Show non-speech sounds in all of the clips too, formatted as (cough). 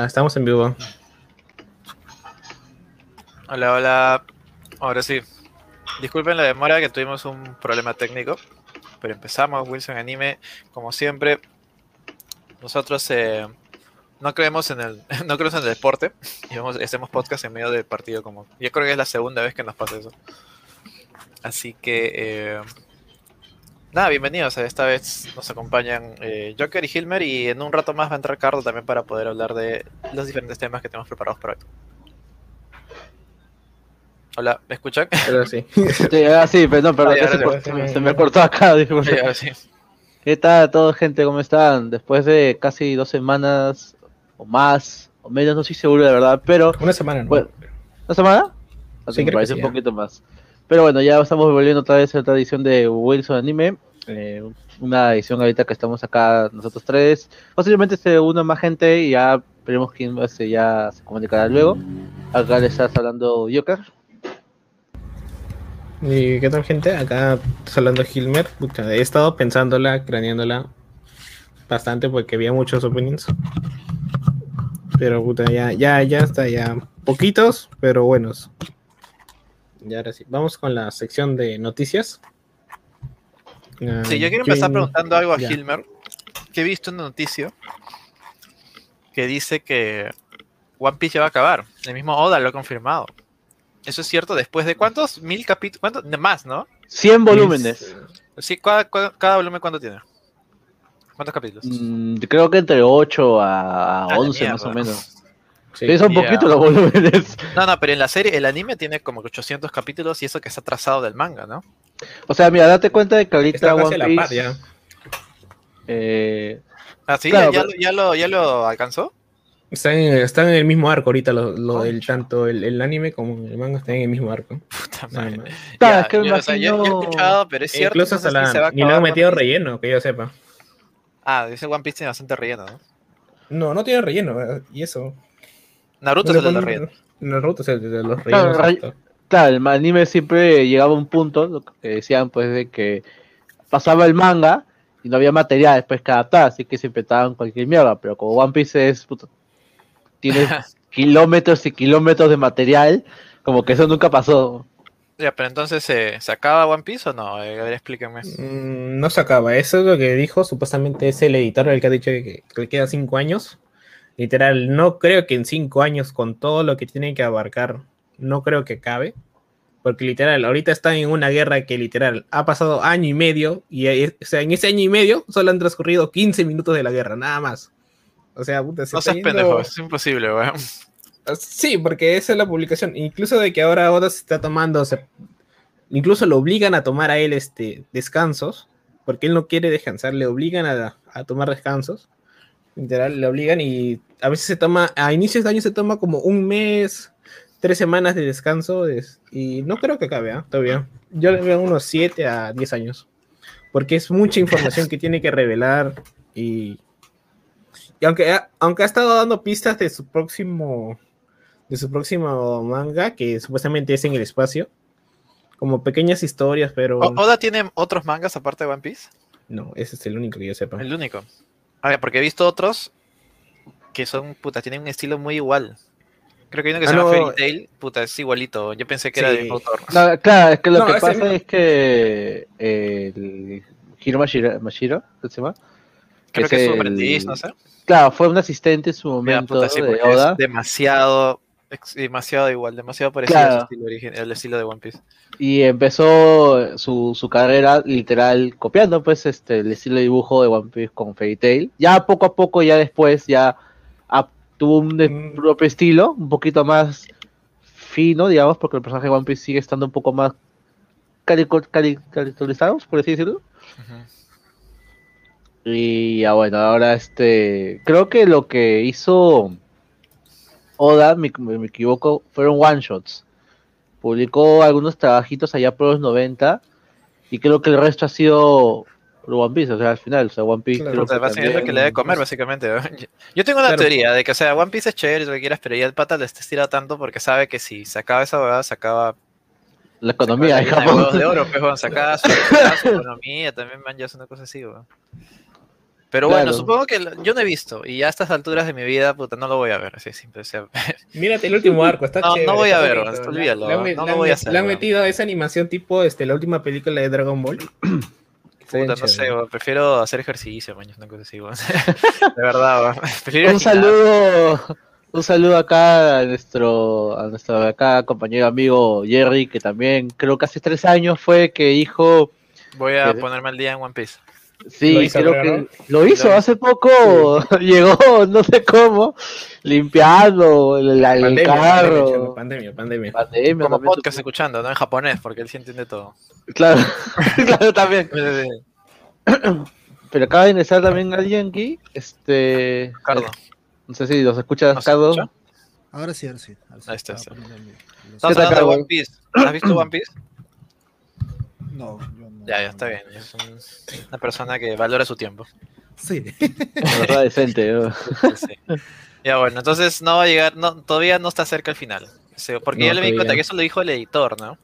estamos en vivo. Hola, hola. Ahora sí. Disculpen la demora que tuvimos un problema técnico. Pero empezamos, Wilson Anime, como siempre. Nosotros eh, no creemos en el, (laughs) no creemos en el deporte. Y hacemos podcast en medio del partido como. Yo creo que es la segunda vez que nos pasa eso. Así que eh, nada, bienvenidos. Esta vez nos acompañan eh, Joker y Hilmer y en un rato más va a entrar Cardo también para poder hablar de los diferentes temas que tenemos preparados para hoy. Hola, ¿me escuchan? (laughs) Pero sí. Sí, ah, sí, perdón, perdón, Ay, ahora se, me, se me cortó acá. (laughs) Sí, ahora sí. ¿Qué tal todo, gente? ¿Cómo están? Después de casi dos semanas o más, o menos, no estoy seguro de verdad, pero... Una semana, ¿no? Bueno. ¿Una semana? Ok, Sí, me creo que parece sí, un poquito más. Pero bueno, ya estamos volviendo otra vez a otra edición de Wilson Anime. eh, una edición ahorita que estamos acá nosotros tres. Posiblemente se una más gente y ya veremos quién se- ya se comunicará luego. Acá le estás hablando Joker. ¿Y qué tal, gente? Acá hablando Hilmer. He estado pensándola, craneándola bastante porque había muchos opinions. Pero puta, ya, ya, ya está, ya. Poquitos, pero buenos. Y ahora sí, vamos con la sección de noticias. Ah, Sí, yo quiero empezar ¿quién- preguntando algo a ya. Hilmer, que he visto una noticia que dice que One Piece ya va a acabar. El mismo Oda lo ha confirmado. ¿Eso es cierto? ¿Después de cuántos? ¿Mil capítulos? ¿Cuántos? De más, ¿no? 100 volúmenes. Sí, ¿cada, cada- cada volumen cuánto tiene? ¿Cuántos capítulos? Mm, creo que entre 8 a, a la 11 más o menos. Sí. Sí, son Yeah. poquitos los volúmenes. (laughs) No, no, pero en la serie, el anime tiene como 800 capítulos y eso que está trazado del manga, ¿no? O sea, mira, date cuenta de que ahorita One Piece... par ya. eh, Ah, sí, Claro, ¿Ya, pero- lo- ya lo, ya lo alcanzó. Están en, están en el mismo arco ahorita, lo, lo del tanto el, el anime como el manga están en el mismo arco. Puta madre. Ya, es que yo, o sea, yo- yo he imagino- escuchado, pero es cierto. Incluso hasta la, ni le han metido relleno, que yo sepa. Ah, ese One Piece tiene bastante relleno, ¿no? No, no tiene relleno, eh, y eso. Naruto es el de ponen- relleno. Naruto es el de los Claro, rellenos. rey- esto. Claro, el anime siempre llegaba a un punto, lo que decían pues de que pasaba el manga y no había material después que adaptar, así que se inventaban cualquier mierda, pero como One Piece es, puto, tiene (laughs) kilómetros y kilómetros de material, como que eso nunca pasó. Ya, pero entonces ¿se, ¿se acaba One Piece o no? Eh, a ver, explíquenme. Mm, no se acaba. Eso es lo que dijo. Supuestamente es el editor el que ha dicho que, que le queda cinco años. Literal, no creo que en cinco años, con todo lo que tiene que abarcar, no creo que cabe. Porque literal, ahorita están en una guerra que literal ha pasado año y medio. Y o sea, en ese año y medio solo han transcurrido 15 minutos de la guerra, nada más. O sea, puta, se No seas yendo- pendejo, es imposible, weón. Sí, porque esa es la publicación. Incluso de que ahora Oda se está tomando, se- incluso lo obligan a tomar a él este descansos, porque él no quiere descansar, le obligan a, a tomar descansos. Literal, le obligan y a veces se toma, a inicios de año se toma como un mes, tres semanas de descanso es- y no creo que acabe, ¿ah? todavía. Yo le veo unos 7 a 10 años, porque es mucha información que tiene que revelar y, y aunque, ha- aunque ha estado dando pistas de su próximo de su próximo manga, que supuestamente es en el espacio. Como pequeñas historias, pero ¿Oda tiene otros mangas aparte de One Piece? no, ese es el único que yo sepa. El único. A ver, porque he visto otros que son, puta, tienen un estilo muy igual. Creo que hay uno que se Ah, llama no. Fairy Tail, puta, es igualito. Yo pensé que era del mismo autor. No, claro, es que lo No, que pasa es que eh, el Hiro Mashiro, Mashiro, ¿qué se llama? Creo que es su el- aprendiz, no sé. Claro, fue un asistente en su Mira, momento puta, sí, de porque Oda. es demasiado, demasiado igual, demasiado parecido Claro. a su estilo el estilo de One Piece. y empezó su, su carrera literal copiando pues este el estilo de dibujo de One Piece con Fairy Tail. Ya poco a poco, ya después, ya tuvo un Mm. propio estilo, un poquito más fino, digamos, porque el personaje de One Piece sigue estando un poco más carico- cari- caricaturizado, por así decirlo. Y ya bueno, ahora este, creo que lo que hizo Oda, me, me equivoco, fueron one shots. Publicó algunos trabajitos allá por los 90 y creo que el resto ha sido One Piece, o sea, al final, o sea, One Piece Claro, creo O sea, que le debe comer, básicamente. Yo tengo una Claro. teoría de que, o sea, One Piece es chévere, lo que quieras, pero ya el pata le está estirado tanto porque sabe que si se acaba esa huevada, se acaba la economía de Japón. huevos de oro, pues, se acaba su, (laughs) su economía, también man, ya es una cosa así, weón. Pero Claro. bueno, supongo que lo- yo no he visto. Y a estas alturas de mi vida, puta, no lo voy a ver. Así simple. o sea, (laughs) Mírate el último arco, está No, no voy a ver, bonito. olvídalo, le han- no lo voy a hacer, Le han metido esa animación tipo este, la última película de Dragon Ball. (clears throat) Puta, no sé, prefiero hacer ejercicio, mañana, una cosa así, weón. (laughs) De verdad, (laughs) Un saludo, un saludo acá a nuestro, a nuestro acá compañero amigo Jerry, que también creo que hace tres años fue que dijo, Voy a que- ponerme al día en One Piece. Sí, Lo hizo, creo que ¿no? lo hizo hace poco, (laughs) llegó, no sé cómo, limpiando el, el Pandemia, carro. pandemia, pandemia, pandemia. Pandemia Como podcast escuchando, ¿no? En japonés, porque él sí entiende todo. Claro, (laughs) (laughs) claro, también. Pero acaba de ingresar también alguien aquí, este, Cardo. no sé si los escuchas, ¿Nos Cardo. escucha? Ahora sí, ahora sí. ahora sí. Ahí está, Estamos hablando de? One Piece. ¿Has visto One Piece? No. Ya, ya está bien. Es un- una persona que valora su tiempo. Sí. Verdad, decente. ¿no? Sí, sí. Ya bueno, entonces no va a llegar, no, todavía no está cerca el final. Porque No, yo le di cuenta que eso lo dijo el editor, ¿no?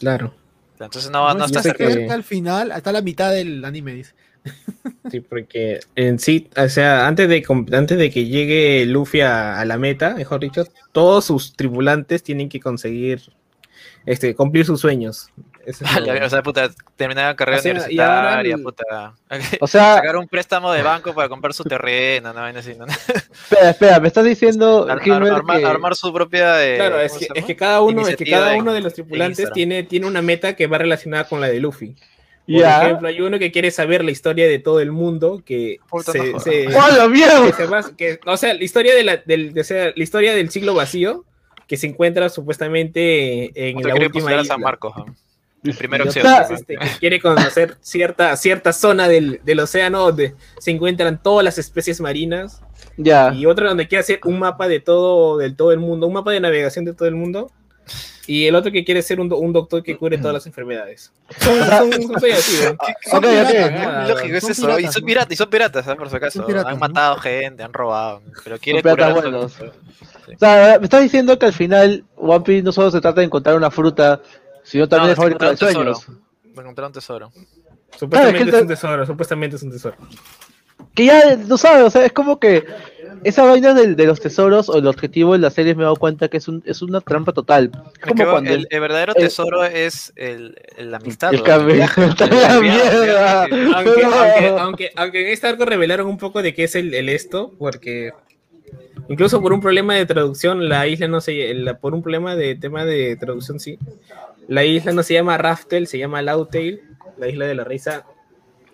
Claro. Entonces no, va- no No está cerca. que- al final, hasta la mitad del anime, dice. Sí, porque en sí, o sea, antes de, antes de que llegue Luffy a, a la meta, mejor dicho, todos sus tripulantes tienen que conseguir este, cumplir sus sueños. Eso es lo- O sea, puta, terminar la carrera O sea, y ahora universitaria, el- puta. O sea, Sacar un préstamo de banco para comprar su terreno, no así, ¿no? espera, espera, me estás diciendo, Ar- armar, que- armar su propia. eh, Claro, es ¿cómo que, es que cada uno, es que cada uno de los tripulantes Instagram. tiene, tiene una meta que va relacionada con la de Luffy. Por Ya. ejemplo, hay uno que quiere saber la historia de todo el mundo, que Puta, se, no se- (laughs) ¡Oh, la que se basa- que- o sea, la historia de la, del, de- o sea, la historia del siglo vacío que se encuentra supuestamente en la última isla. San Marcos. ¿no? El Y este, que quiere conocer cierta, cierta zona del, del océano donde se encuentran todas las especies marinas Ya. y otro donde quiere hacer un mapa de todo, del todo el mundo, un mapa de navegación de todo el mundo. Y el otro que quiere ser un, do- un doctor que cure todas las enfermedades. Son, (laughs) son, son soy así, ¿no? Son Ok, ok. Lógico, es son eso. y piratas, son ¿no? piratas, y son piratas, ¿eh? por si acaso. Son piratas, han ¿no? matado gente, han robado. Pero quiere Son curar a buenos. todo- O sea, me estás diciendo que al final One Piece no solo se trata de encontrar una fruta, sino también No, de fábrica de encontrar un sueños. De encontrar un tesoro. Supuestamente Ah, es que es un tesoro, supuestamente es un tesoro. Que ya no sabes, o sea, es como que esa vaina del- de, los tesoros o el objetivo de la serie me he dado cuenta que es, un, es una trampa total. Es Es como que cuando el, el verdadero el- tesoro es el, el- la amistad. el viaje. Aunque, aunque, aunque, aunque en este arco revelaron un poco de qué es el, el esto, porque incluso por un problema de traducción, la isla no se la- por un problema de tema de traducción, sí. La isla no se llama Raftel, se llama Lautail, la isla de la risa.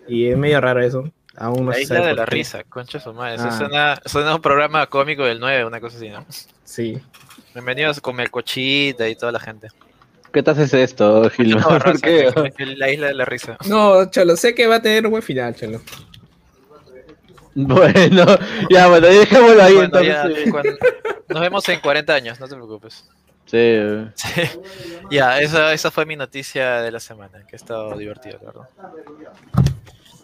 Y es medio raro eso. Aún no La isla de la qué. risa, concha su madre. Eso Ah. suena, suena a un programa cómico del 9, una cosa así, ¿no? Sí. Bienvenidos con Melcochita y toda la gente. ¿Qué te haces esto, Gil? No, (laughs) ¿Por raza, qué? La isla de la risa. No, Cholo, sé que va a tener un buen final, Cholo. (laughs) Bueno, ya, bueno, dejémoslo ahí Bueno, entonces. ya, sí. cuando- nos vemos en 40 años, no te preocupes. Sí. (laughs) ya, esa, esa fue mi noticia de la semana, que ha estado divertido, la verdad.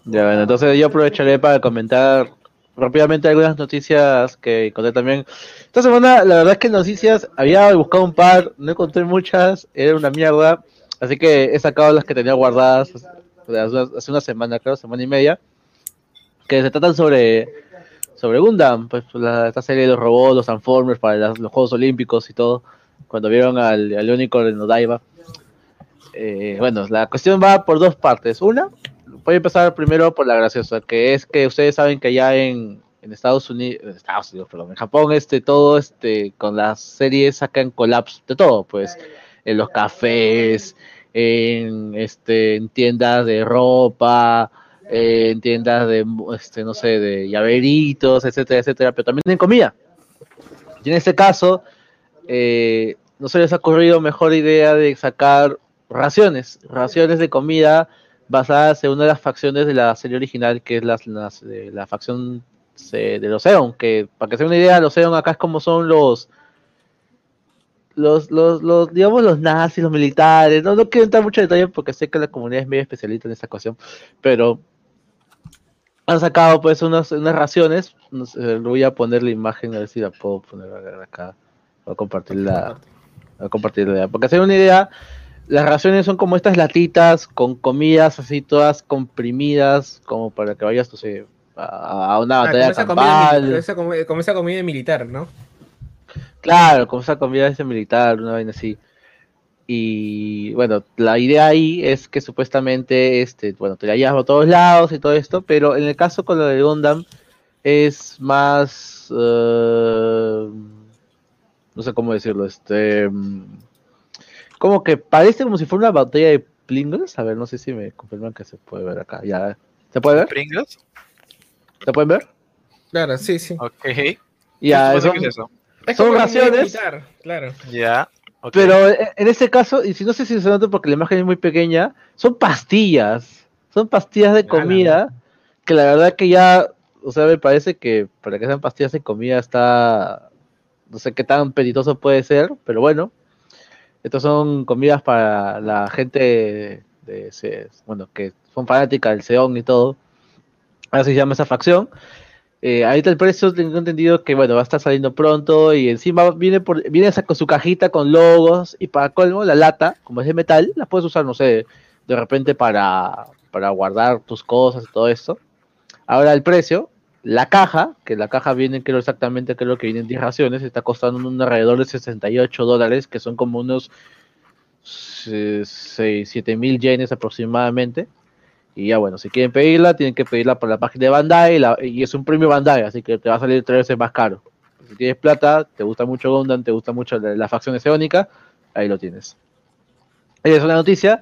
Ya, bueno, entonces yo aprovecharé para comentar rápidamente algunas noticias que encontré también. Esta semana, la verdad es que noticias, había buscado un par, no encontré muchas, era una mierda, así que he sacado las que tenía guardadas hace una, hace una semana, creo, semana y media, que se tratan sobre, sobre Gundam, pues la- esta serie de los robots, los Transformers para las- los Juegos Olímpicos y todo, cuando vieron al, al único en Odaiba. Eh, bueno, la cuestión va por dos partes. Una, voy a empezar primero por la graciosa, que es que ustedes saben que ya en, en Estados Unidos, perdón, en Japón, este, todo este, con las series sacan collapse de todo, pues, en los cafés, en, este, en tiendas de ropa, en tiendas de, este, no sé, de llaveritos, etcétera, etcétera, pero también en comida. Y en este caso, eh, no se les ha ocurrido mejor idea de sacar raciones, raciones de comida basadas en una de las facciones de la serie original, que es las, de la facción de los Eon, que para que se una idea, los Eon acá es como son los los, los, los, digamos, los nazis, los militares, no, no quiero entrar mucho en detalle porque sé que la comunidad es medio especialista en esta cuestión, pero han sacado pues unas, unas raciones, voy a poner la imagen, a ver si la puedo poner acá, voy a compartirla, voy a compartirla, porque den una idea, las raciones son como estas latitas con comidas así todas comprimidas, como para que vayas, no sé, a, a una Ah, batalla como, esa comida, esa como esa comida militar, ¿no? Claro, como esa comida ese militar, una vaina así. Y bueno, la idea ahí es que supuestamente, este, bueno, te la llevas a todos lados y todo esto, pero en el caso con lo de Gundam es más, eh, no sé cómo decirlo, este, como que parece como si fuera una botella de Pringles. A ver, no sé si me confirman que se puede ver acá. Ya, ¿se puede ver? ¿Pringles? ¿Se pueden ver? Claro, sí, sí. Ok. Ya, ¿Qué eso, es eso? Es Son raciones. militar, claro. Ya. Pero eh, en este caso, y si no sé si se nota porque la imagen es muy pequeña, son pastillas. Son pastillas de Ah, comida que la verdad que ya, o sea, me parece que para que sean pastillas de comida está, no sé qué tan apetitoso puede ser, pero bueno, estos son comidas para la gente de, ese- bueno, que son fanáticas del Seon y todo. Así se llama esa facción. Eh, ahorita el precio tengo entendido que bueno va a estar saliendo pronto y encima viene por viene con su cajita con logos y para colmo la lata como es de metal la puedes usar no sé de repente para para guardar tus cosas y todo esto ahora el precio la caja que la caja viene creo exactamente creo que vienen 10 raciones está costando un alrededor de 68 dólares que son como unos 7 mil yenes aproximadamente y ya bueno, si quieren pedirla, tienen que pedirla por la página de Bandai y es un premio Bandai, así que te va a salir tres veces más caro. Si tienes plata, te gusta mucho Gundam, te gusta mucho la, la facción Seónica, ahí lo tienes. Esa es una noticia.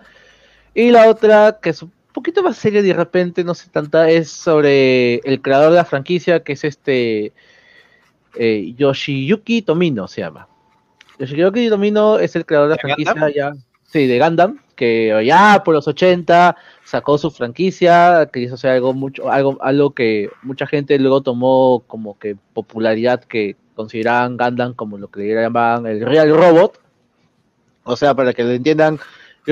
Y la otra, que es poquito más seria de repente, no sé tanta, es sobre el creador de la franquicia, que es este eh, Yoshiyuki Tomino, se llama. Yoshiyuki Tomino es el creador de la ¿De franquicia Gundam? ya, sí, de Gundam, que ya por los 80 sacó su franquicia, que hizo hacer algo mucho, algo, algo que mucha gente luego tomó como que popularidad que consideraban Gundam como lo que llamaban el Real Robot. O sea, para que lo entiendan,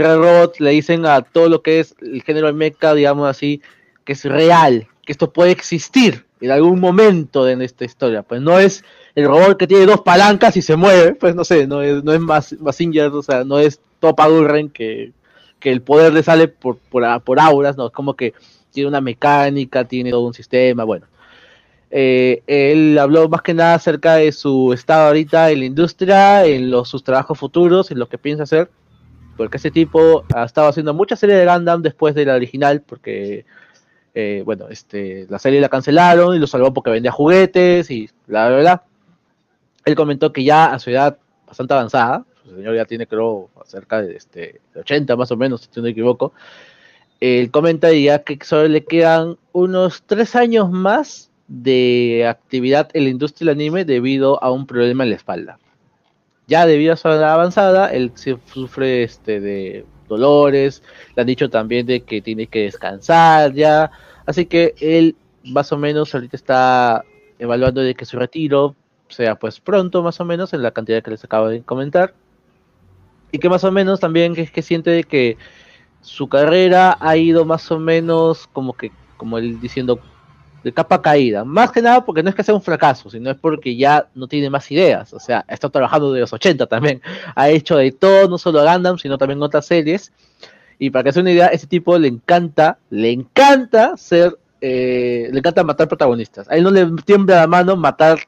Real Robot le dicen a todo lo que es el género mecha, digamos así, que es real, que esto puede existir en algún momento de esta historia. Pues no es el robot que tiene dos palancas y se mueve, pues no sé, no es, no es más Mazinger, o sea, no es Topa Gurren que, que el poder le sale por, por, por auras, no, es como que tiene una mecánica, tiene todo un sistema, bueno. Eh, él habló más que nada acerca de su estado ahorita en la industria, en los, sus trabajos futuros, en lo que piensa hacer, porque ese tipo ha estado haciendo muchas series de Gundam después de la original, porque, eh, bueno, este, la serie la cancelaron y lo salvó porque vendía juguetes y bla, bla, bla. Él comentó que ya a su edad bastante avanzada, su señor ya tiene creo cerca de, este, de 80 más o menos, si no me equivoco, él comenta ya que solo le quedan unos tres años más de actividad en la industria del anime debido a un problema en la espalda. Ya debido a su edad avanzada, él sí sufre este, de dolores, le han dicho también de que tiene que descansar ya, así que él más o menos ahorita está evaluando de que su retiro sea pues pronto más o menos en la cantidad que les acabo de comentar. Y que más o menos también que, que siente de que su carrera ha ido más o menos como que como él diciendo de capa caída, más que nada porque no es que sea un fracaso, sino es porque ya no tiene más ideas, o sea, ha estado trabajando de los 80 también, ha hecho de todo, no solo a Gundam, sino también otras series, y para que se una idea, ese tipo le encanta, le encanta ser, eh, le encanta matar protagonistas, a él no le tiembla la mano matar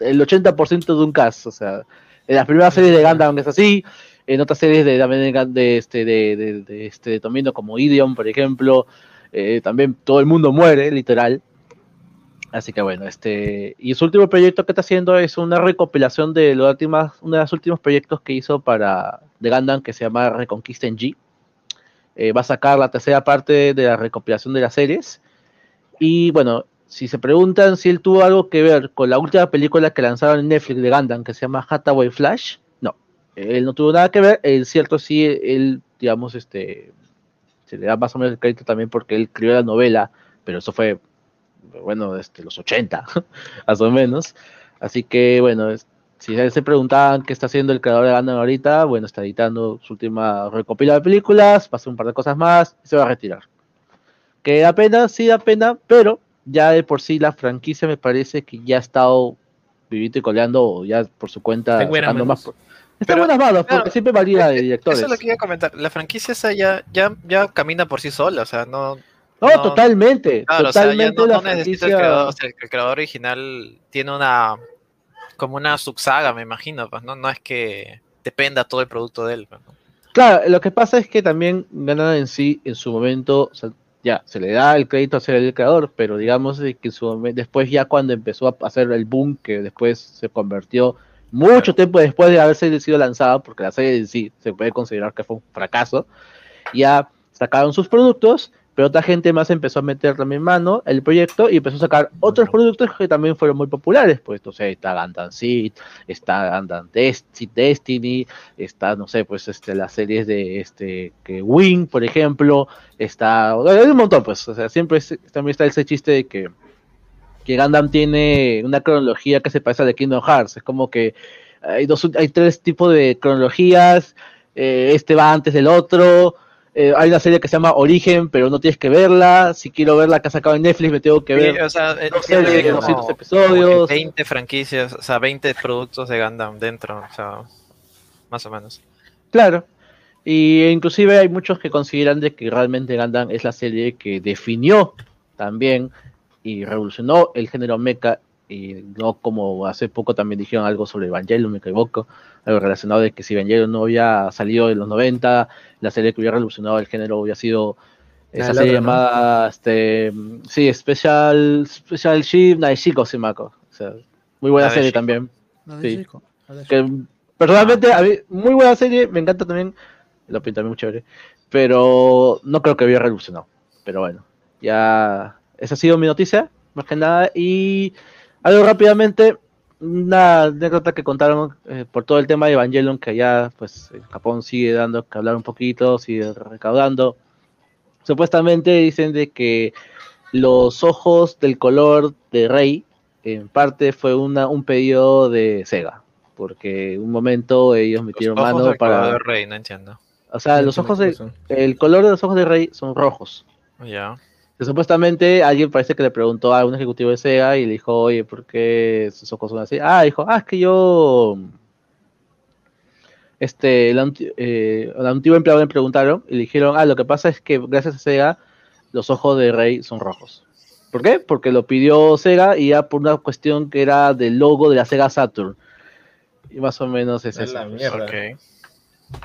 el 80% de un caso, o sea, en las primeras series de Gundam es así, en otras series de también de, de este de, de, de este de Tomino como Idiom, por ejemplo, eh, también todo el mundo muere, literal. Así que bueno, este y su último proyecto que está haciendo es una recopilación de los últimas, uno de los últimos proyectos que hizo para de Gundam que se llama Reconquista en G. Eh, va a sacar la tercera parte de la recopilación de las series. Y bueno, si se preguntan si él tuvo algo que ver con la última película que lanzaron en Netflix de Gundam, que se llama Hathaway Flash, no, él no tuvo nada que ver. Es cierto, sí, él, digamos, este, se le da más o menos el crédito también porque él escribió la novela, pero eso fue, bueno, desde los 80, (laughs) más o menos. Así que, bueno, es- si se preguntaban qué está haciendo el creador de Gundam ahorita, bueno, está editando su última recopila de películas, va a hacer un par de cosas más y se va a retirar. Que da pena, sí da pena, pero ya de por sí la franquicia me parece que ya ha estado vivito y coleando o ya por su cuenta Está en buenas sacando manos. más. Está en Pero, buenas manos, porque claro, siempre varía de directores. Eso es lo que iba a comentar. La franquicia esa ya, ya, ya camina por sí sola, o sea, no, No, No, totalmente. Claro, o sea, ya totalmente no, el creador, o sea, el creador original tiene una como una subsaga, me imagino, pues no, no es que dependa todo el producto de él. pues, ¿no? Claro, lo que pasa es que también Gundam en sí, en su momento, o sea, ya, se le da el crédito a ser el creador, pero digamos que en su momen- después ya cuando empezó a hacer el boom, que después se convirtió mucho Claro. tiempo después de haberse sido lanzada, porque la serie en sí se puede considerar que fue un fracaso, ya sacaron sus productos, pero otra gente más empezó a meter también mano el proyecto y empezó a sacar otros productos que también fueron muy populares, pues, no sé, está Gundam Seed, está Gundam Desti- Destiny, está, no sé, pues, este, las series de, este, que Wing, por ejemplo, está, hay un montón, pues, o sea, siempre es- también está ese chiste de que, que Gundam tiene una cronología que se parece a de Kingdom Hearts, es como que hay dos, hay tres tipos de cronologías, eh, este va antes del otro, eh, hay una serie que se llama Origen, pero no tienes que verla. Si quiero verla que ha sacado en Netflix, me tengo que Sí, ver o sea, eh, series de como- 200 como episodios. que 20 franquicias, o sea, 20 productos de Gundam dentro, o sea, más o menos. Claro. Y inclusive hay muchos que consideran de que realmente Gundam es la serie que definió también y revolucionó el género mecha y no como hace poco también dijeron algo sobre Evangelion, me equivoco, algo relacionado de que si Evangelion no había salido en los 90, la serie que hubiera revolucionado el género hubiera sido esa el serie otro, ¿no? llamada este sí, Special Special Ship Naishiko Simako. O sea, muy buena serie también No, Sí. no, que personalmente a mí, muy buena serie, me encanta también, lo pinta muy chévere, pero no creo que había revolucionado. Pero bueno, ya esa ha sido mi noticia, más que nada, y algo rápidamente, una anécdota que contaron eh, por todo el tema de Evangelion, que allá pues en Japón sigue dando que hablar un poquito, sigue recaudando. Supuestamente dicen de que los ojos del color de Rey, en parte fue una, un pedido de Sega, porque un momento ellos Los metieron ojos mano del color para... de Rey, no entiendo. O sea, No los entiendo ojos de, el color de los ojos de Rey son rojos. Ya. Que supuestamente alguien parece que le preguntó a un ejecutivo de Sega y le dijo, oye, ¿por qué sus ojos son así? Ah, dijo, ah, es que yo... Este, el, anti- eh, al antiguo empleado le preguntaron y le dijeron, ah, lo que pasa es que gracias a Sega los ojos de Rey son rojos. ¿Por qué? Porque lo pidió Sega y ya por una cuestión que era del logo de la Sega Saturn. Y más o menos es A eso. la mierda.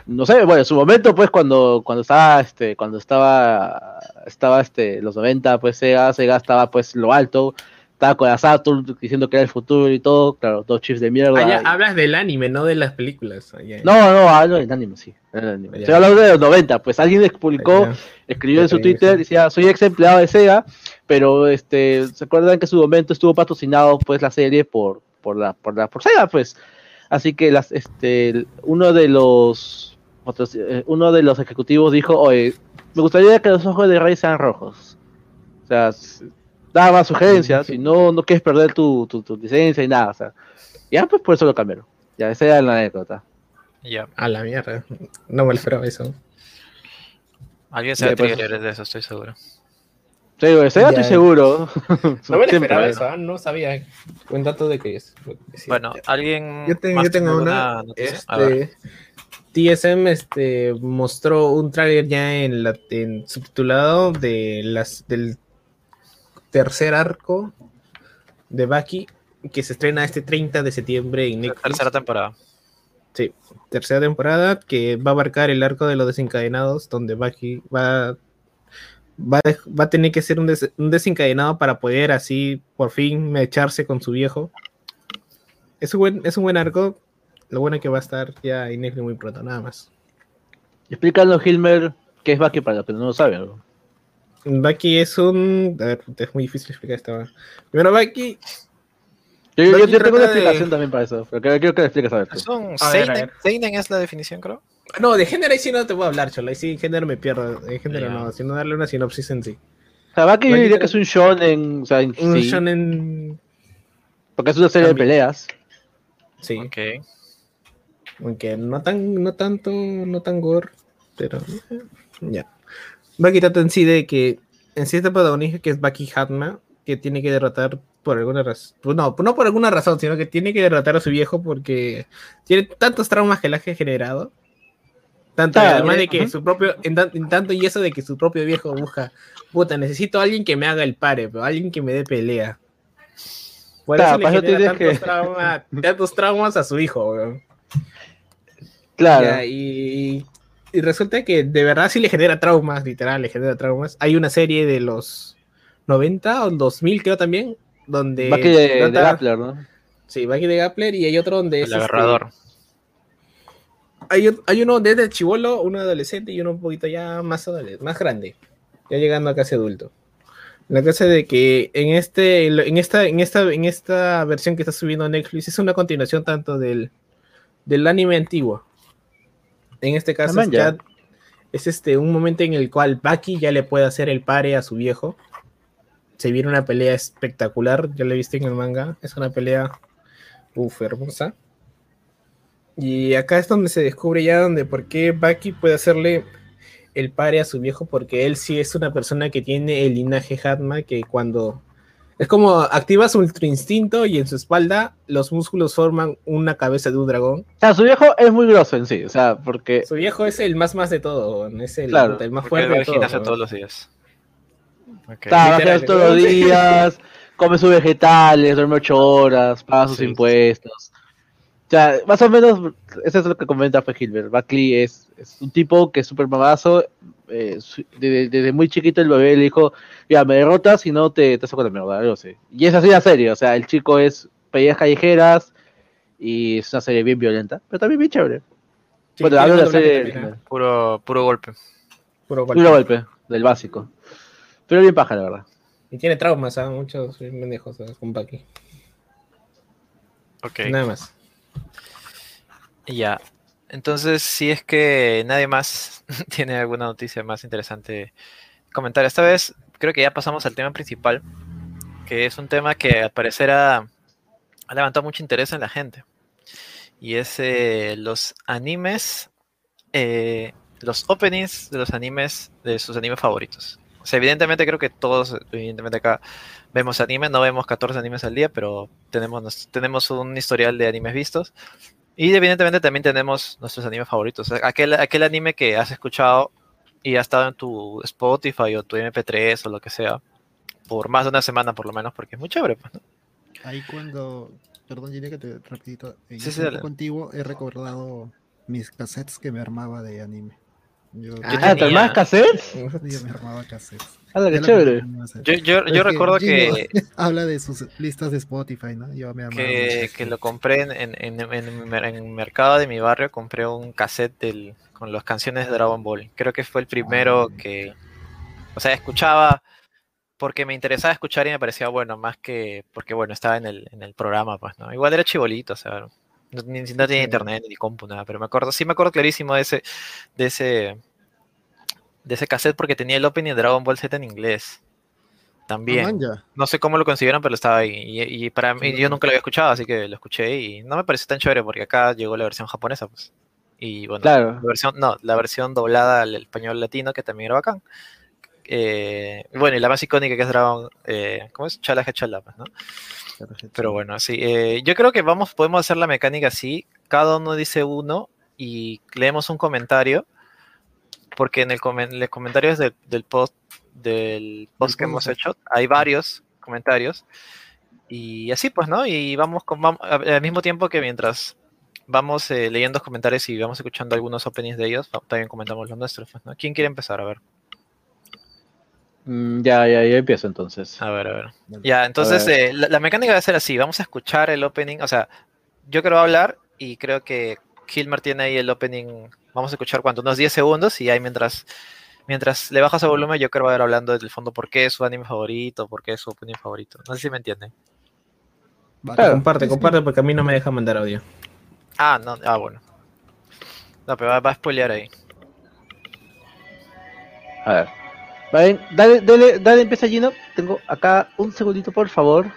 No sé, bueno, en su momento, pues, cuando, cuando estaba, este, cuando estaba, estaba, este, los 90, pues, Sega, Sega estaba, pues, lo alto, estaba con la Saturn diciendo que era el futuro y todo, claro, dos chips de mierda. Ah, y- hablas del anime, no de las películas. Ah. No, no, hablo del anime, sí, del anime. Estoy hablando de los 90, pues, alguien publicó, escribió en su Twitter, decía, soy ex empleado de Sega, pero, este, ¿se acuerdan que en su momento estuvo patrocinado, pues, la serie por, por la, por la, por Sega, pues? Así que las, este, uno de los otros, eh, uno de los ejecutivos dijo, oye, me gustaría que los ojos de Rey sean rojos. O sea, daba más sugerencias, si no, no quieres perder tu, tu, tu licencia y nada, o sea. Ya, pues por eso lo cambiaron. Ya, esa era la anécdota. Ya. A la mierda. No me lo esperaba eso. Alguien se va a de eso, estoy seguro. Sí, güey, Ya. estoy seguro. No me lo Siempre, esperaba eso, no sabía. Buen dato de que es. sí. Bueno, alguien. Yo tengo, más yo tengo tiene una. ver. Este, TSM este, mostró un tráiler ya en, la, en subtitulado de las, del tercer arco de Baki que se estrena este 30 de septiembre en La Netflix. tercera temporada. Sí, tercera temporada que va a abarcar el arco de los desencadenados, donde Baki va, va, a- va a tener que ser un, des- un desencadenado para poder así por fin echarse con su viejo. Es un buen, es un buen arco. Lo bueno es que va a estar ya en Netflix muy pronto, nada más. Explícanos, Hilmer, qué es Baki para los que no lo saben. ¿no? Baki es un. A ver, es muy difícil explicar esta. Primero, Baki. Yo, yo- tengo una de- explicación también para eso, pero quiero, que le expliques a ver. A ver, a Seinen. ver. Seinen es la definición, creo. No, de género ahí sí no te puedo hablar, Chola. Ahí sí, en género me pierdo. En género no, sino darle una sinopsis en sí. O sea, Baki yo diría que es un shonen, o sea, en Un sí, shonen. porque es una serie También. de peleas. Sí. Ok. Aunque no tan, no tanto, no tan gore, pero ya. Baki trata en sí de que en sí este protagonista que es Baki Hatma, que tiene que derrotar por alguna razón, no, no por alguna razón, sino que tiene que derrotar a su viejo porque tiene tantos traumas que le ha generado Tanto, Claro, además de que su propio, en, tan- en tanto y eso de que su propio viejo busca, puta, necesito a alguien que me haga el pare, pero alguien que me dé pelea. Por Claro, eso le genera tantos, que- trauma- (laughs) tantos traumas a su hijo, weón. Claro. Ya, y, y resulta que de verdad sí le genera traumas, literal, le genera traumas. Hay una serie de los 90 o 2000 creo también, donde... Que de, de Rappler, ¿no? Sí, Bucky de Gapler y hay otro donde es... El este, agarrador. Hay, hay uno donde es de chivolo, uno adolescente y uno un poquito ya más, adole- más grande, ya llegando a casi adulto. La cosa de que en este, en esta, en esta, en esta versión que está subiendo Netflix es una continuación tanto del, del anime antiguo. En este caso es, ya. es este un momento en el cual Bucky ya le puede hacer el pare a su viejo. Se viene una pelea espectacular, ya la viste en el manga. Es una pelea uf, hermosa. Y acá es donde se descubre ya donde por qué Bucky puede hacerle el pare a su viejo, porque él sí es una persona que tiene el linaje Hatma, que cuando es como activa su ultra instinto y en su espalda los músculos forman una cabeza de un dragón. O sea, su viejo es muy grosso en sí, o sea, porque Su viejo es el más más de todo, es el, Claro, el más fuerte de todo. weón. todos los días. Ok. está, a todos los días, come sus vegetales, duerme ocho horas, paga sus Sí. impuestos. O sea, más o menos, eso es lo que comenta fue Hilbert. Buckley es, es un tipo que es súper mamazo. eh, desde, desde muy chiquito el bebé le dijo, ya, me derrotas y no te, te saco la mierda, algo así. Y es así la serie, o sea, el chico es peleas callejeras y es una serie bien violenta, pero también bien chévere. Sí, bueno, tiene hablo de la un doblaje serie también, ¿eh? Puro, puro golpe. Puro golpe. Puro golpe, del básico. Pero bien paja, la verdad. Y tiene traumas, ¿ah? muchos pendejos ¿ah? con Bucky. Ok. Nada más. Ya. Entonces, si es que nadie más (laughs) tiene alguna noticia más interesante comentar, esta vez creo que ya pasamos al tema principal, que es un tema que al parecer ha, ha levantado mucho interés en la gente. Y es eh, los animes, eh, los openings de los animes, de sus animes favoritos. O sea, evidentemente creo que todos, evidentemente acá vemos anime, no vemos 14 animes al día, pero tenemos, tenemos un historial de animes vistos. Y evidentemente también tenemos nuestros animes favoritos. Aquel, aquel anime que has escuchado y ha estado en tu Spotify o tu MP3 o lo que sea, por más de una semana por lo menos, porque es muy chévere. pues, ¿no? Ahí cuando, perdón, diré que te rapidito, en Sí, sí, antiguo he recordado mis cassettes que me armaba de anime. Yo, Ah, ¿te armabas cassettes? (laughs) yo me armaba cassettes. Ah, qué chévere. Yo, yo, yo recuerdo Gino que, (laughs) habla de sus listas de Spotify, ¿no? Yo me que, que lo compré en, en, en, en- en el mercado de mi barrio, compré un cassette del, con las canciones de Dragon Ball. Creo que fue el primero Ah. que, o sea, escuchaba porque me interesaba escuchar y me parecía bueno, más que porque, bueno, estaba en el, en el programa, pues, ¿no? Igual era chibolito, o sea, no, ni- no tenía internet ni compu, nada, pero me acuerdo, sí me acuerdo clarísimo de ese, de ese, de ese cassette porque tenía el opening de Dragon Ball Z en inglés. Ah, También. ya. No sé cómo lo consiguieron, pero estaba ahí. Y, y para mí, yo nunca lo había escuchado, así que lo escuché y no me pareció tan chévere porque acá llegó la versión japonesa, pues. Y bueno, Claro. la versión, no, la versión doblada al español latino, que también era bacán. Eh, bueno, y la más icónica que es Dragon, eh, ¿cómo es? Chala Chala, pues, ¿no? Pero bueno, sí. eh, yo creo que vamos, podemos hacer la mecánica así. Cada uno dice uno y leemos un comentario. Porque en el comen- en los comentarios del, del post, del post que hemos hecho, hay varios comentarios. Y así pues, ¿no? Y vamos, con, vam- a- al mismo tiempo que mientras vamos eh, leyendo los comentarios y vamos escuchando algunos openings de ellos, también comentamos los nuestros. pues, ¿no? ¿Quién quiere empezar? A ver, ya, ya, ya empiezo entonces. a ver, a ver. Ya, entonces ver. eh, la, la mecánica va a ser así, vamos a escuchar el opening, o sea, yo quiero hablar y creo que Hilmer tiene ahí el opening, vamos a escuchar cuánto, unos 10 segundos y ahí mientras, mientras le bajas el volumen yo quiero ver hablando desde el fondo por qué es su anime favorito, por qué es su opening favorito, no sé si me entienden. Va, Claro. Comparte, sí, sí. comparte porque a mí no me deja mandar audio. Ah, no, ah, bueno. No, pero va, va a spoilear ahí. A ver. Vale, dale, dale, dale, empieza Gino. Tengo acá un segundito, por favor.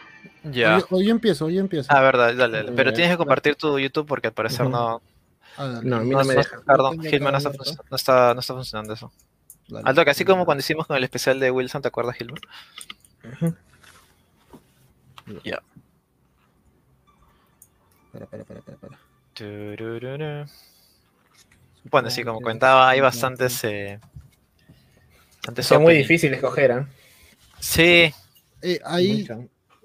Ya. Hoy, empiezo, hoy empiezo. Ah, verdad, dale, dale. Pero Eh, tienes que compartir tu YouTube porque al parecer no, Ah, dale. No, a mí no, no me deja. perdón, Hilmer no está, no está, no está funcionando eso. Dale. Alto que así como cuando hicimos con el especial de Wilson, ¿te acuerdas? Ujú. Ya. Espera, espera, espera, espera, espera. Turururu. Bueno, sí, como comentaba, hay bastantes. Eh, bastantes Es muy difícil escoger, ¿eh? Sí, Eh, ahí,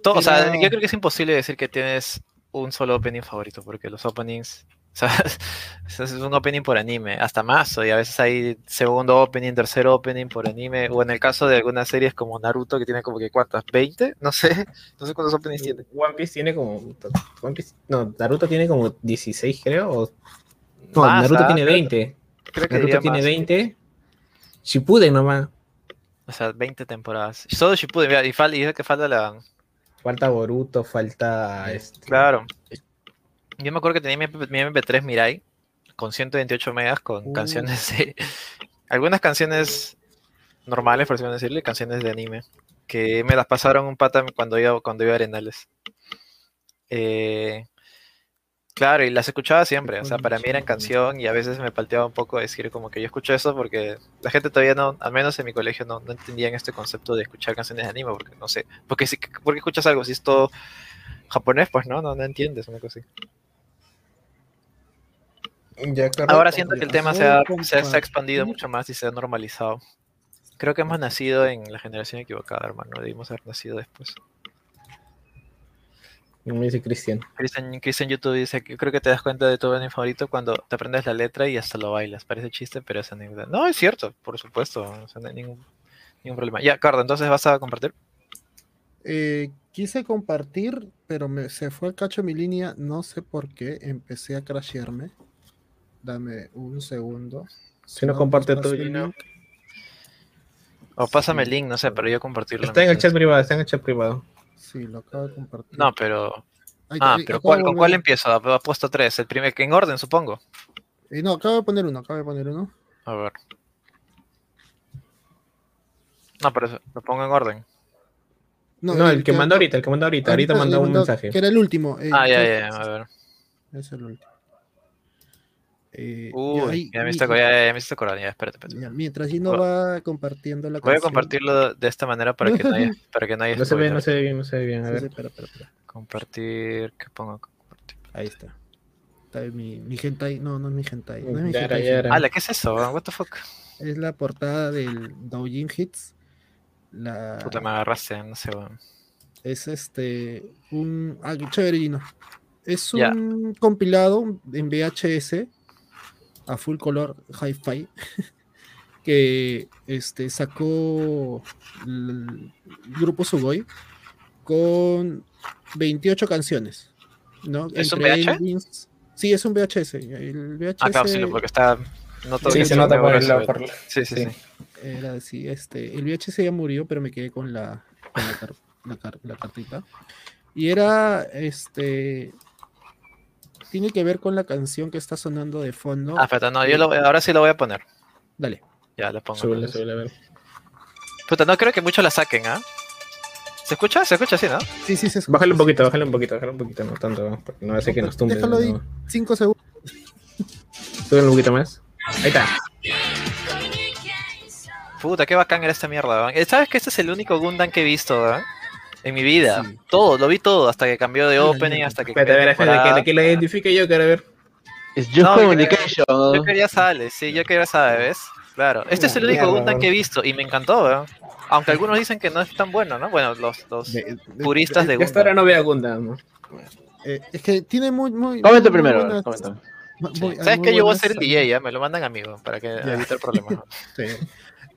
todo, o sea, yo creo que es imposible decir que tienes un solo opening favorito, porque los openings. (laughs) O sea, es un opening por anime, hasta más, y a veces hay segundo opening, tercer opening por anime, o en el caso de algunas series como Naruto, que tiene como que cuántas, 20, no sé, (laughs) no sé cuántos openings tiene. One Piece tiene como. One Piece- no, Naruto tiene como 16, creo. o- no, Más, Naruto ah, tiene creo- 20. Creo que Naruto tiene más. 20. Shippuden nomás. O sea, 20 temporadas. Solo Shippuden, mira, y, fal- y es que falta la... Falta Boruto, falta. Este, Claro. Yo me acuerdo que tenía mi, MP mi MP3 Mirai con 128 megas con Uh. canciones de... (laughs) Algunas canciones normales, por así decirlo, y canciones de anime. Que me las pasaron un pata cuando iba, cuando iba a Arenales. Eh, claro, y las escuchaba siempre. O sea, para mí eran canción y a veces me palteaba un poco decir como que yo escucho eso porque la gente todavía no, al menos en mi colegio, no, no entendían este concepto de escuchar canciones de anime. Porque no sé, porque si, porque escuchas algo si es todo japonés, pues no, no, no entiendes una cosa así. ya, claro. Ahora siento que el tema se ha, se ha- se ha expandido mucho más y se ha normalizado. Creo que hemos nacido en la generación equivocada, hermano. Debimos haber nacido después. Me dice Cristian. Cristian YouTube dice que creo que te das cuenta de tu anime favorito cuando te aprendes la letra y hasta lo bailas. Parece chiste, pero es anécdota. No, es cierto, por supuesto. o sea, no hay ningún, ningún problema. Ya, Cardo, entonces vas a compartir. eh, quise compartir, pero me, se fue el cacho mi línea, no sé por qué, empecé a crashearme. Dame un segundo. Si no comparte Gino. link. O pásame el link, no sé, pero yo compartirlo. Está en el chat privado, está en el chat privado. Sí, lo acabo de compartir. No, pero. Ahí- Ah, ahí- pero ¿cuál, ¿con cuál empiezo? Ha puesto tres. El primer, que en orden, supongo. eh, no, acabo de poner uno, acabo de poner uno. A ver. No, pero eso, lo pongo en orden. No, el que mandó ahorita, el que mandó ahorita. Ahorita le mandó un mensaje. Que era el último. eh, Ah, ya, que- ya, a ver. Es el último. Eh, ya, Uy, ahí- ya me hiciste acordar, ya, me acordar, ya, espérate, espérate. ya, mientras Gino Voy- va compartiendo la Voy a canción. compartirlo de esta manera para que no haya, (laughs) para que no haya No se ve, no se ve bien, no se ve bien. A Sí, ver. sí, espera, espera, espera. Compartir, ¿qué pongo? Compartir. Ahí está. Está mi, mi hentai. No, no es mi hentai. No es mi hentai. Ala, ¿qué es eso? What the fuck? Es la portada del Doujin Hits. La, Puta, me agarraste, no sé, weón. es este un ah, chévere Gino. Es un compilado en VHS a full color hi-fi (laughs) que este sacó el grupo Sugoi con 28 canciones, ¿no? ¿Es un Entre VH? endings- sí, es un VHS. El VHS Ah, claro, sí, porque está. No todo Sí, que se sea nota por grueso, el por- Sí, sí, sí. sí. era así, este, el VHS ya murió, pero me quedé con la, con la, car- la car- la cartita. Y era, este, tiene que ver con la canción que está sonando de fondo. Ah, espérate, no, yo lo, voy- ahora sí lo voy a poner. Dale. Ya, lo pongo. Súbele, súbele, a ver. Puta, no creo que muchos la saquen, ¿ah? ¿Se escucha? Se escucha así, ¿no? Sí, sí, se escucha, Bájale un poquito, bájale un poquito, bájale un poquito, no tanto, porque no hace que nos tumbe. Déjalo ahí, no. cinco segundos. Súbele un poquito más. Ahí está. Puta, qué bacán era esta mierda. Eh, ¿Sabes que este es el único Gundam que he visto, weón? En mi vida. Sí. Todo, lo vi todo, hasta que cambió de opening, hasta que Espérate, a ver, de espérate, que, que lo identifique yo, quiero ver. Es Just No, Communication. Yo quería sale, sí, yo quería saber, ¿ves? Claro. Este es el único Gundam que he visto y me encantó, weón. Aunque algunos dicen que no es tan bueno, ¿no? Bueno, los, los De- de- puristas de Yo hasta ahora Gundam. no veo a Gundam, ¿no? eh, es que tiene muy, muy. Comenta primero. buenas- comenta. Sí. ¿Sabes qué? Yo voy a ser el DJ, ya, me lo mandan a mí, weón, para que evite el problema. ¿no? (laughs) Sí.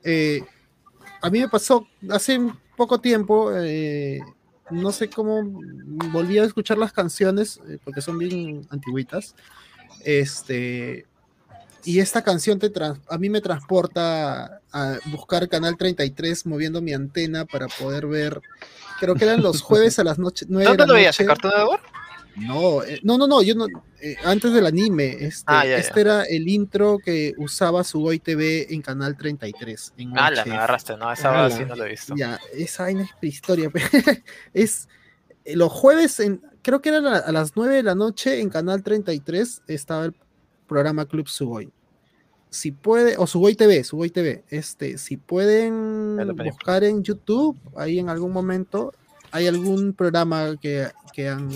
Eh, a mí me pasó hace poco tiempo, eh, no sé cómo volví a escuchar las canciones, eh, porque son bien antiguitas. Este, y esta canción te trans- a mí me transporta a buscar Canal 33 moviendo mi antena para poder ver. Creo que eran los jueves a las noche, 9 de ¿Dónde la lo veías? No, eh, no, no, no, yo no, eh, antes del anime, este, Ah, ya, ya. este era el intro que usaba Sugoi TV en Canal 33. En Ala, UHF. me agarraste, no, esa verdad sí no lo he visto. Ya, esa vaina es prehistoria. (laughs) es eh, los jueves, en, creo que era la- a las 9 de la noche en Canal 33 estaba el programa Club Sugoi. Si puede, o Sugoi TV, Sugoi TV, este, si pueden buscar en YouTube, ahí en algún momento, hay algún programa que, que han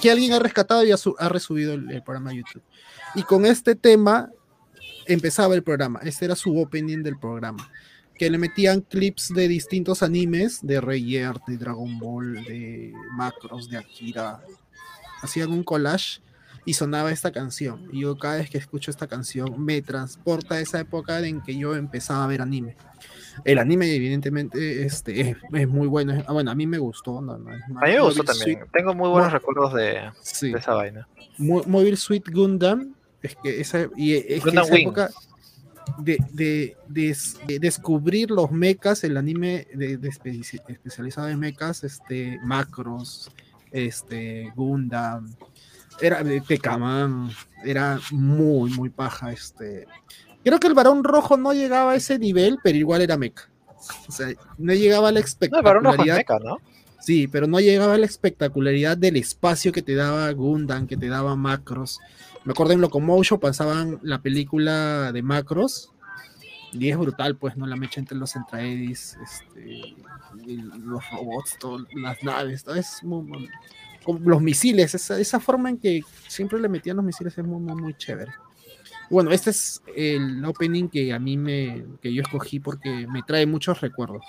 que alguien ha rescatado y ha, su- ha resubido el, el programa a YouTube. Y con este tema empezaba el programa. Este era su opening del programa. Que le metían clips de distintos animes, de Rayer, de Dragon Ball, de Macros, de Akira. Hacían un collage y sonaba esta canción. Y yo cada vez que escucho esta canción me transporta a esa época en que yo empezaba a ver anime. El anime, evidentemente, este, es, es muy bueno. Es- ah, bueno, a mí me gustó. No, A mí me gustó Mobile también. Tengo muy buenos Mo- recuerdos de, sí. de esa vaina. Mo- Mobile Suit Gundam. Es que esa, y es que Gundam esa Wing. época de, de- de- de descubrir los mechas, el anime de, de especi- especializado en mechas, este, Macros, este, Gundam, era de Tecaman, era muy, muy paja. Este. Creo que el varón rojo no llegaba a ese nivel, pero igual era mecha. O sea, no llegaba a la No, no espectacularidad. meca, ¿no? Sí, pero no llegaba a la espectacularidad del espacio que te daba Gundam, que te daba Macros. Me acuerdo en Locomotion pasaban la película de Macros. Y es brutal, pues, ¿no? La mecha entre los Entraedis, este, los robots, todo, las naves, todo es muy, muy- con los misiles, esa, esa forma en que siempre le metían los misiles es muy, muy, muy chévere. Bueno, este es el opening que a mí me, que yo escogí porque me trae muchos recuerdos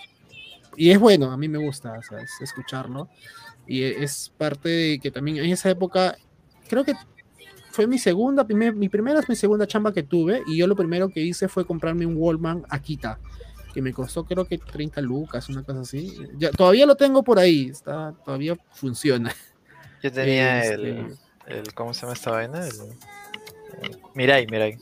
y es bueno, a mí me gusta o sea, es- escucharlo. Y e- es parte de que también en esa época, creo que fue mi segunda, primer- mi primera es mi segunda chamba que tuve. Y yo lo primero que hice fue comprarme un Wallman Akita, que me costó creo que 30 lucas, una cosa así. Ya, todavía lo tengo por ahí, está, todavía funciona. Yo tenía (laughs) Este- el, el. ¿Cómo se llama esta vaina? El- Mirai, Mirai.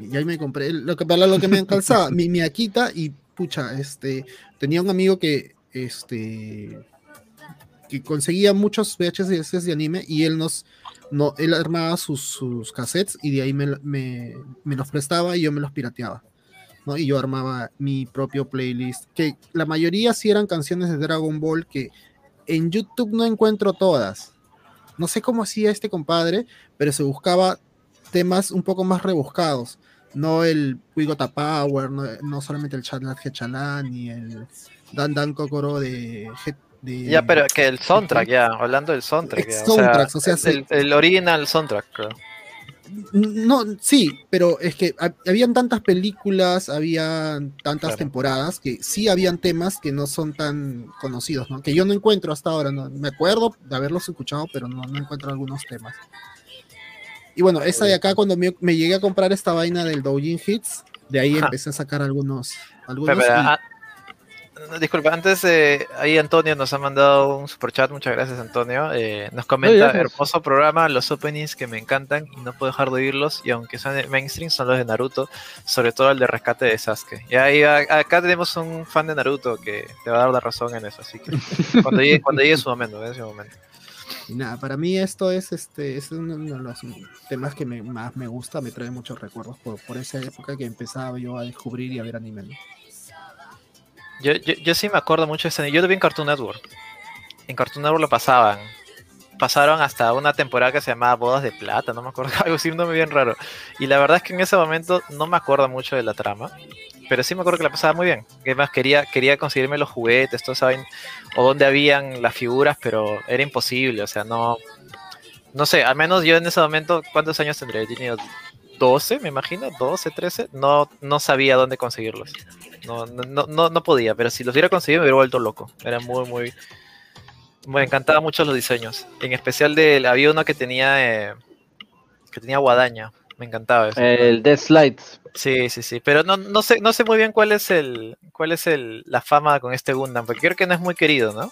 Y ahí me compré lo que para lo que me calzaba, mi, mi Akita y pucha, este tenía un amigo que este que conseguía muchos VHS de anime y él nos no él armaba sus, sus cassettes y de ahí me, me, me los prestaba y yo me los pirateaba. ¿no? Y yo armaba mi propio playlist, que la mayoría sí eran canciones de Dragon Ball que en YouTube no encuentro todas. No sé cómo hacía este compadre, pero se buscaba temas un poco más rebuscados. No el Wigota Power, no, no solamente el Chatlat Hechalan ni el Dan Dan Kokoro de, Ya, pero que el soundtrack, ya, hablando del soundtrack. Ya, soundtracks, o sea, el, el original soundtrack, creo. No, sí, pero es que ha- habían tantas películas, habían tantas Claro. temporadas que sí habían temas que no son tan conocidos, ¿no? Que yo no encuentro hasta ahora, ¿no? Me acuerdo de haberlos escuchado, pero no, no encuentro algunos temas. Y bueno, esta de acá, cuando me, me llegué a comprar esta vaina del Doujin Hits, de ahí Ajá. empecé a sacar algunos. algunos Pero, pero, y- ah, no, disculpa, antes eh, ahí Antonio nos ha mandado un super chat, muchas gracias Antonio. Eh, nos comenta, hermoso programa, los openings que me encantan y no puedo dejar de oírlos y aunque son de mainstream son los de Naruto, sobre todo el de rescate de Sasuke. Y ahí a- acá tenemos un fan de Naruto que te va a dar la razón en eso, así que (laughs) cuando llegue, cuando llegue su momento, en ese momento. Y nada, para mí esto es este es uno de los temas que me- más me gusta, me trae muchos recuerdos por, por esa época que empezaba yo a descubrir y a ver anime. ¿no? Yo, yo, sí me acuerdo mucho de ese Yo lo vi en Cartoon Network. En Cartoon Network lo pasaban. Pasaron hasta una temporada que se llamaba Bodas de Plata, no me acuerdo, (laughs) algo así, un nombre bien raro. Y la verdad es que en ese momento no me acuerdo mucho de la trama. Pero sí me acuerdo que la pasaba muy bien. Además quería, quería conseguirme los juguetes, todos saben, o dónde habían las figuras, pero era imposible. O sea, no. No sé, al menos yo en ese momento, ¿cuántos años tendría? Yo tenía 12, me imagino, 12, 13. No, no sabía dónde conseguirlos. No, no, no, no, podía, pero si los hubiera conseguido me hubiera vuelto loco. Era muy, muy. Me encantaban mucho los diseños. En especial de, había uno que tenía eh, que tenía guadaña. Me encantaba eso. El Death Slides. Sí, sí, sí. Pero no, no sé, no sé muy bien cuál es el, cuál es el, la fama con este Gundam, porque creo que no es muy querido, ¿no?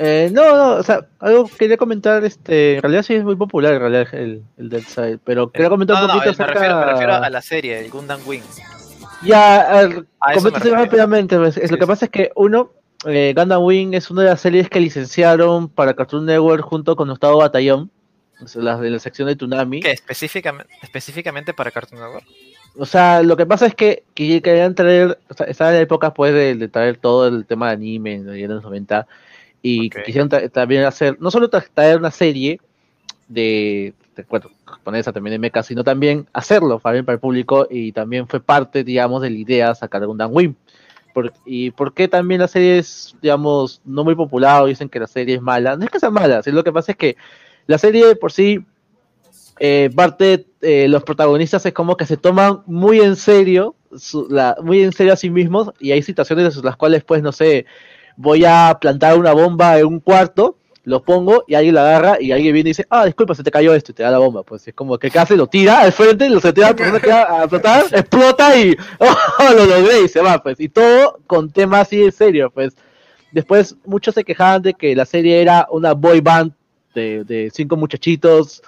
Eh, no, no, o sea, algo que quería comentar, este, en realidad sí es muy popular en realidad el, el Dead Side, pero quería comentar No, un no, no, poquito me, refiero, me refiero a la serie, el Gundam Wing. Ya, me refería. rápidamente, pues, es- Sí, lo que sí. pasa es que uno, eh, Gundam Wing es una de las series que licenciaron para Cartoon Network junto con Octavo Batallón, o sea, las de la sección de Tsunami. ¿Qué? Específicamente, específicamente para Cartoon Network. O sea, lo que pasa es que, que querían traer, o sea, estaba en la época pues de, de traer todo el tema de anime en los 90 y quisieron también hacer, no solo tra- traer una serie de, de bueno, japonesa también de mecha, sino también hacerlo para, para el público y también fue parte, digamos, de la idea sacar Gundam Wing. Por- ¿Y por qué también la serie es, digamos, no muy popular dicen que la serie es mala? No es que sea mala, sino lo que pasa es que la serie por sí eh, parte eh, los protagonistas es como que se toman muy en serio, su- la- muy en serio a sí mismos y hay situaciones en las cuales pues no sé, voy a plantar una bomba en un cuarto, lo pongo y alguien la agarra y alguien viene y dice, ah, disculpa, se te cayó esto y te da la bomba, pues es como que ¿qué hace? Lo tira al frente, lo se tira, persona que va a explotar, (laughs) explota y (laughs) oh, lo logré y se va, pues, y todo con temas así en serio, pues. Después muchos se quejaban de que la serie era una boy band de, de cinco muchachitos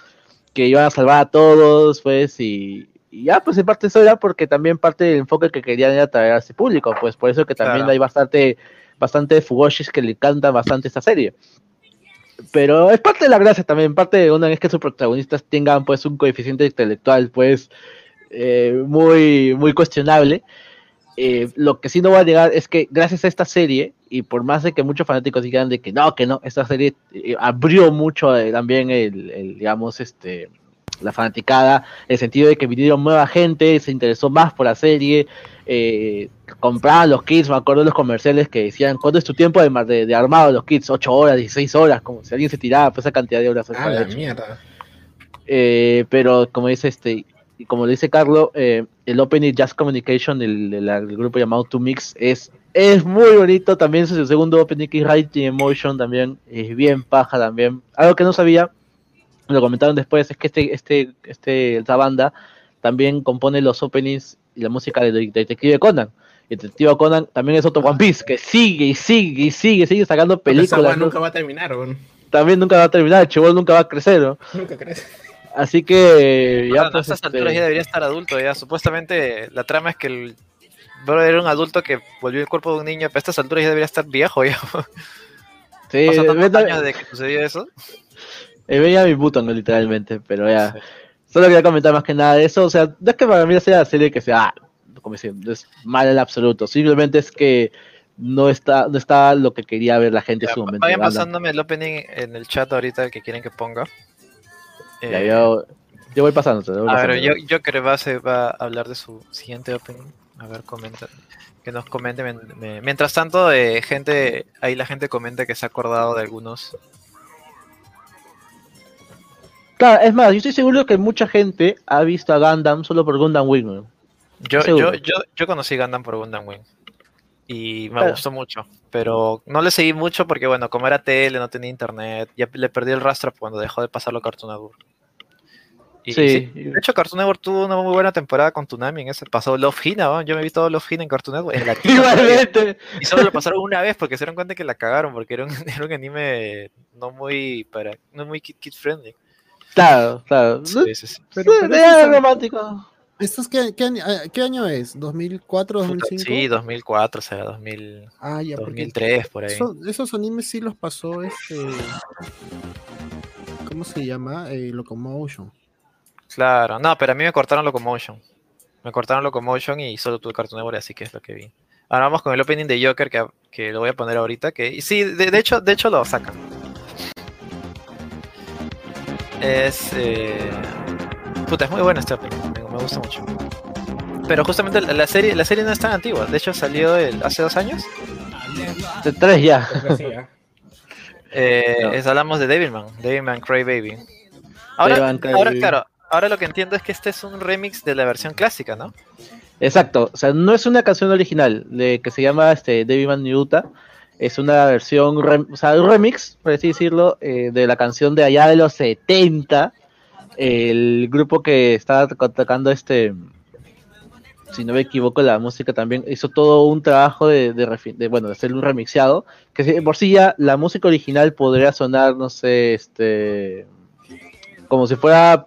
que iban a salvar a todos, pues, y, y ya, pues en parte eso era porque también parte del enfoque que querían era atraer a ese público, pues por eso que también Claro. hay bastante, bastante fugoshis que le encantan bastante esta serie. Pero es parte de la gracia también, parte de una vez que sus protagonistas tengan pues un coeficiente intelectual pues eh, muy, muy cuestionable. Eh, lo que sí no voy a negar es que gracias a esta serie, y por más de que muchos fanáticos digan de que no, que no, esta serie eh, abrió mucho eh, también el, el, digamos, este, la fanaticada, en el sentido de que vinieron nueva gente, se interesó más por la serie, eh, compraban los kits, me acuerdo de los comerciales que decían, ¿cuánto es tu tiempo de, de, de armado los kits? 8 horas, 16 horas, como si alguien se tiraba pues, esa cantidad de horas. Ah, la mierda. Eh, pero como dice este, y como dice Carlos, eh, el Opening Jazz Communication del- del grupo llamado To Mix es, es muy bonito. También su segundo opening que es Writing Emotion también es bien paja también. Algo que no sabía, lo comentaron después, es que este, este, este, esta banda también compone los openings y la música de, de Detective Conan. Y Detective Conan también es otro One Piece que sigue y sigue y sigue, sigue sacando esa películas. ¿no? nunca va a terminar. También nunca va a terminar, el Chibol nunca va a crecer. ¿no? Nunca crees. Así que Bueno, ya a pues, estas este, alturas ya debería estar adulto. Ya supuestamente la trama es que el bro era un adulto que volvió el cuerpo de un niño, pero a estas alturas ya debería estar viejo (laughs) ya. sí, Pasan tantos años desde que sucedió eso. eh, veía mi ¿no? literalmente, pero ya. Sí. Solo quería comentar más que nada de eso. O sea, no es que para mí sea la serie que sea, ah, como diciendo, es mala en absoluto. Simplemente es que no está, no está lo que quería ver la gente en Ya, su momento. Vayan pasándome el opening en el chat ahorita el que quieren que ponga. Ya, Eh, yo, yo voy pasando. voy a ver, yo, yo creo que va, se va a hablar de su siguiente opening. A ver, comenta. Que nos comente. men- me- Mientras tanto, eh, gente, ahí la gente comenta que se ha acordado de algunos. Claro, es más, yo estoy seguro que mucha gente ha visto a Gundam solo por Gundam Wing. ¿no? Yo, yo, yo, yo conocí Gundam por Gundam Wing. Y me Claro. gustó mucho. Pero no le seguí mucho porque, bueno, como era tele, no tenía internet. Ya le perdí el rastro cuando dejó de pasarlo Cartoon Network. Y, Sí. sí, de hecho, Cartoon Network tuvo una muy buena temporada con Tsunami en ese. Pasó Love Hina, ¿no? Yo me vi todo Love Hina en Cartoon Network. En latino. (laughs) Igualmente. y solo lo pasaron una vez porque se dieron cuenta que la cagaron. Porque era un, (laughs) era un anime no muy para no muy kid, kid friendly. Claro, claro. Sí, sí, sí. Pero, Sí, pero era estos, romántico. estos ¿qué, qué año, qué año es? ¿2004, Puta, 2005? Sí, 2004, o sea, 2000, Ah, ya, porque 2003, por ahí. eso- esos animes sí los pasó este... ¿Cómo se llama? Eh, Locomotion. Claro, no, pero a mí me cortaron Locomotion. Me cortaron Locomotion y solo tuve Cartoon Network, así que es lo que vi. Ahora vamos con el opening de Joker, que, que lo voy a poner ahorita. Que y sí, de, de hecho, de hecho lo sacan. Es. Eh... Puta, es muy bueno este opening, me, me gusta mucho. Pero justamente la, la serie, la serie no es tan antigua. De hecho, salió el- hace dos años. De tres ya. ¿ah? Eh, No. es- hablamos de Devilman, Devilman. Ahora, Devilman Cry ahora, Baby. claro, ahora lo que entiendo es que este es un remix de la versión clásica, ¿no? Exacto, o sea, no es una canción original de que se llama este Devilman es una versión, o sea, un remix, por así decirlo, eh, de la canción de allá de los 70, el grupo que estaba toc- tocando este, si no me equivoco, la música también hizo todo un trabajo de, de, de, bueno, de hacer un remixado, que por sí ya la música original podría sonar, no sé, este, como si fuera,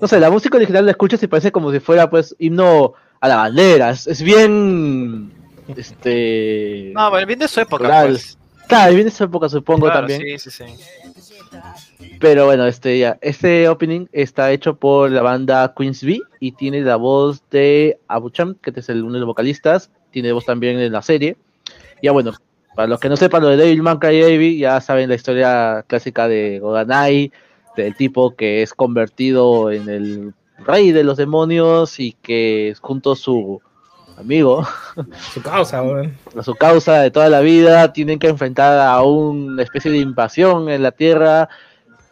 no sé, la música original la escuchas y parece como si fuera, pues, himno a la bandera, es, es bien, este, No, pero bien de su época, Rural. pues. claro, bien de esa época supongo Claro, también. Sí, sí, sí. Pero bueno, este ya, este opening está hecho por la banda Queens B y tiene la voz de Abucham, que es el uno de los vocalistas, tiene voz también en la serie. Ya bueno, para los que no sepan lo de Devilman Crybaby, ya saben la historia clásica de Goganai, del tipo que es convertido en el rey de los demonios y que junto a su amigo, Su causa, a su causa de toda la vida, tienen que enfrentar a una especie de invasión en la Tierra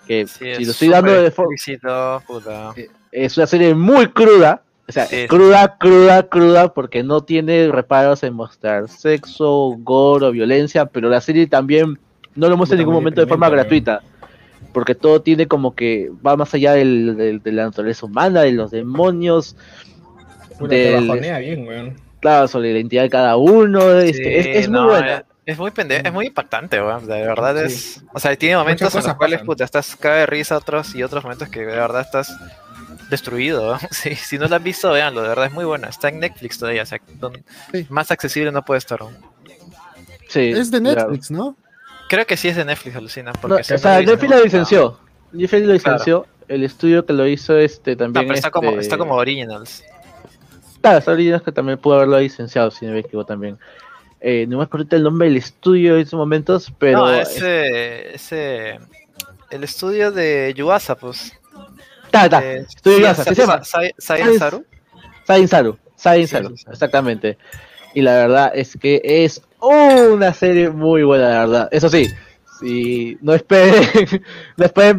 Que Sí, si es lo estoy dando de forma. explícito, puta. Es una serie muy cruda. O sea, Sí, sí. cruda, cruda, cruda, porque no tiene reparos en mostrar sexo, gore o violencia, pero la serie también no lo muestra en ningún momento de forma gratuita. Porque todo tiene como que va más allá del- del- de la naturaleza humana, de los demonios, te del- bien, weón. claro, sobre la identidad de cada uno. este, Sí, es, es muy no, buena. Es, es muy pende- es muy impactante, weón. De verdad Sí. es. O sea, tiene momentos en los cuales pasan. puta, estás cae de risa otros y otros momentos que de verdad estás destruido. (laughs) Sí, si no lo han visto, véanlo, de verdad es muy buena. Está en Netflix todavía, o sea, don- Sí. más accesible no puede estar. aún. Sí, Es de claro. Netflix, ¿no? Creo que sí es de Netflix, alucina. No, Porque o se sea, dice, Netflix ¿no? lo licenció. Netflix lo licenció. El estudio que lo hizo este No, también. pero está como, este, está como Originals. Claro, está Originals que también pudo haberlo licenciado, si no me equivoco también. Eh, no me acuerdo el nombre del estudio en esos momentos, pero. no, ese, ese. El estudio de Yuasa, pues. Está, está. eh, Estudio Yuasa, Sa- ¿qué se llama? Sa- Sa- Saiyan ¿Sabes? Saru. Sain Saru. Sain Sí, Saru, sí, sí. exactamente. Y la verdad es que es una serie muy buena, la verdad. Eso sí, si no esperen, (laughs) no esperen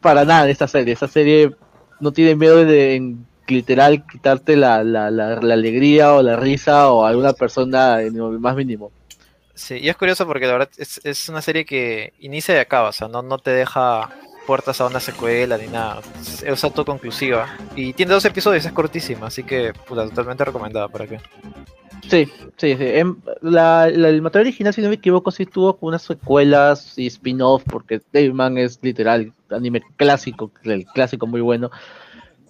para nada esta serie. Esta serie no tiene miedo de en literal quitarte la, la, la, alegría o la risa o alguna persona en más mínimo. Sí, y es curioso porque la verdad es, es una serie que inicia y acaba, o sea, no, no te deja puertas a una secuela ni nada. Es autoconclusiva. Y tiene dos episodios, es cortísima, así que puta, totalmente recomendada para que. Sí, sí, sí. Em, la, la- el material original, si no me equivoco, sí tuvo como unas secuelas y spin-off, porque Devilman es literal anime clásico, el clásico muy bueno.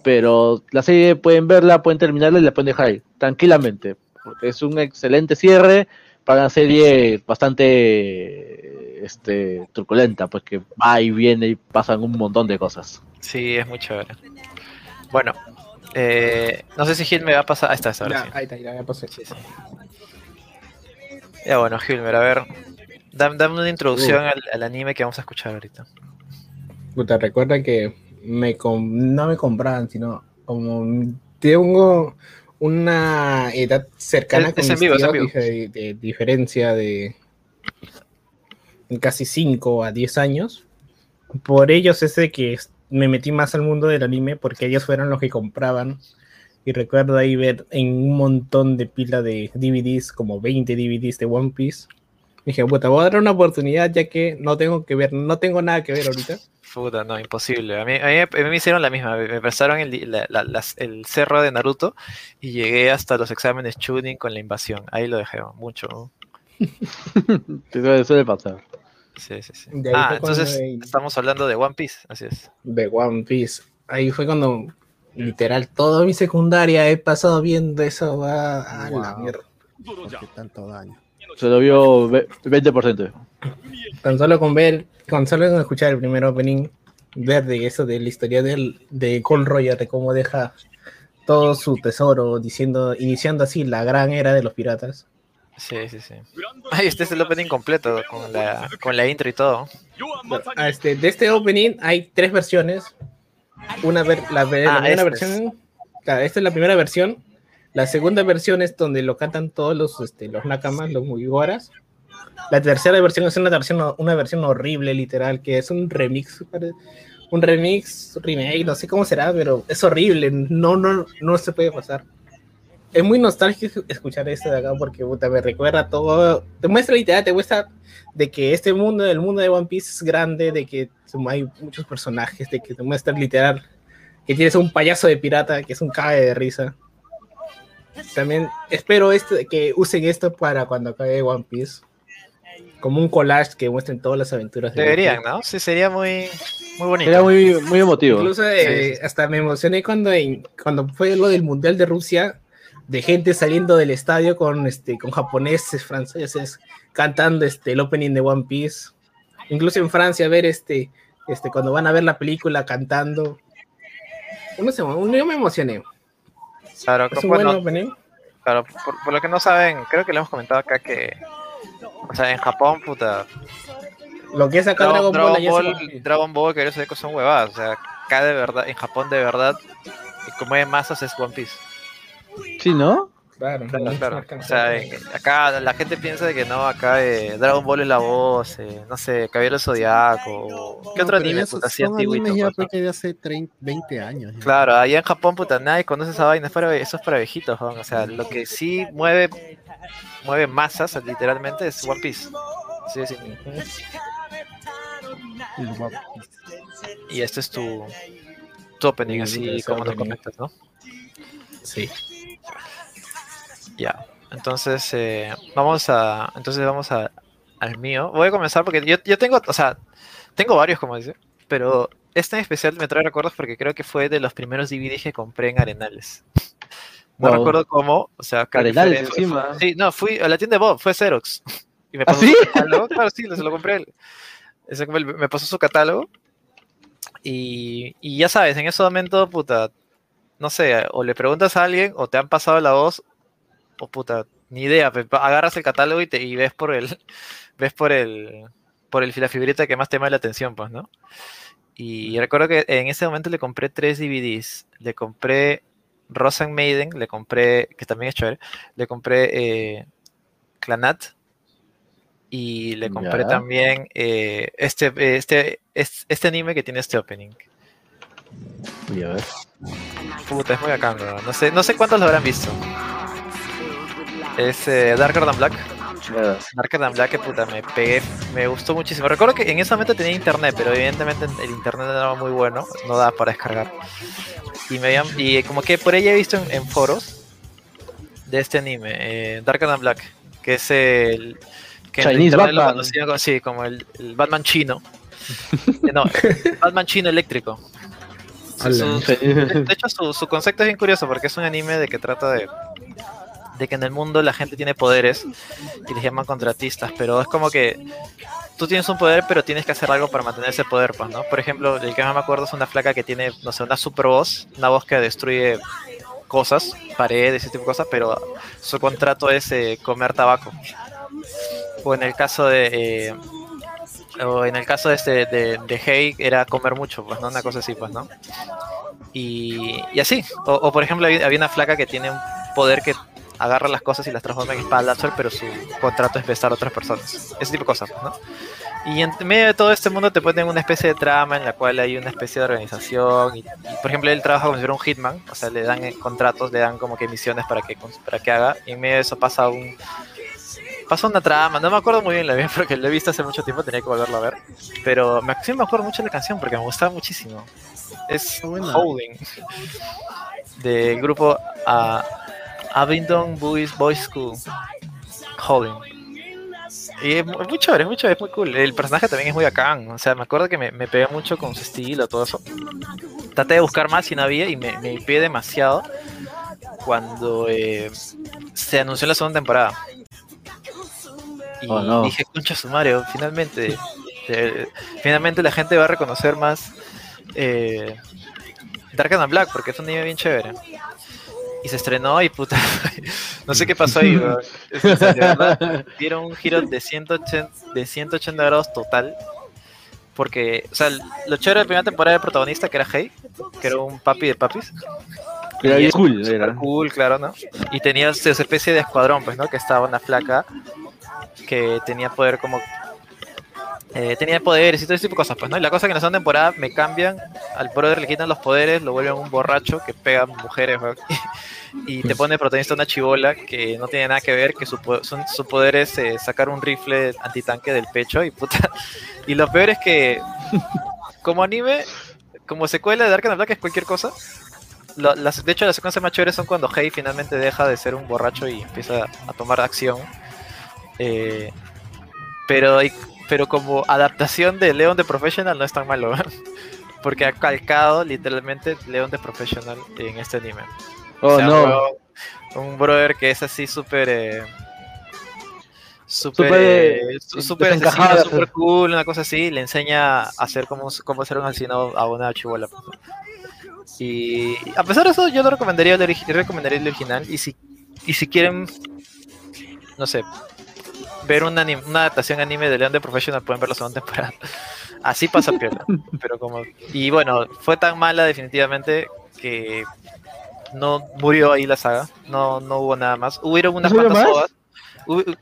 Pero la serie pueden verla, pueden terminarla y la pueden dejar ahí, tranquilamente. Porque es un excelente cierre para una serie bastante este, truculenta, pues que va y viene y pasan un montón de cosas. Sí, es muy chévere. Bueno, eh, no sé si Gil me va a pasar. Ahí está, está, ahora Ya, sí. ahí está, ya, ya pasé. Sí, sí. Ya bueno, Gilmer, a ver. Dame, dame una introducción al, al anime que vamos a escuchar ahorita. Puta, recuerda que me no me compraban, sino como tengo una edad cercana Es- con es mis vivo, tíos, de diferencia de casi 5 a 10 años. Por ellos es de que me metí más al mundo del anime porque ellos fueron los que compraban. Y recuerdo ahí ver en un montón de pila de DVDs, como 20 DVDs de One Piece. Dije, puta, voy a dar una oportunidad ya que no tengo que ver, no tengo nada que ver ahorita. Puta, no, imposible. A mí, a mí, a mí me hicieron la misma. Me me prestaron el, la- la- las- el cerro de Naruto y llegué hasta los exámenes Chunin con la invasión. Ahí lo dejé, mucho. (laughs) ¿no? Suele, suele pasar. Sí, sí, sí. De ahí Ah, entonces estamos hablando de One Piece, así es. de One Piece. Ahí fue cuando literal toda mi secundaria he pasado viendo eso va a la mierda. Se lo vio ve- 20%. Tan solo con ver, con solo con escuchar el primer opening, ver de eso de la historia del, de Cole Roger, de cómo deja todo su tesoro, diciendo, iniciando así la gran era de los piratas. Sí, sí, sí. Ay, este es el opening completo, con la, con la intro y todo. Ah, Este, de este opening hay tres versiones. Una ver, la, Ah, primera este es. versión, claro, esta es la primera versión. La segunda versión es donde lo cantan todos los, este, los nakamas, los mugiwaras. La tercera versión es una versión, una versión horrible, literal, que es un remix, un remix, remake, no sé cómo será, pero es horrible, no, no, no se puede pasar. Es muy nostálgico escuchar esto de acá porque puta, me recuerda todo, te muestra literal, te muestra de que este mundo, el mundo de One Piece es grande, de que hay muchos personajes, de que te muestra literal que tienes un payaso de pirata que es un cague de risa. También espero esto, que usen esto para cuando acabe One Piece. Como un collage que muestren todas las aventuras. de Deberían, Luffy. ¿no? Sí, sería muy, muy bonito. Era muy, muy emotivo. Incluso eh, Sí, sí. hasta me emocioné cuando, en- cuando fue lo del Mundial de Rusia, de gente saliendo del estadio con, este, con japoneses, franceses, cantando este, el opening de One Piece. Incluso en Francia, ver este, este, cuando van a ver la película cantando. Uno se, uno- yo me emocioné. Claro, Es un bueno, buen claro, por, por lo que no saben, creo que le hemos comentado acá que, o sea, en Japón, puta, Lo que es acá Dragon, Dragon, Ball, Dragon Ball, Piece. Dragon Ball, que son huevadas, o sea, acá de verdad, en Japón de verdad, como hay masas es One Piece. Sí, ¿no? Claro, Claro, claro. O sea, eh, acá la gente piensa de que no, acá eh, Dragon Ball es la voz, eh, no sé, Caballero Zodiaco. ¿Qué No, otro anime? Puta, así antiguito, ya ¿no? que de hace 30, 20 años. ya. Claro, allá en Japón, puta, nadie conoce esa vaina, es para, eso es para viejitos, weón. o sea, lo que sí mueve, mueve masas, literalmente, es One Piece. Sí, sí. Y este es tu, tu opening, Sí, así como nos comentas, ¿no? Sí. Ya, entonces eh, vamos a, entonces vamos a, al mío. Voy a comenzar porque yo, yo tengo, o sea, tengo varios, como dice, pero este en especial me trae recuerdos porque creo que fue de los primeros DVDs que compré en Arenales. No Wow. recuerdo cómo, o sea, fue- Arenales, encima. Sí, no, fui a la tienda de Bob, fue Xerox. (laughs) Y me ¿Ah, pasó sí? su catálogo. Claro, sí, se lo compré él. Ese me pasó su catálogo. Y, y ya sabes, en ese momento, puta, no sé, o le preguntas a alguien o te han pasado la voz, o puta, ni idea, pe- agarras el catálogo y, te, y ves por el, (laughs) ves por el, por el, la fibrita que más te llama la atención, pues, ¿no? Y recuerdo que en ese momento le compré tres DVDs. Le compré Rosen Maiden, le compré, que también es chévere, le compré eh, Clanat y le compré también eh, este, este, es- este anime que tiene este opening. Y a ver. Puta, es muy bacán, weón. no sé, no sé cuántos lo habrán visto. Es eh, Darker Than Black. Ya. Darker Than Black, que puta, me pegué, me gustó muchísimo. Recuerdo que en ese momento tenía internet, pero evidentemente el internet no era muy bueno, no daba para descargar. Y, me habían- y como que por ahí he visto en, en foros de este anime, eh, Darker Than Black, que es el... Que Chinese internet lo Batman. conocían como, sí, como el, el Batman chino. (laughs) Eh, no, el Batman chino eléctrico. Su- de de hecho, su, su concepto es bien curioso porque es un anime de que trata de, de que en el mundo la gente tiene poderes y les llaman contratistas, pero es como que tú tienes un poder, pero tienes que hacer algo para mantener ese poder, pues, ¿no? Por ejemplo, el que más me acuerdo es una flaca que tiene, no sé, una super voz, una voz que destruye cosas, paredes, ese tipo de cosas, pero su contrato es eh, comer tabaco. O en el caso de. eh, o en el caso de, este, de, de Hey era comer mucho, pues, ¿no? Una cosa así, pues, ¿no? Y, y así. O, o, por ejemplo, había, una flaca que tiene un poder que agarra las cosas y las transforma en espada láser, pero su contrato es besar a otras personas. Ese tipo de cosas, ¿no? Y en medio de todo este mundo te ponen una especie de trama en la cual hay una especie de organización. Y, y, por ejemplo, él trabaja como si fuera un hitman, o sea, le dan eh, contratos, le dan como que misiones para que, para que haga. Y en medio de eso pasa un. Pasa una trama, no me acuerdo muy bien la bien (laughs) porque lo he visto hace mucho tiempo, tenía que volverlo a ver. Pero me, sí me acuerdo mucho de la canción porque me gustaba muchísimo. Es. Holding, (laughs) del grupo uh, Abingdon Boys, Boys School. Holding. Y es muy, chévere, es muy chévere, es muy cool. El personaje también es muy bacán. O sea, me acuerdo que me, me pegué mucho con su estilo, todo eso. Traté de buscar más y no había y me, me pegué demasiado cuando eh, se anunció la segunda temporada. Y Oh, no. dije, concha sumario, finalmente, eh, finalmente la gente va a reconocer más eh, Dark and Black porque es un anime bien chévere. Y se estrenó y puta, (laughs) no sé qué pasó ahí, weón. (laughs) Es- o sea, de verdad, dieron un giro de 180, de 180 grados total. Porque, o sea, lo chévere de la primera temporada del protagonista, que era Hey, que era un papi de papis. Era bien cool, era. cool, claro, ¿no? Y tenía esa especie de escuadrón, pues, ¿no? Que estaba una flaca que tenía poder como... eh, tenía poderes y todo ese tipo de cosas, pues, ¿no? Y la cosa que en la segunda temporada me cambian, al brother le quitan los poderes, lo vuelven un borracho que pega mujeres, weón, y te pone protagonista una chivola que no tiene nada que ver, que su, po- su, su poder es eh, sacar un rifle antitanque del pecho y puta... Y lo peor es que, como anime, como secuela de Dark and Black es cualquier cosa, las, de hecho, las secuencias más chéveres son cuando Hey finalmente deja de ser un borracho y empieza a tomar acción. Eh, pero, y- pero como adaptación de Leon the Professional no es tan malo, (laughs) porque ha calcado literalmente Leon the Professional en este anime. Oh, O sea, no. un brother que es así súper. eh, Súper, Súper, eh, eh, su- súper cool, una cosa así, le enseña a hacer cómo, cómo hacer un asesino a una chivola. Y a pesar de eso, yo lo recomendaría el, recomendaría el original. Y si, y si quieren, no sé, ver un anim- una adaptación anime de Leon de Professional, pueden ver la segunda temporada. (laughs) Así pasa piola. pero como, y bueno, fue tan mala definitivamente que no murió ahí la saga, no, no hubo nada más. Hubieron unas ¿No cuantas ovas,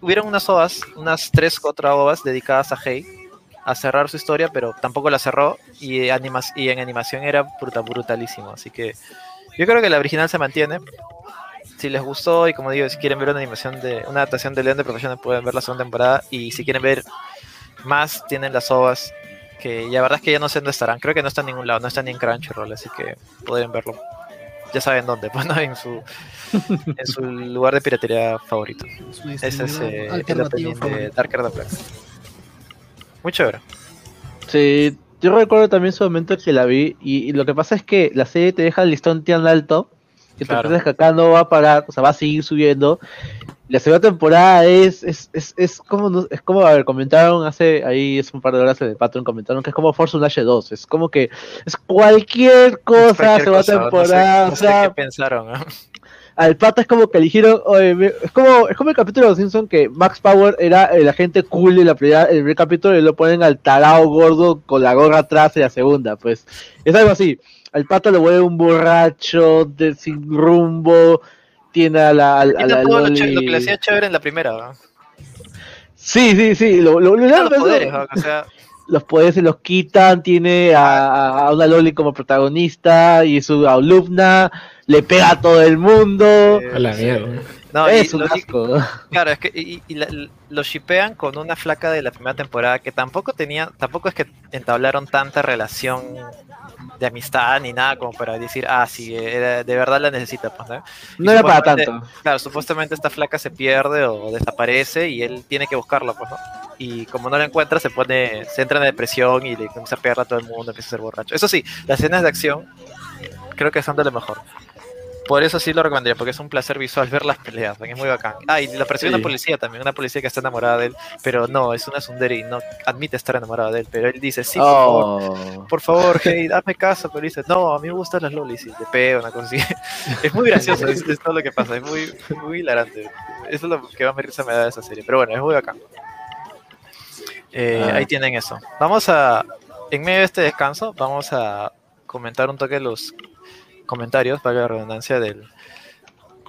hubieron unas ovas, unas tres cuatro ovas dedicadas a Hei, a cerrar su historia, pero tampoco la cerró y, animas y en animación era bruta, brutalísimo, así que yo creo que la original se mantiene. Si les gustó y como digo, si quieren ver una animación de una adaptación de León de Profesional pueden ver la segunda temporada y si quieren ver más tienen las ovas que ya la verdad es que ya no sé dónde estarán, creo que no están en ningún lado, no están ni en Crunchyroll, así que podrían verlo. Ya saben dónde, (laughs) pues, ¿no? en su (laughs) en su lugar de piratería favorito. Ese es eh, el opening de. Darker the Black. Muy chévere. Sí, yo recuerdo también su momento que la vi y, y lo que pasa es que la serie te deja el listón tan alto que Claro. piensas que acá no va a parar, o sea, va a seguir subiendo. La segunda temporada es, es, es, es como, es como, a ver, comentaron hace, ahí es un par de horas en el Patreon, comentaron que es como Force Unleashed 2, es como que es cualquier cosa, Cualquier segunda cosa, no sé- temporada, no o sé sea, qué pensaron. ¿no? al pata es como que eligieron, oye, me- es como, es como el capítulo de los Simpsons que Max Power era el agente cool de la primera, el primer capítulo y lo ponen al tarao gordo con la gorra atrás en la segunda, pues es algo así. Al pata lo vuelve un borracho de sin rumbo, tiene a la, a la todo lo, Loli- ché- lo que le hacía chévere en la primera. ¿no? Sí, sí, sí, lo, lo, lo- los lo- poderes, ¿no? o sea, los poderes se los quitan, tiene a, a una Loli como protagonista y su alumna, le pega a todo el mundo. eh, A la mierda. No, es un lo- asco. (laughs) Claro, es que y, y la- lo shipean con una flaca de la primera temporada que tampoco tenía, tampoco es que entablaron tanta relación de amistad ni nada como para decir, ah, sí, era- de verdad la necesita, pues, ¿no? No era para tanto. Claro, supuestamente esta flaca se pierde o desaparece y él tiene que buscarla, pues, ¿no? Y como no la encuentra, se pone, se entra en depresión y le comienza a pegarla a todo el mundo, empieza a ser borracho. Eso sí, las escenas de acción creo que son de lo mejor. Por eso sí lo recomendaría, porque es un placer visual (laughs) ver las peleas, es muy bacán. Ah, y la persigue Sí. una policía también, una policía que está enamorada de él, pero no, es una sundere y no admite estar enamorada de él, pero él dice, sí, por favor, Oh. por favor, (laughs) hey, dame caso, pero dice, no, a mí me gustan las lolis y te pego, una cosa así. (laughs) Es muy gracioso, es, es todo lo que pasa, es muy, muy hilarante. Eso es lo que más me risa me da de esa serie, pero bueno, es muy bacán. Eh, Ah. Ahí tienen eso. Vamos a, en medio de este descanso, vamos a comentar un toque los comentarios, para la redundancia, del,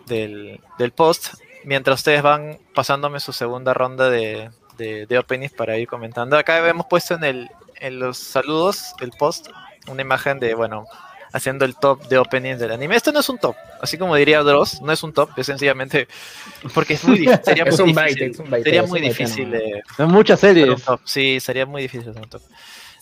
del, del post, mientras ustedes van pasándome su segunda ronda de, de, de openings para ir comentando. Acá hemos puesto en, el, en los saludos, el post, una imagen de, bueno, haciendo el top de openings del anime. Esto no es un top, así como diría Dross, no es un top, es sencillamente porque es muy (laughs) difícil. Sería muy difícil, es un bait, sería muy difícil muchas hacer un series. top. Sí, sería muy difícil hacer un top.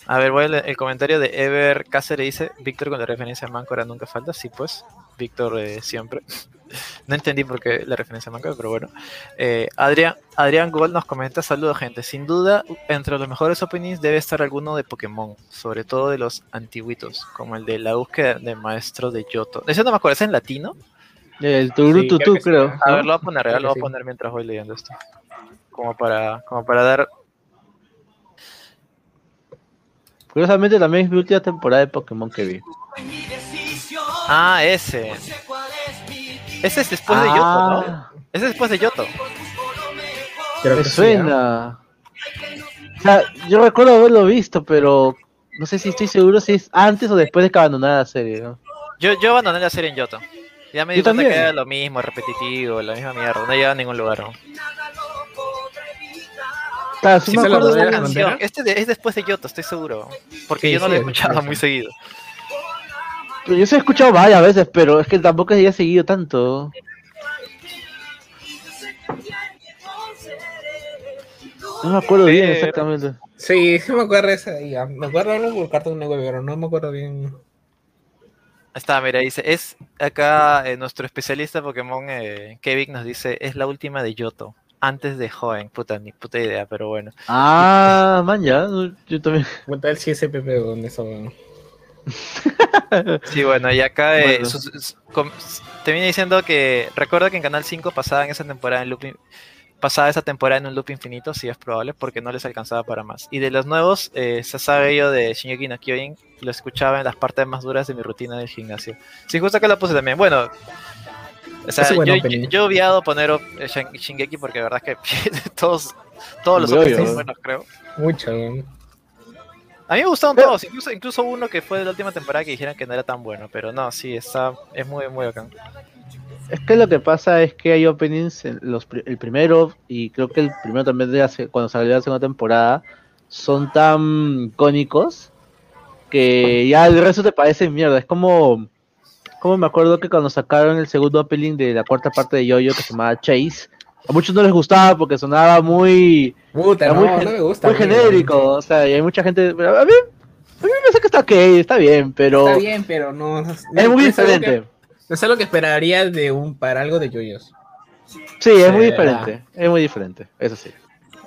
A ver, voy a leer el comentario de Ever Cáceres dice, Víctor con la referencia a Mancora nunca falta. Sí, pues, Víctor eh, siempre. (laughs) no entendí por qué la referencia a Mancora, pero bueno. Eh, Adrián, Adrián Gold nos comenta, saludos gente. Sin duda, entre los mejores openings debe estar alguno de Pokémon, sobre todo de los antiguitos, como el de la búsqueda de maestro de Yoto. Ese no me acuerdo, ¿es en latino? El Turututu, Sí, creo sí. A ver, lo voy a poner, lo voy a poner mientras voy leyendo esto. Como para, como para dar Curiosamente también es mi última temporada de Pokémon que vi. Ah, ese. Ese es después de Yoto, ¿no? Ah, Ese es después de Yoto. Creo Me que sí, suena. O sea, yo recuerdo haberlo visto, pero no sé si estoy seguro si es antes o después de que abandonara la serie, ¿no? Yo, yo abandoné la serie en Yoto. Ya me di cuenta que era lo mismo, repetitivo, la misma mierda. No llegaba a ningún lugar. ¿no? Claro, sí Sí me se acuerdo. de- la Canción. Este de- es después de Yoto, estoy seguro. Porque Sí, yo no sí, lo es escuchaba después, muy seguido. Pero yo se he escuchado varias veces, pero es que tampoco había seguido tanto. No me acuerdo bien exactamente. Sí, sí me acuerdo de esa. ya, Me acuerdo algo por Cartoon Network, pero no me acuerdo bien. Está, mira, dice, es acá eh, nuestro especialista Pokémon, eh, Kevin, nos dice, es la última de Yoto, antes de Joven, puta, ni puta idea, pero bueno. Ah, man, ya. Yo también. Cuenta el CSPP eso. weón. Sí, bueno, y acá eh, Bueno. com- viene diciendo que recuerda que en Canal 5 pasaba en esa temporada en loop pasaba esa temporada en un loop infinito, sí es probable, porque no les alcanzaba para más. Y de los nuevos, eh, se sabe yo de Shingeki no Kyojin, lo escuchaba en las partes más duras de mi rutina del gimnasio. Sí, justo acá la puse también. Bueno, o sea, yo, yo- yo he obviado poner eh, Shin- Shingeki porque la verdad es que (laughs) todos, todos los otros son buenos, creo. Mucho. A mí me gustaron Pero- todos, incluso, incluso uno que fue de la última temporada que dijeron que no era tan bueno, pero no, sí, está, es muy, muy bacán. Es que lo que pasa es que hay openings, en los, pri- el primero y creo que el primero también de la se- cuando salió la segunda temporada, son tan icónicos que ya el resto te parece mierda. Es como, como me acuerdo que cuando sacaron el segundo opening de la cuarta parte de Yoyo que se llamaba Chase, a muchos no les gustaba porque sonaba muy, Puta, no, muy gen- no me gusta. muy genérico. O sea, y hay mucha gente. A mí, a mí me parece que está ok, está bien, pero Está bien, pero no. no- es muy que- diferente. No es algo que esperaría de un para algo de yoyos. Sí, es muy diferente. Es muy diferente, eso sí.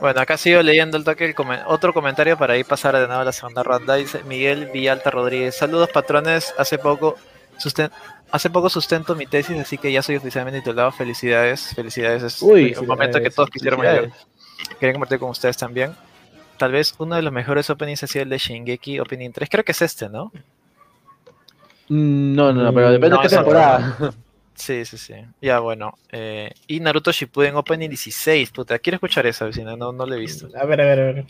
Bueno, acá sigo leyendo el toque, el comen- otro comentario para ir pasar de nuevo a la segunda ronda. Dice Miguel Villalta Rodríguez. Saludos patrones, hace poco susten- hace poco sustento mi tesis, así que ya soy oficialmente titulado. Felicidades, felicidades. Es Uy, un momento que todos felicidades. llegar. Quería compartir con ustedes también. Tal vez uno de los mejores openings ha sido el de Shingeki Opening 3. Creo que es este, ¿no? No, no, no, pero depende no, de qué otro, temporada. (laughs) Sí, sí, sí. Ya, bueno. eh, y Naruto Shippuden Opening 16. Puta, quiero escuchar esa vecina, no, no lo he visto. A ver, a ver, a ver.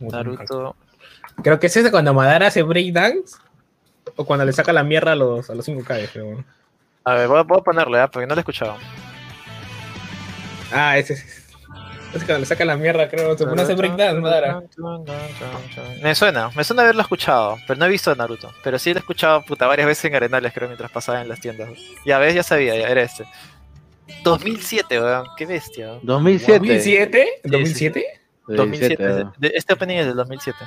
Naruto. Creo que es ese cuando Madara hace breakdance. O cuando le saca la mierda a los, a los 5K, creo. A ver, voy a, voy a ponerlo, ¿ya? Porque no lo he escuchado. Ah, ese es. Es cuando le saca la mierda, creo. Se pone a hacer breakdance, Madara. Me suena, me suena haberlo escuchado, pero no he visto Naruto. Pero sí lo he escuchado puta varias veces en Arenales, creo, mientras pasaba en las tiendas. Ya ves, ya sabía, ya era este. 2007, weón, qué bestia. weón. 2007. ¿2007? ¿2007? 2007, 2007, de- de- este opening es del 2007.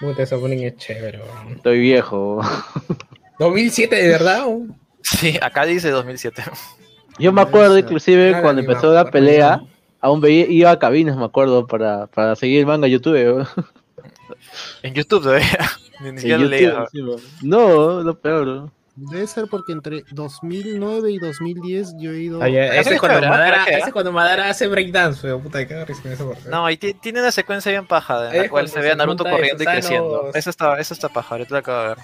Puta, ese opening es chévere. Estoy viejo. ¿2007 de verdad? Sí, acá dice 2007. Yo me acuerdo inclusive cuando empezó la pelea, aún veía, iba a cabinas, me acuerdo, para, para seguir el manga en YouTube. En YouTube todavía. (laughs) Ni En siquiera lo YouTube, leía. sí, no, lo peor. Debe ser porque entre 2009 y 2010 yo he ido. Ah, Ese es cuando ¿eh? Madara, ¿Para qué, ese eh? cuando Madara hace breakdance, weón. Puta, qué risa con esa parte. No, y ti- tiene una secuencia bien paja, en la Es cual se ve a Naruto corriendo y creciendo. sanos. Eso está, eso está paja, ahorita lo acabo de ver.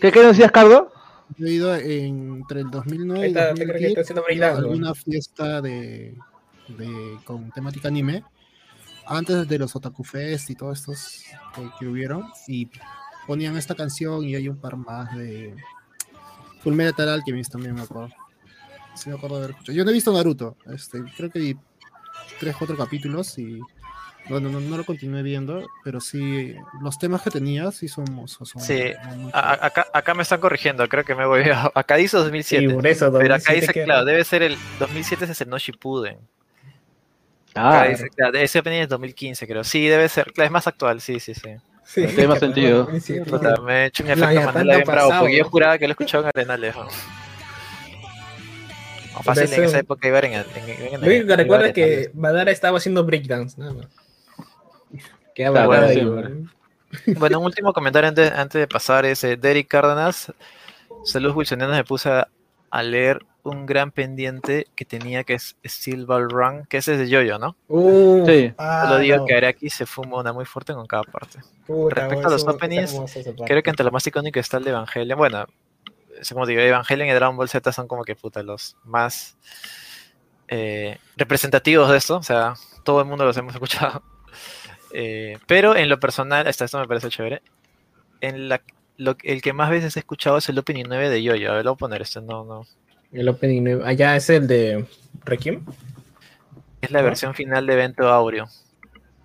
¿Qué, qué decías, Cardo? Yo he ido entre el 2009 Ahí y está, te creo que está 2010 haciendo a alguna fiesta de, de- con temática anime. Antes de los Otaku Fest y todos estos que, que hubieron. Y ponían esta canción y hay un par más de Full Metal Alchemist también me acuerdo. Sí me acuerdo de haber escuchado. Yo no he visto Naruto. Este, creo que vi tres, cuatro capítulos y bueno, no, no lo continué viendo, pero sí, los temas que tenía sí son, son, son Sí, muy- A- acá, acá me están corrigiendo, creo que me voy a... (laughs) Acá dice 2007. Sí, por eso, pero acá 2007 dice, que- claro, debe ser el 2007 se estrenó Shippuden. Ah, Acá dice, claro, ese opening es 2015, creo. Sí, debe ser, claro, es más actual, sí, sí, sí. Sí, Tiene más sentido. Puta, me he hecho un No, efecto ya, Mandela tanto bien bravo, pasado, porque yo ¿no? juraba que lo escuchaba en Arenales. ¿no? O fácil, en esa época iba en, en, en, en- Lo único que recuerdo es que. Madara estaba haciendo breakdance, nada más. Quedaba ahí, weón. Bueno, un último comentario antes, antes de pasar es eh, Derek Cárdenas. Saludos wilsonianos, me puse a, a leer un gran pendiente que tenía que es Ball Run, que ese es de Yoyo, ¿no? Uh, Sí. ah, Solo digo no. que Araki se fuma una muy fuerte con cada parte. Puta, respecto a los openings. Creo que entre lo más icónico está el de Evangelion. Bueno, como digo, Evangelion y Dragon Ball Z son como que puta los más eh, representativos de esto. O sea, todo el mundo los hemos (laughs) escuchado. Eh, pero en lo personal, hasta esto me parece chévere. En la, lo, el que más veces he escuchado es el opening 9 de Yoyo. A ver, lo voy a poner este. No, no. El opening nuevo. Allá es el de Requiem. Es la ¿No? versión final de Evento Aureo.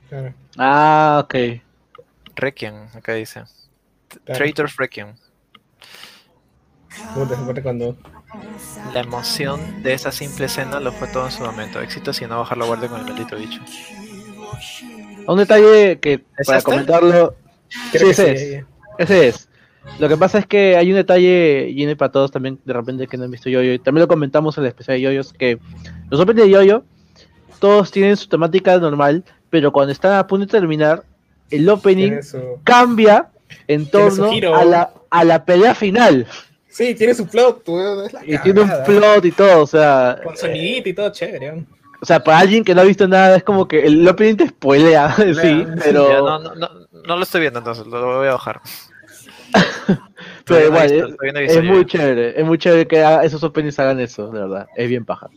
Claro, Ah, ok. Requiem, acá dice. claro. Traitor's Requiem. Parte cuando. La emoción de esa simple escena lo fue todo en su momento. Éxito si no bajar la guardia con el maldito bicho. Un detalle que ¿Es para este? comentarlo, Creo Sí, que ese sí, es. ese es. Lo que pasa es que hay un detalle, y viene para todos también, de repente que no han visto Yoyo, y también lo comentamos en el especial de Yoyos, que los openings de Yoyo, todos tienen su temática normal, pero cuando están a punto de terminar, el opening cambia en torno a la, a la pelea final. Sí, tiene su plot, weón, es la Y tiene un plot y todo, o sea, Con sonidito y todo chévere, weón. o sea, para alguien que no ha visto nada, es como que el opening te spoilea, (laughs) sí, pero, Ya, no, no, no, no lo estoy viendo entonces, lo voy a bajar. (laughs) pero no igual, visto- es, no es muy chévere, es muy chévere que esos openings hagan eso, de verdad, es bien paja.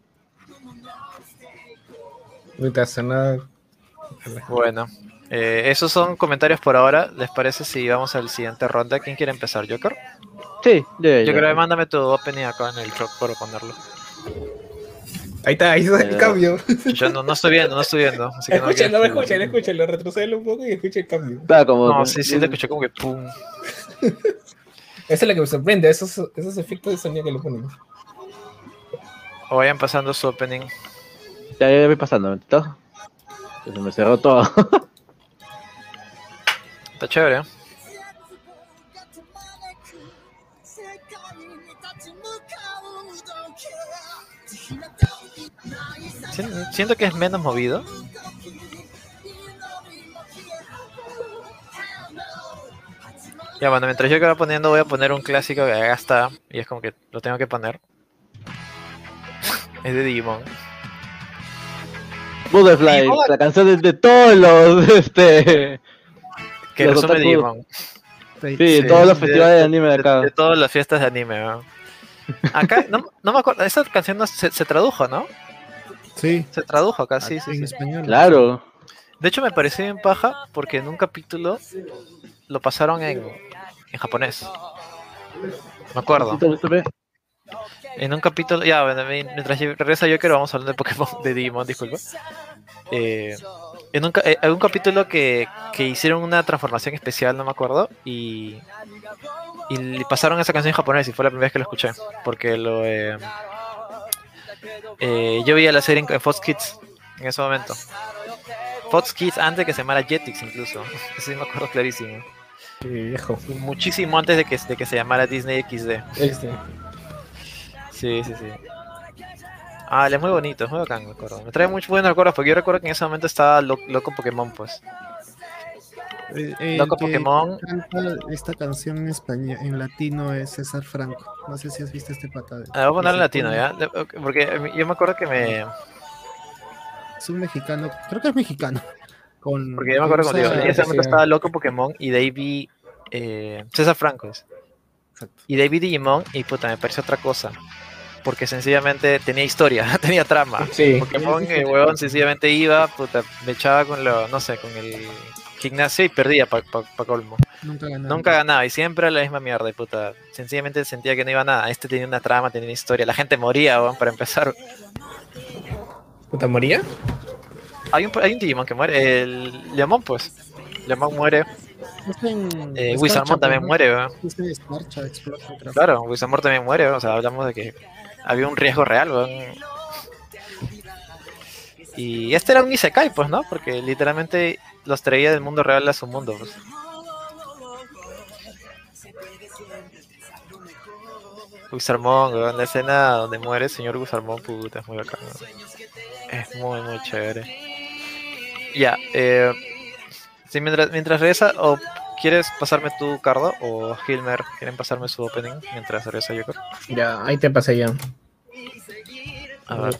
Puta, suena- Bueno, Eh, esos son comentarios por ahora. ¿Les parece si vamos al siguiente ronda? ¿Quién quiere empezar? ¿Joker? Sí, yo, Yo creo que mándame tu opening acá en el truck para ponerlo. Ahí está, ahí está el Eh, cambio. Yo no, no estoy viendo, no estoy viendo. Así que no Escúchenlo, quiero- escúchenlo, escúchenlo. Retrocedelo un poco y escuchen el cambio. Claro, como. No, sí, sí, te escuché como que pum. (laughs) Esa es la que me sorprende, esos, esos efectos de sonido que le ponen. O vayan pasando su opening. Ya, ya voy pasando, ¿no? Se me cerró todo. (laughs) Está chévere. ¿eh? Siento que es menos movido. Ya, bueno, mientras yo que va poniendo, voy a poner un clásico que acá está. Y es como que lo tengo que poner. (laughs) es de Digimon. Butterfly, Igual. la canción de, de todos los. (laughs) Este, Que Los resume Digimon. sí, de todos los festivales de anime de acá. De, todas las fiestas de anime, ¿no? (laughs) Acá, no, no me acuerdo, esa canción no, se, se tradujo, ¿no? Sí, Se tradujo acá, sí, sí, en sí. español. Claro. De hecho, me pareció bien paja porque en un capítulo lo pasaron en, en japonés. Me acuerdo. En un capítulo, ya, mientras yo- regresa Joker, vamos hablando de Pokémon, de Digimon, disculpa. Eh, en un, ca- eh, hay un capítulo que, que hicieron una transformación especial, no me acuerdo, y, y pasaron esa canción en japonés y fue la primera vez que lo escuché, porque lo eh, eh, yo veía la serie en, en Fox Kids en ese momento. Fox Kids antes que se llamara Jetix incluso, eso (laughs) sí me acuerdo clarísimo. Qué viejo. Muchísimo antes de que, de que se llamara Disney XD. Este. Sí, sí, sí. Ah, es muy bonito, es muy bacán, me acuerdo. Me trae muchos buenos recuerdos porque yo recuerdo que en ese momento estaba lo- loco Pokémon, pues. Eh, el Loco que Pokémon. canta esta canción en español, en latino es César Franco. No sé si has visto este pata. Ah, voy a poner en latino, ¿ya? Porque eh, yo me acuerdo que me... Es un mexicano, creo que es mexicano. Con, Porque yo me acuerdo usa- en ese momento estaba loco Pokémon y de ahí vi eh, César Franco. es. Exacto. Y de ahí vi Digimon y puta, me pareció otra cosa. Porque sencillamente tenía historia, (laughs) tenía trama. Sí. Pokémon, el huevón sencillamente iba, puta, me echaba con lo, no sé, con el gimnasio y perdía para pa, pa colmo. Nunca ganó. Nunca ganaba y siempre la misma mierda, y puta. Sencillamente sentía que no iba a nada. Este tenía una trama, tenía una historia. La gente moría, weón, para empezar. ¿Puta moría? Hay un, hay un Digimon que muere, el Leomon, pues. Leomon muere. Eh, Wizardmon también muere, weón. Claro, Wizamor también muere, weón. O sea, hablamos de que había un riesgo real, weón. Y este era un Isekai, pues, ¿no? Porque literalmente los traía del mundo real a su mundo, pues. Gusarmón, weón, la escena donde muere el señor Gusarmón, puta, es muy bacán. weón. Es muy, muy chévere. Ya, eh, sí, mientras, mientras regresa, o quieres pasarme tu Cardo, o Hilmer, quieren pasarme su opening mientras regresa Joker. Ya, ahí te pasé ya. A ver.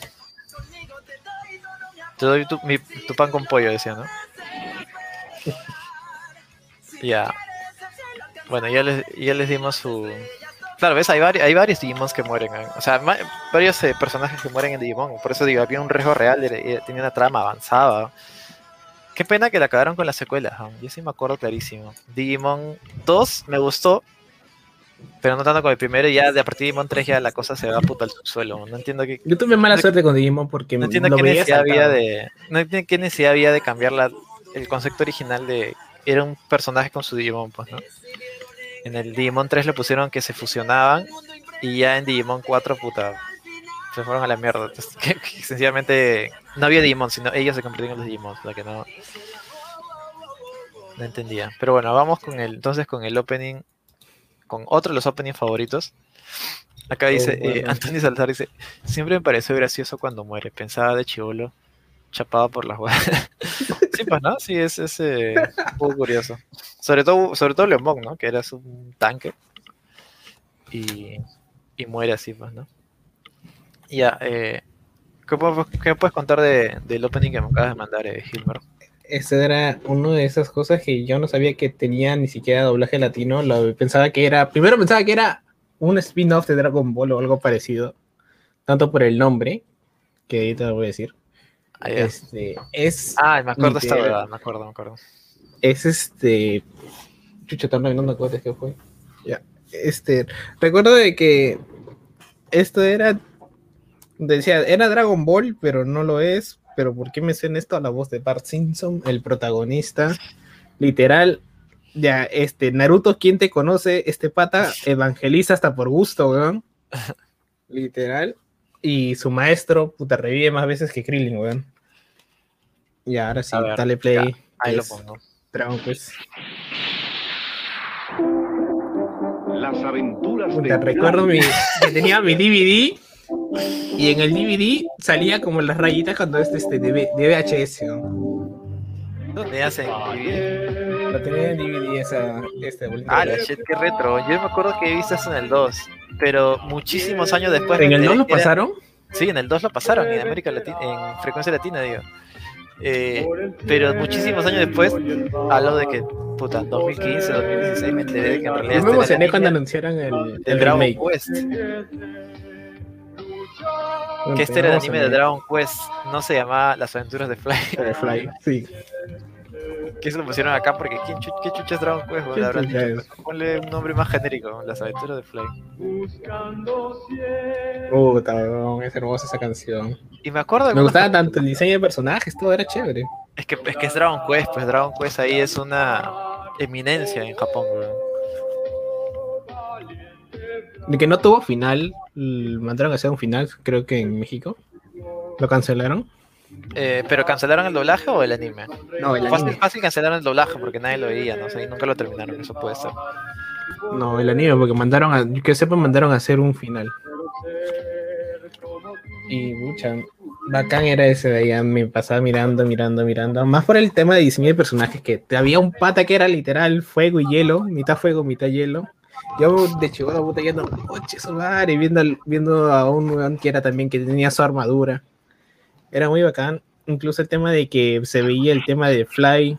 Te doy tu, mi- tu pan con pollo, decía, ¿no? Ya. Bueno, ya les, ya les dimos su... Claro, ves, hay, vari- hay varios Digimons que mueren. ¿eh? O sea, varios eh, personajes que mueren en Digimon. Por eso digo, había un riesgo real, tenía una trama avanzada. Qué pena que la acabaron con las secuelas. ¿no? Yo sí me acuerdo clarísimo. Digimon 2 me gustó, pero no tanto como el primero. Y ya de a partir de Digimon 3 ya la cosa se va puta al subsuelo. No entiendo qué, Yo tuve mala suerte con Digimon porque no entiendo lo qué necesidad había de. No entiendo qué necesidad había de cambiar la, el concepto original de. Era un personaje con su Digimon, pues, ¿no? En el Digimon 3 le pusieron que se fusionaban. Y ya en Digimon 4, puta. Se fueron a la mierda. Entonces, (laughs) que, que sencillamente. No había Digimon, sino ellos se convirtieron en los Digimon. La que no. No entendía. Pero bueno, vamos con el. Entonces con el opening. Con otro de los openings favoritos. Acá dice, bueno. eh, Antonio Salazar dice, siempre me pareció gracioso cuando muere, pensaba de chivolo, chapado por las huevas. (laughs) sí, pues, ¿no? Sí, es, es eh, un poco curioso. Sobre todo, sobre todo Leomón, ¿no? Que era un tanque. Y, y muere así, pues, ¿no? Ya, eh, ¿qué, puedes contar de, del opening que me acabas de mandar, eh, Hilmer? Esa era una de esas cosas que yo no sabía que tenía ni siquiera doblaje latino. Lo pensaba que era. Primero pensaba que era un spin-off de Dragon Ball o algo parecido. Tanto por el nombre, que ahorita lo voy a decir. Este, es, Ah, me acuerdo esta verdad, me acuerdo, me acuerdo. es este. Chucha, también no me acuerdo de qué fue. Ya. Este, recuerdo de que esto era. Decía, era Dragon Ball, pero no lo es. Pero ¿por qué me suena esto a la voz de Bart Simpson, el protagonista? Literal, ya, este, Naruto, ¿quién te conoce? Este pata evangeliza hasta por gusto, weón. (laughs) Literal. Y su maestro, puta, revive más veces que Krillin, weón. Y ahora sí, ver, dale play. ya, Ahí lo pongo. Dragon Quest. Las aventuras Puta, de recuerdo mi, que tenía mi DVD y en el DVD salía como las rayitas cuando este, este de, de VHS, ¿no? ¿Tú tenías en DVD? Lo tenía en DVD esa, este Ah, la shit, qué retro. Yo me acuerdo que he visto eso en el 2, pero muchísimos años después. ¿En el 2 enteré lo era- pasaron? Sí, en el 2 lo pasaron, en América Latina, en frecuencia latina, digo. Eh, pero muchísimos años después, hablo de que, puta, 2015, 2016, me enteré de que en realidad Yo me emocioné cuando anunciaron el, el Dragon remake. Quest. Que este era el anime de Dragon Quest, no se llamaba Las aventuras de Fly. Dragon Fly, sí. Que se lo pusieron acá porque ¿quién chu- ¿qué chucha es Dragon Quest? ¿Qué Bueno, habrán chucha dicho, es? Ponle un nombre más genérico, Las aventuras de Fly. Puta, weón, es hermosa esa canción. Y me acuerdo Me gustaba tanto el diseño de personajes, todo era chévere. Es que, es que es Dragon Quest, pues Dragon Quest ahí es una eminencia en Japón, weón. De que no tuvo final, mandaron a hacer un final, creo que en México. Lo cancelaron. Eh, ¿Pero cancelaron el doblaje o el anime? No, el Fácil, anime. fácil cancelaron el doblaje porque nadie lo veía, no sé, y nunca lo terminaron, eso puede ser. No, el anime, porque mandaron a, yo que sepa, mandaron a hacer un final. Y mucha, bacán era ese de ahí, me pasaba mirando, mirando, mirando. Más por el tema de diseño de personajes, que había un pata que era literal fuego y hielo, mitad fuego, mitad hielo. Yo de chico puta yendo, coche su madre, viendo, viendo a un que era también que tenía su armadura. Era muy bacán. Incluso el tema de que se veía el tema de Fly,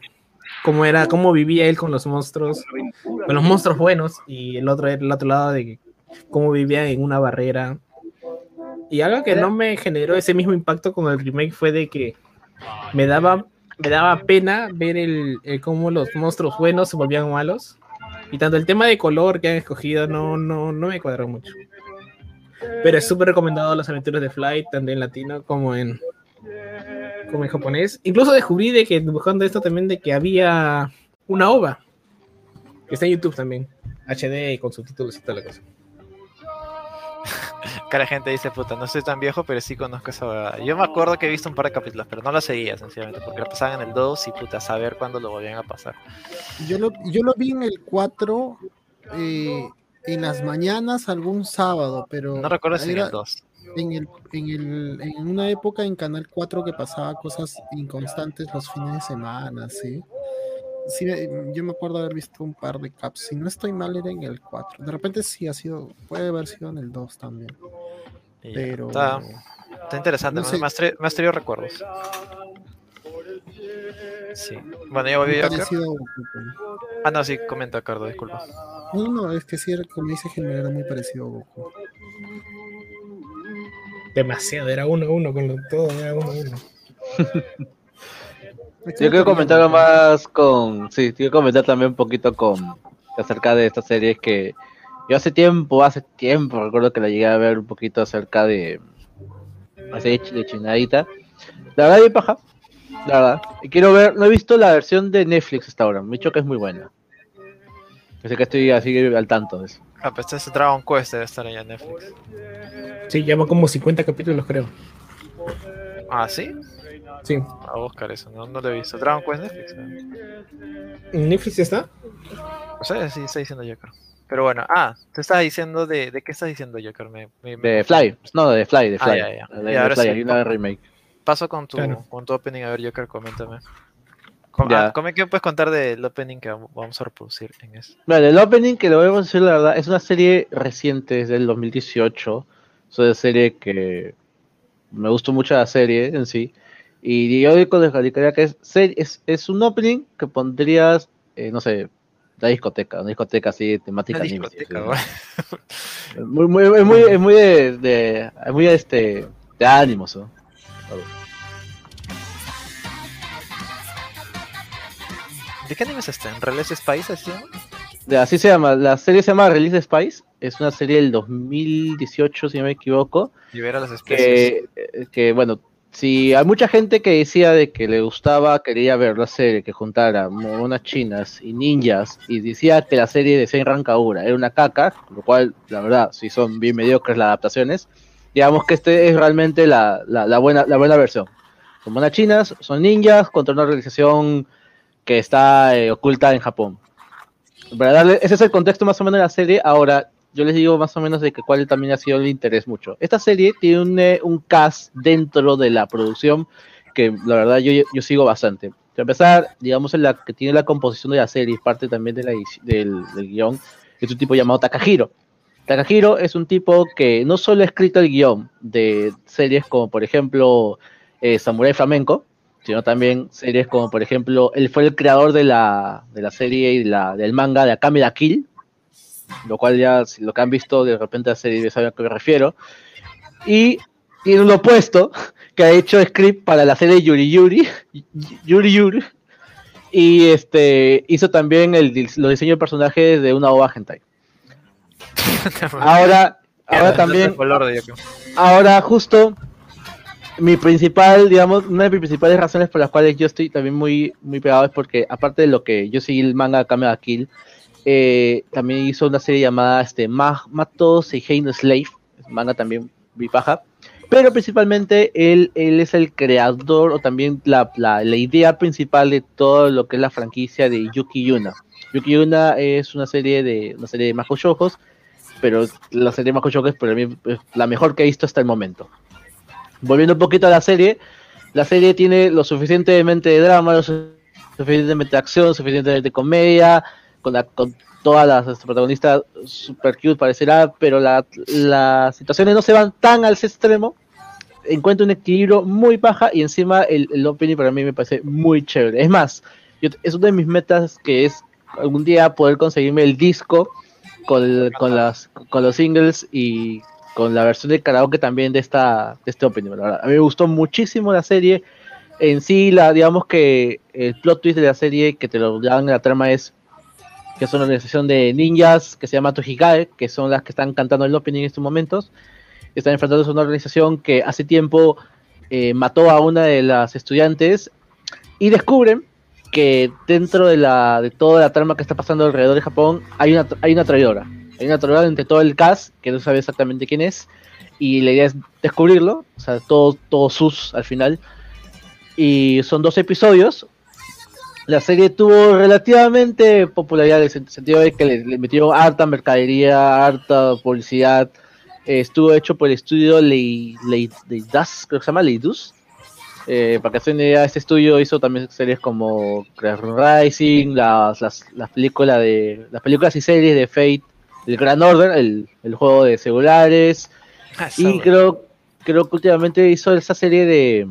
cómo era, cómo vivía él con los monstruos con los monstruos buenos y el otro el otro lado de cómo vivían en una barrera. Y algo que no me generó ese mismo impacto con el remake fue de que me daba me daba pena ver el, el cómo los monstruos buenos se volvían malos. Y tanto el tema de color que han escogido no, no, no me cuadró mucho. Pero es súper recomendado las aventuras de Flight, tanto en latino como en, como en japonés. Incluso descubrí de que buscando esto también de que había una ova que está en YouTube también. HD y con subtítulos y toda la cosa. (laughs) Cara gente dice, puta, no soy tan viejo, pero sí conozco esa huevada. Yo me acuerdo que he visto un par de capítulos, pero no la seguía, sencillamente, porque la pasaban en el 2 y puta, saber cuándo lo volvían a pasar. Yo lo, yo lo vi en el 4 eh, en las mañanas algún sábado, pero No recuerdo si en era el 2. En, el, en, el, en una época en Canal 4 que pasaba cosas inconstantes los fines de semana, ¿sí? Sí, me- yo me acuerdo haber visto un par de caps. Si no estoy mal, era en el 4. De repente sí ha sido, puede haber sido en el 2 también. Ya, Pero Está, está interesante, no me, sé. me has tra- me has traído recuerdos. Sí. Bueno, ya volví muy a parecido. Ah, no, sí, comenta, Cardo, disculpa. No, no, es que sí, como dice Gemma, era muy parecido a Goku. Demasiado, era uno a uno con lo, todo, era uno a uno. (laughs) Yo quiero comentar más con. Sí, quiero comentar también un poquito con. acerca de esta serie que. Yo hace tiempo, hace tiempo, recuerdo que la llegué a ver un poquito acerca de. La serie de Chinadita. La verdad, bien paja. La verdad. Y quiero ver. No he visto la versión de Netflix hasta ahora. Me he dicho que es muy buena. Así que estoy así al tanto de eso. Ah, pues este es Dragon Quest, debe estar allá en Netflix. Sí, lleva como 50 capítulos, creo. Ah, ¿sí? Sí. A buscar eso, no, no lo he visto. Dragon Quest Netflix. ¿no? ¿En ¿Netflix está? O sea, sí, está diciendo Joker. Pero bueno, ah, te estabas diciendo de, de qué estás diciendo Joker. Me, me- me- De Fly. No, de Fly, de Ah, Fly. ya, ya. De- Ya, de ahora Fly, sí. hay una remake. Paso con tu, Claro. con tu opening, a ver Joker, coméntame. Ah, come- ¿Qué puedes contar del opening que vam- vamos a reproducir en eso? Vale, el opening que lo vemos decir la verdad, es una serie reciente, es del 2018. Es una serie que me gustó mucho la serie en sí. Y yo digo descalificaría que es, es, es un opening que pondrías, eh, no sé, la discoteca, una discoteca así, temática anime. Muy, muy, es muy, es muy de, de- muy este, de ánimos, ¿no? ¿De qué anime es este? ¿En Release Spice? ¿Así se llama? Así se llama, la serie se llama Release Spice, es una serie del 2018, si no me equivoco, Libera las especies. que, eh, que bueno, si hay mucha gente que decía de que le gustaba, quería ver la serie que juntara monas chinas y ninjas, y decía que la serie de Senran Kagura era una caca, lo cual, la verdad, si son bien mediocres las adaptaciones, digamos que este es realmente la, la- la buena, la buena versión. Son monas chinas, son ninjas contra una organización que está eh, oculta en Japón. Para darle, ese es el contexto más o menos de la serie. Ahora, yo les digo más o menos de que cuál también ha sido el interés mucho. Esta serie tiene un, eh, un cast dentro de la producción que la verdad yo, yo sigo bastante. Para empezar, digamos, en la que tiene la composición de la serie, parte también de la, del, del guion, es un tipo llamado Takahiro. Takahiro es un tipo que no solo ha escrito el guion de series como, por ejemplo, eh, Samurai Flamenco, sino también series como, por ejemplo, él fue el creador de la, de la serie y de la, del manga de Akame ga Kill, lo cual ya, si lo que han visto de repente la serie ya saben a qué me refiero. Y tiene un opuesto que ha hecho script para la serie Yuri Yuri, Yuri Yuri, y este hizo también el, los diseños de personajes de una ova hentai. (laughs) Ahora, ahora también. Ahora, justo mi principal, digamos, una de mis principales razones por las cuales yo estoy también muy, muy pegado es porque, aparte de lo que yo seguí el manga Kamega Kill, eh, también hizo una serie llamada este, Ma- Mato Seihei no Slave, es manga también muy paja, pero principalmente él, él es el creador o también la, la, la idea principal de todo lo que es la franquicia de Yuki Yuna. Yuki Yuna es una serie de una serie de Majo pero la serie Majo Shoujos para mí es la mejor que he visto hasta el momento. Volviendo un poquito a la serie, la serie tiene lo suficientemente de drama, lo su- suficientemente de acción, suficientemente de comedia, con, la- con todas las este, protagonistas super cute parecerá, pero la- las situaciones no se van tan al extremo. Encuentro un equilibrio muy baja y encima el, el opening para mí me parece muy chévere. Es más, es una de mis metas que es algún día poder conseguirme el disco con, con, las, con los singles y con la versión de karaoke también de esta de este opening. A mí me gustó muchísimo la serie. En sí, la, digamos que el plot twist de la serie que te lo dan en la trama es que es una organización de ninjas que se llama Tohigae, que son las que están cantando el opening en estos momentos. Están enfrentándose a una organización que hace tiempo eh, mató a una de las estudiantes y descubren que dentro de la de toda la trama que está pasando alrededor de Japón hay una hay una traidora. Hay una traidora entre todo el cast que no sabe exactamente quién es y la idea es descubrirlo, o sea, todo todo sus al final. Y son dos episodios. La serie tuvo relativamente popularidad en el sen- sentido de que le, le metió harta mercadería, harta publicidad. Eh, estuvo hecho por el estudio Lei- Lei- Leidas, creo que se llama Leidus. Eh, para que se idea, este estudio hizo también series como Crash Rising, las, las, las películas de las películas y series de Fate, el Gran Order, el, el juego de celulares, y creo, creo que últimamente hizo esa serie de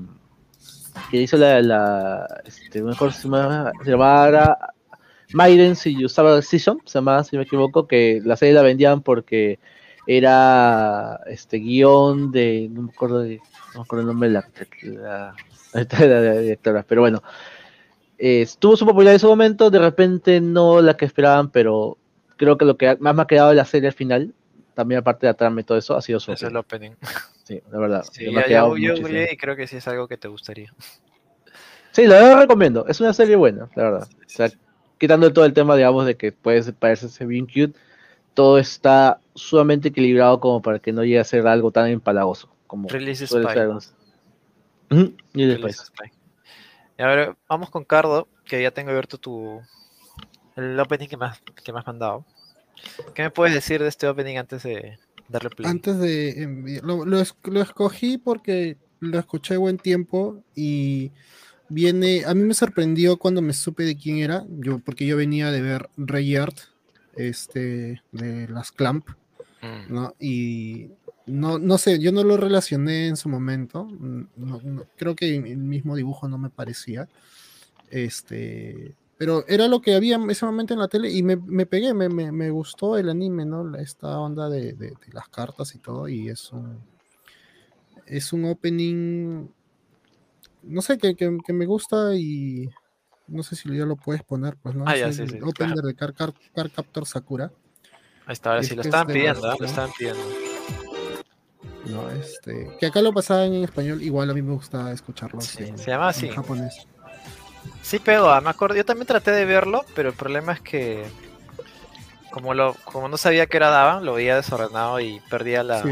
que hizo la, la este, mejor se llamaba, se llamaba Maiden si usaba Season, se llamaba si me equivoco, que la serie la vendían porque era este guion de no me acuerdo de, no me acuerdo el nombre de la, la, de la directora, pero bueno. eh, tuvo su popularidad en su momento, de repente no la que esperaban, pero creo que lo que más me ha quedado de la serie al final, también aparte de la trama y todo eso, ha sido su Es el opening. Sí, la verdad. Sí, me ya- yo, googleé y creo que sí es algo que te gustaría. Sí, la verdad recomiendo. Es una serie buena, la verdad. O sea, quitando todo el tema, digamos, de que puede parecerse bien cute, todo está sumamente equilibrado como para que no llegue a ser algo tan empalagoso como Release Spy. y Release después. Spy. Y ahora vamos con Cardo, que ya tengo abierto tu el opening que me has, que me has mandado. ¿Qué me puedes decir de este opening antes de darle play? Antes de lo, lo es- lo escogí porque lo escuché buen tiempo y viene, a mí me sorprendió cuando me supe de quién era, yo porque yo venía de ver Rayard, este, de las Clamp, Mm. ¿no? Y no, no sé, yo no lo relacioné en su momento, mm, no- no- creo que el mismo dibujo no me parecía, este, pero era lo que había en ese momento en la tele y me, me pegué, me, me, me gustó el anime, ¿no? Esta onda de, de- de las cartas y todo, y es un, es un opening, no sé, que, que- que me gusta y no sé si ya lo puedes poner, pues, ¿no? Ah, ya, sí, el sí, claro. de Car, Car- Car Captor Sakura. Ahí está, ahora sí, lo que es estaban pidiendo, los- ¿ah? lo estaban pidiendo. No, este, que acá lo pasaban en español, igual a mí me gusta escucharlo. Sí, en- se llama en así. japonés. Sí pegó, ah, me acuerdo, yo también traté de verlo, pero el problema es que como lo, como no sabía que era Daban, lo veía desordenado y perdía la. Sí.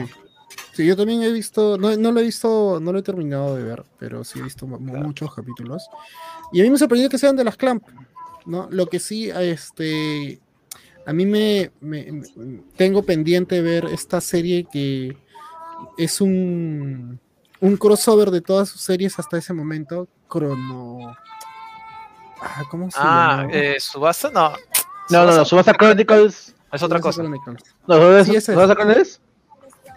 Sí, yo también he visto, no, no lo he visto, no lo he terminado de ver, pero sí he visto Claro. muchos capítulos. Y a mí me sorprendió que sean de las Clamp, ¿no? Lo que sí, este, a mí me, me- me- tengo pendiente ver esta serie que es un, un crossover de todas sus series hasta ese momento, crono... Ah, ¿Cómo se Ah, llama? eh, Subasa no. No, no, no, Subasa Chronicles. Es otra Subasa cosa. Chronicles. No, Sí, ese es. Subasa Chronicles.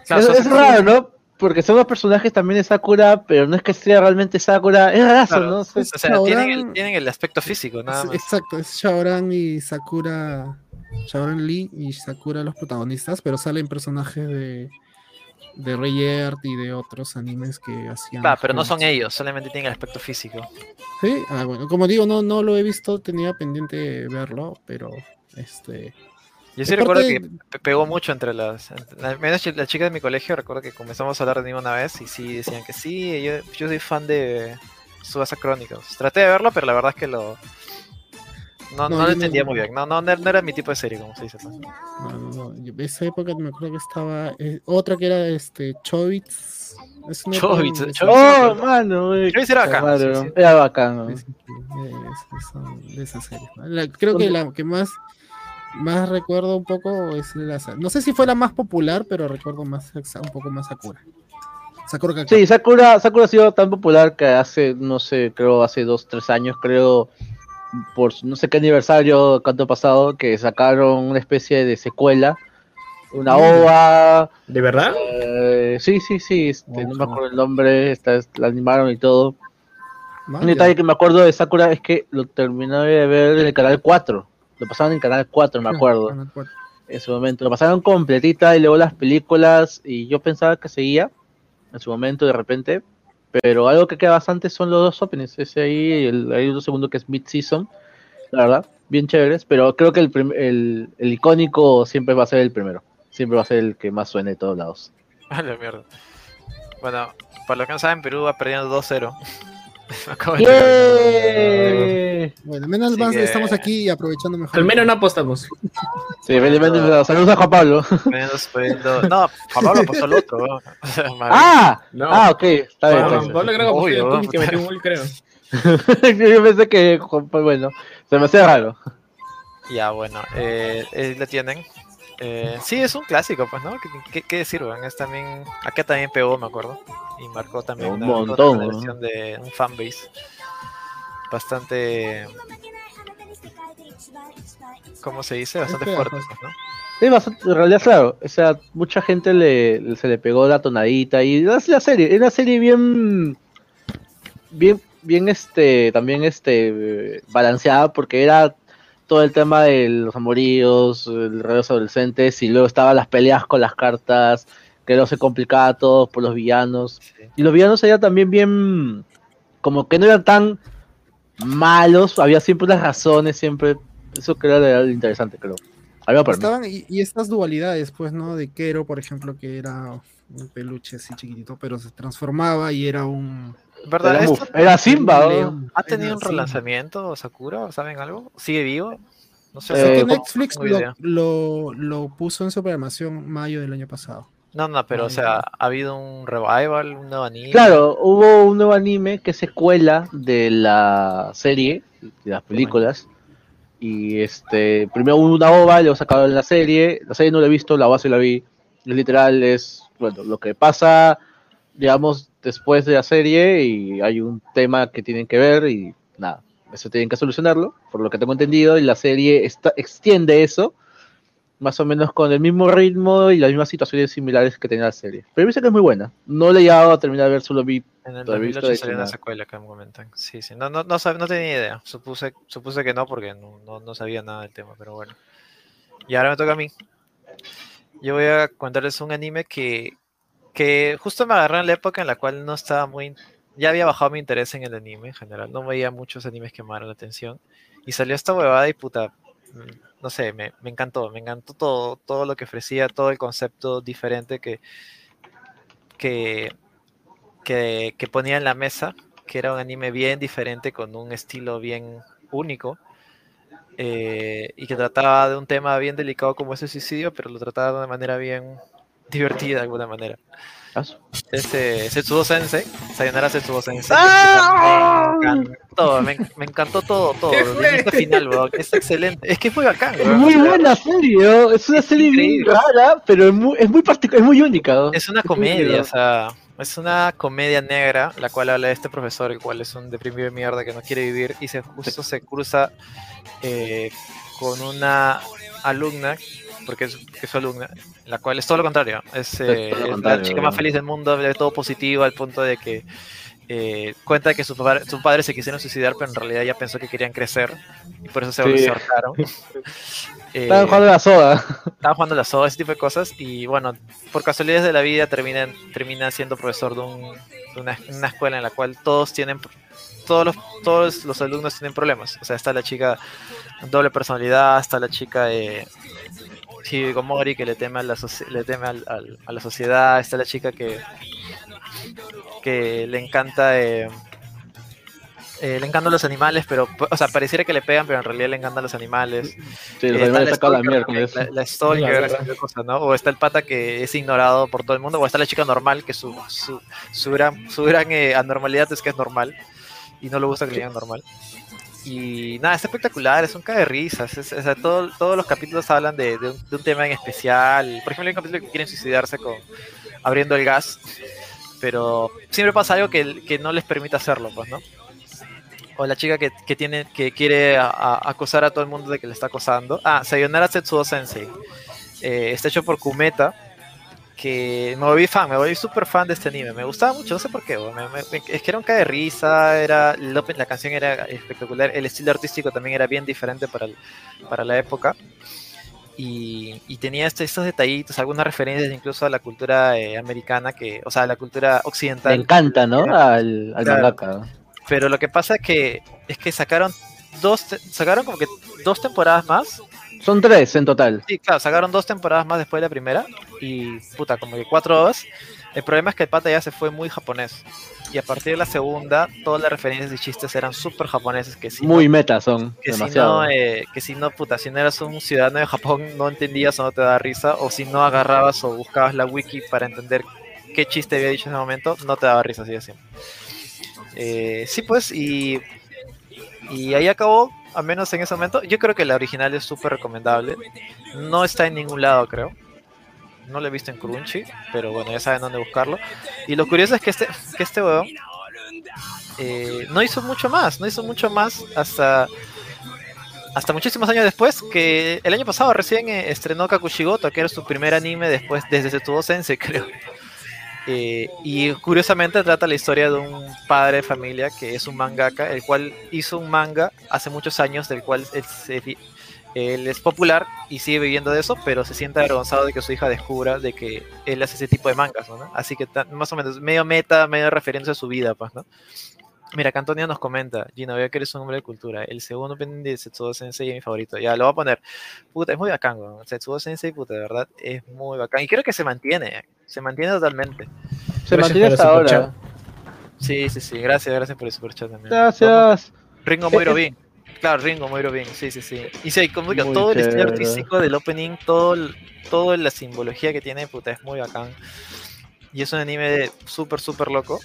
Claro, es, Subasa es raro, ¿no? Porque son los personajes también de Sakura, pero no es que sea realmente Sakura. Es raro, Claro. ¿no? O sea, Shaoran- tienen el, tienen el aspecto físico, nada más. Exacto, es Shaoran y Sakura, Shaoran Lee y Sakura los protagonistas, pero salen personajes de, de Rey Earth y de otros animes que hacían. Claro, pero no son ellos, solamente tienen el aspecto físico. Sí, ah, bueno, como digo, no, no lo he visto, tenía pendiente verlo, pero este. Yo sí recuerdo que pe- pegó mucho entre las. menos chi- las chicas de mi colegio, recuerdo que comenzamos a hablar de anime una vez y sí decían que sí, yo, yo soy fan de Subasa Chronicles. Traté de verlo, pero la verdad es que lo. No, No, no, lo entendía no- muy bien. No, no, no era mi tipo de serie, como se dice. pues. No, no, no, yo- esa época me acuerdo que estaba eh, otra que era este Chobits. Es una Chobits, época- Chobits. Oh, mano, güey. Chobits era bacán, sí. Era bacán, es- son de esas series. ¿no? La- creo que la que más, más recuerdo un poco es la. No sé si fue la más popular, pero recuerdo más un poco más Sakura. Sakura Card Sí, Sakura, Sakura ha sido tan popular que hace, no sé, creo hace dos, tres años, creo, por no sé qué aniversario, canto pasado, que sacaron una especie de secuela, una Mm. ova, ¿De verdad? eh, sí, sí, sí, este, no me acuerdo el nombre, esta, la animaron y todo. Un detalle que me acuerdo de Sakura es que lo terminé de ver en el canal 4, lo pasaban en canal 4, me acuerdo, en su momento, lo pasaron completita y luego las películas y yo pensaba que seguía en su momento de repente, pero algo que queda bastante son los dos openings, ese ahí el, hay otro segundo que es Mid Season, la verdad, bien chéveres, pero creo que el, el, icónico siempre va a ser el primero, siempre va a ser el que más suene de todos lados. (laughs) A mierda. Bueno, para los que no saben, Perú va perdiendo 2-0. De. Bueno, menos Así más que- estamos aquí aprovechando mejor. Al menos no apostamos. Sí, felizmente, saludos a Juan Pablo. Perdiendo, perdiendo- No, Juan Pablo pasó el otro. (laughs) ¡Ah! No. Ah, ok, está bien. Juan está Pablo creo que ¿no? que metió un gol, creo. (laughs) Yo pensé que, Juan Pablo, bueno, se me hacía raro. Ya, bueno, eh, eh, la tienen. Eh, sí, es un clásico, pues, ¿no? ¿Qué, decir, weón? Es también, acá también pegó, me acuerdo. Y marcó también Un una, montón, una ¿no? versión de un fanbase. Bastante, ¿cómo se dice? Bastante Es fuerte, pegajoso. pues, ¿no? Sí, bastante, en realidad, claro. O sea, mucha gente le, se le pegó la tonadita y es la serie, es una serie bien, bien, bien, este, también, este, balanceada porque era todo el tema de los amoríos, el redes adolescentes y luego estaban las peleas con las cartas, que luego se complicaba todo por los villanos. Sí. Y los villanos eran también bien, como que no eran tan malos, había siempre unas razones, siempre, eso que era lo interesante, creo. Había para mí. Estaban, y, y estas dualidades, pues, ¿no? De Kero, por ejemplo, que era un peluche así chiquitito, pero se transformaba y era un. ¿Verdad? Era, ¿Esto era Simba. ¿Ha tenido Era un relanzamiento Sakura? ¿Saben algo? ¿Sigue vivo? No sé. Eh, que Netflix lo, lo, lo puso en su programación mayo del año pasado. No, no, pero o sea, ¿ha habido un revival, un nuevo anime? Claro, hubo un nuevo anime que es secuela de la serie, de las películas. Y este, primero hubo una ova, luego sacaron la serie. La serie no la he visto, la base la vi. Literal es, bueno, lo que pasa, digamos, después de la serie y hay un tema que tienen que ver y nada, eso tienen que solucionarlo, por lo que tengo entendido. Y la serie está, extiende eso, más o menos con el mismo ritmo y las mismas situaciones similares que tenía la serie. Pero me dice que es muy buena. No le he llegado a terminar de ver, solo vi En el Todavía he visto 2008 de salió una secuela que me comentan. Sí, sí. No, no, no, no tenía idea. Supuse, supuse que no porque no, no, no sabía nada del tema, pero bueno. Y ahora me toca a mí. Yo voy a contarles un anime que, que justo me agarró en la época en la cual no estaba muy ya había bajado mi interés en el anime en general. No veía muchos animes que me la atención. Y salió esta huevada y puta, mm, no sé, me, me encantó. Me encantó todo, todo lo que ofrecía, todo el concepto diferente que, que, que, ponía en la mesa, que era un anime bien diferente, con un estilo bien único. eh, y que trataba de un tema bien delicado como ese suicidio, pero lo trataba de una manera bien divertida de alguna manera. Este Setsubo Sensei, Sayonara Setsubo Sensei. ¡Ah! Me encantó, me, me encantó todo, todo. ¿Qué El fue? final, weón, Es excelente. Es que muy bacán, Es weón. muy buena serie, ¿oh? es una es serie bien rara, pero es muy, es muy particular, es muy única. Es una comedia, o sea, es una comedia negra, la cual habla de este profesor, el cual es un deprimido de mierda que no quiere vivir y se justo se cruza eh, con una alumna, porque es, su alumna, la cual es todo lo contrario, es, eh, lo es contrario, la chica más feliz del mundo, ve todo positivo al punto de que eh, cuenta que sus padres su padre se quisieron suicidar, pero en realidad ya pensó que querían crecer y por eso se Sí. ahorcaron. (laughs) Eh, Estaban jugando a la soda. estaba jugando la soda, ese tipo de cosas, y bueno, por casualidades de la vida termina, termina siendo profesor de, un- de una, una escuela en la cual todos tienen, todos los, todos los alumnos tienen problemas. O sea, está la chica doble personalidad, está la chica de Hikikomori que le teme a la, le teme al- al- a la sociedad, está la chica que, que le encanta... eh, eh, le encantan los animales, pero, o sea, pareciera que le pegan, pero en realidad le encantan los animales. Sí, los Eh, animales la Stalker mierda. La, la Stalker, La. O está el pata que es ignorado por todo el mundo, o está la chica normal, que su, su, su gran, su gran eh, anormalidad es que es normal, y no le gusta que le digan normal. Y nada, es espectacular, es un cae de risas. es- todo- todos los capítulos hablan de, de un, de un tema en especial. Por ejemplo, hay un capítulo que quieren suicidarse con abriendo el gas, pero siempre pasa algo que, que no les permite hacerlo, pues, ¿no? O la chica que, que tiene, que quiere a- a- acosar a todo el mundo de que le está acosando. Ah, Sayonara Setsuo Sensei. Eh, está hecho por Kumeta. Que me volví fan, me volví súper fan de este anime. Me gustaba mucho, no sé por qué. me- me- me- es que era un cae de risa, era, la canción era espectacular. El estilo artístico también era bien diferente para, el- para la época. Y, y tenía este- estos detallitos, algunas referencias incluso a la cultura eh, americana, que, o sea, a la cultura occidental. encanta, ¿no? Al, al Claro. mangaka. Pero lo que pasa es que es que sacaron dos sacaron como que dos temporadas más. Son tres en total. Sí, claro, sacaron dos temporadas más después de la primera y puta, como que cuatro horas. El problema es que el pata ya se fue muy japonés. Y a partir de la segunda, todas las referencias y chistes eran súper japoneses que si Muy no, meta son. que si demasiado. no, eh, que si no, puta, si no eras un ciudadano de Japón, no entendías o no te daba risa, o si no agarrabas o buscabas la wiki para entender qué chiste había dicho en ese momento, no te daba risa, así de simple. Eh, sí, pues, y, y ahí acabó, al menos en ese momento. Yo creo que la original es súper recomendable. No está en ningún lado, creo. No lo he visto en Crunchy, pero bueno, ya saben dónde buscarlo. Y lo curioso es que este, que este weón eh, no hizo mucho más, no hizo mucho más hasta hasta muchísimos años después, que el año pasado recién eh, estrenó Kakushigoto, que era su primer anime después desde Setsubo Sensei, (laughs) creo. Eh, y curiosamente trata la historia de un padre de familia que es un mangaka, el cual hizo un manga hace muchos años, del cual vi- él es popular y sigue viviendo de eso, pero se siente avergonzado de que su hija descubra de que él hace ese tipo de mangas. Así que más o menos medio meta, medio referencia a su vida, pues, ¿no? Mira, acá Antonio nos comenta, Gino, veo que eres un hombre de cultura. El segundo opening de Setsubo Sensei es mi favorito. Ya, lo voy a poner. Puta, es muy bacán, weón. Setsubo Sensei, puta, de verdad, es muy bacán. Y creo que se mantiene, se mantiene totalmente. Se Gracias mantiene hasta ahora. Sí, sí, sí. Gracias, gracias por el superchat también. Gracias. Ringo Eh, Moiro eh. Bin. Claro, Ringo Moiro Bin, sí, sí, sí. Y sí, como digo, Muy todo el estilo artístico del opening, todo toda la simbología que tiene, puta, es muy bacán. Y es un anime súper, súper loco.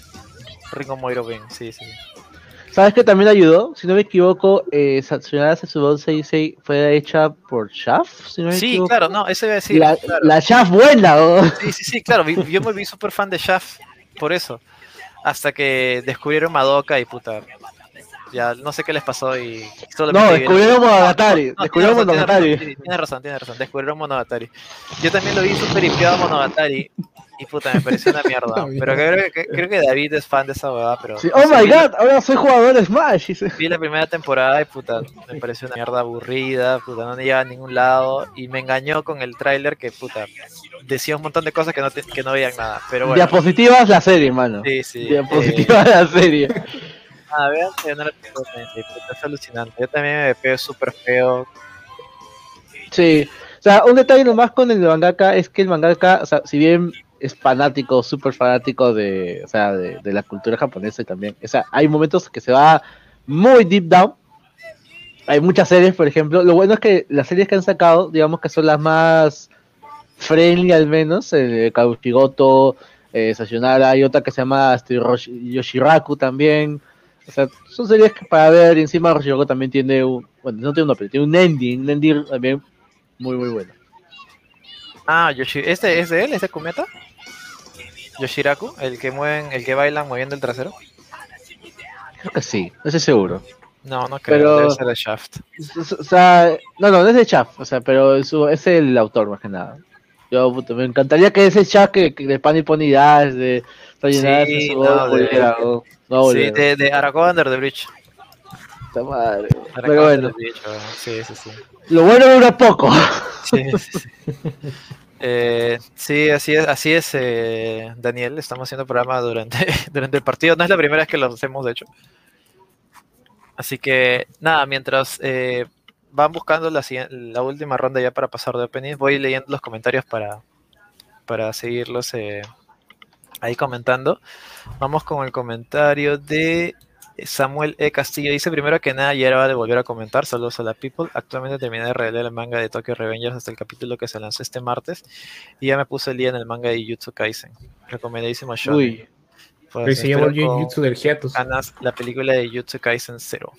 Ringo Moiro Bin, sí, sí. ¿Sabes que también ayudó? Si no me equivoco, eh, Satsunara Setsubou Sensei fue hecha por Shaft, si no me Sí, equivoco. claro, no, eso iba a decir. la, claro. la Shaft buena, ¿o? Sí, sí, sí, claro. Yo me vi súper fan de Shaft por eso. Hasta que descubrieron Madoka y puta. Ya no sé qué les pasó y No, descubrieron Monogatari. No, descubrieron Monogatari. Tienes razón, tienes razón, descubrieron Monogatari. Yo también lo vi súper hipeado a Monogatari. Y puta, me pareció una mierda. (laughs) pero creo que, creo que David es fan de esa huevada, pero... Sí, no Oh sé, my la- god, ahora soy jugador de Smash. Vi la primera temporada y puta, me pareció una mierda aburrida, puta, no llegaba a ningún lado y me engañó con el tráiler que puta decía un montón de cosas que no, te- que no veían nada, pero bueno. Diapositivas la serie, mano. Sí, sí. eh, Diapositivas la serie. (laughs) Ah, vean que no la tengo en mente, puta, es alucinante. Yo también me pego súper feo. Sí. O sea, un detalle nomás con el mangaka es que el mangaka, o sea, si bien es fanático, súper fanático de, o sea, de, de la cultura japonesa y también, o sea, hay momentos que se va muy deep down. Hay muchas series, por ejemplo. Lo bueno es que las series que han sacado, digamos que son las más friendly al menos, eh, Kabukigoto, eh, Sayonara, hay otra que se llama este, Yoshiraku también. O sea, son series que para ver, y encima Roshiraku también tiene un, bueno, no tiene tiene un ending, un ending también muy, muy bueno. Ah, Yoshi, ¿este es de él? ¿Es de Kumeta? Yoshiraku, el que mueven, el que bailan moviendo el trasero. Creo que sí, no estoy seguro. No, no creo, Pero- debe ser de Shaft. O sea, no, no, no es de Chaff, o sea, pero es, su- es el autor más que nada. Yo me encantaría que ese Chaff que, que de Pan y Pony Dash, de Sayonara, Sí, no, de- no Sí, de, de Aragón Under the Bridge. Puta madre. Pero bueno, sí, sí, sí. lo bueno dura poco. Sí, sí, sí. Eh, sí, así es, así es eh, Daniel. Estamos haciendo programa durante, (laughs) durante el partido. No es la primera vez que lo hacemos, de hecho. Así que, nada, mientras eh, van buscando la, la última ronda ya para pasar de openings, voy leyendo los comentarios para, para seguirlos ahí comentando. Vamos con el comentario de Samuel E. Castillo. Dice primero que nada, ya era hora de volver a comentar. Saludos a la people. Actualmente terminé de releer el manga de Tokyo Revengers hasta el capítulo que se lanzó este martes. Y ya me puse el día en el manga de Jutsu Kaisen. Recomendadísimo show. Uy, Pues, se llama espero con Jujutsu del Hiatus. ganas la película de Jutsu Kaisen 0.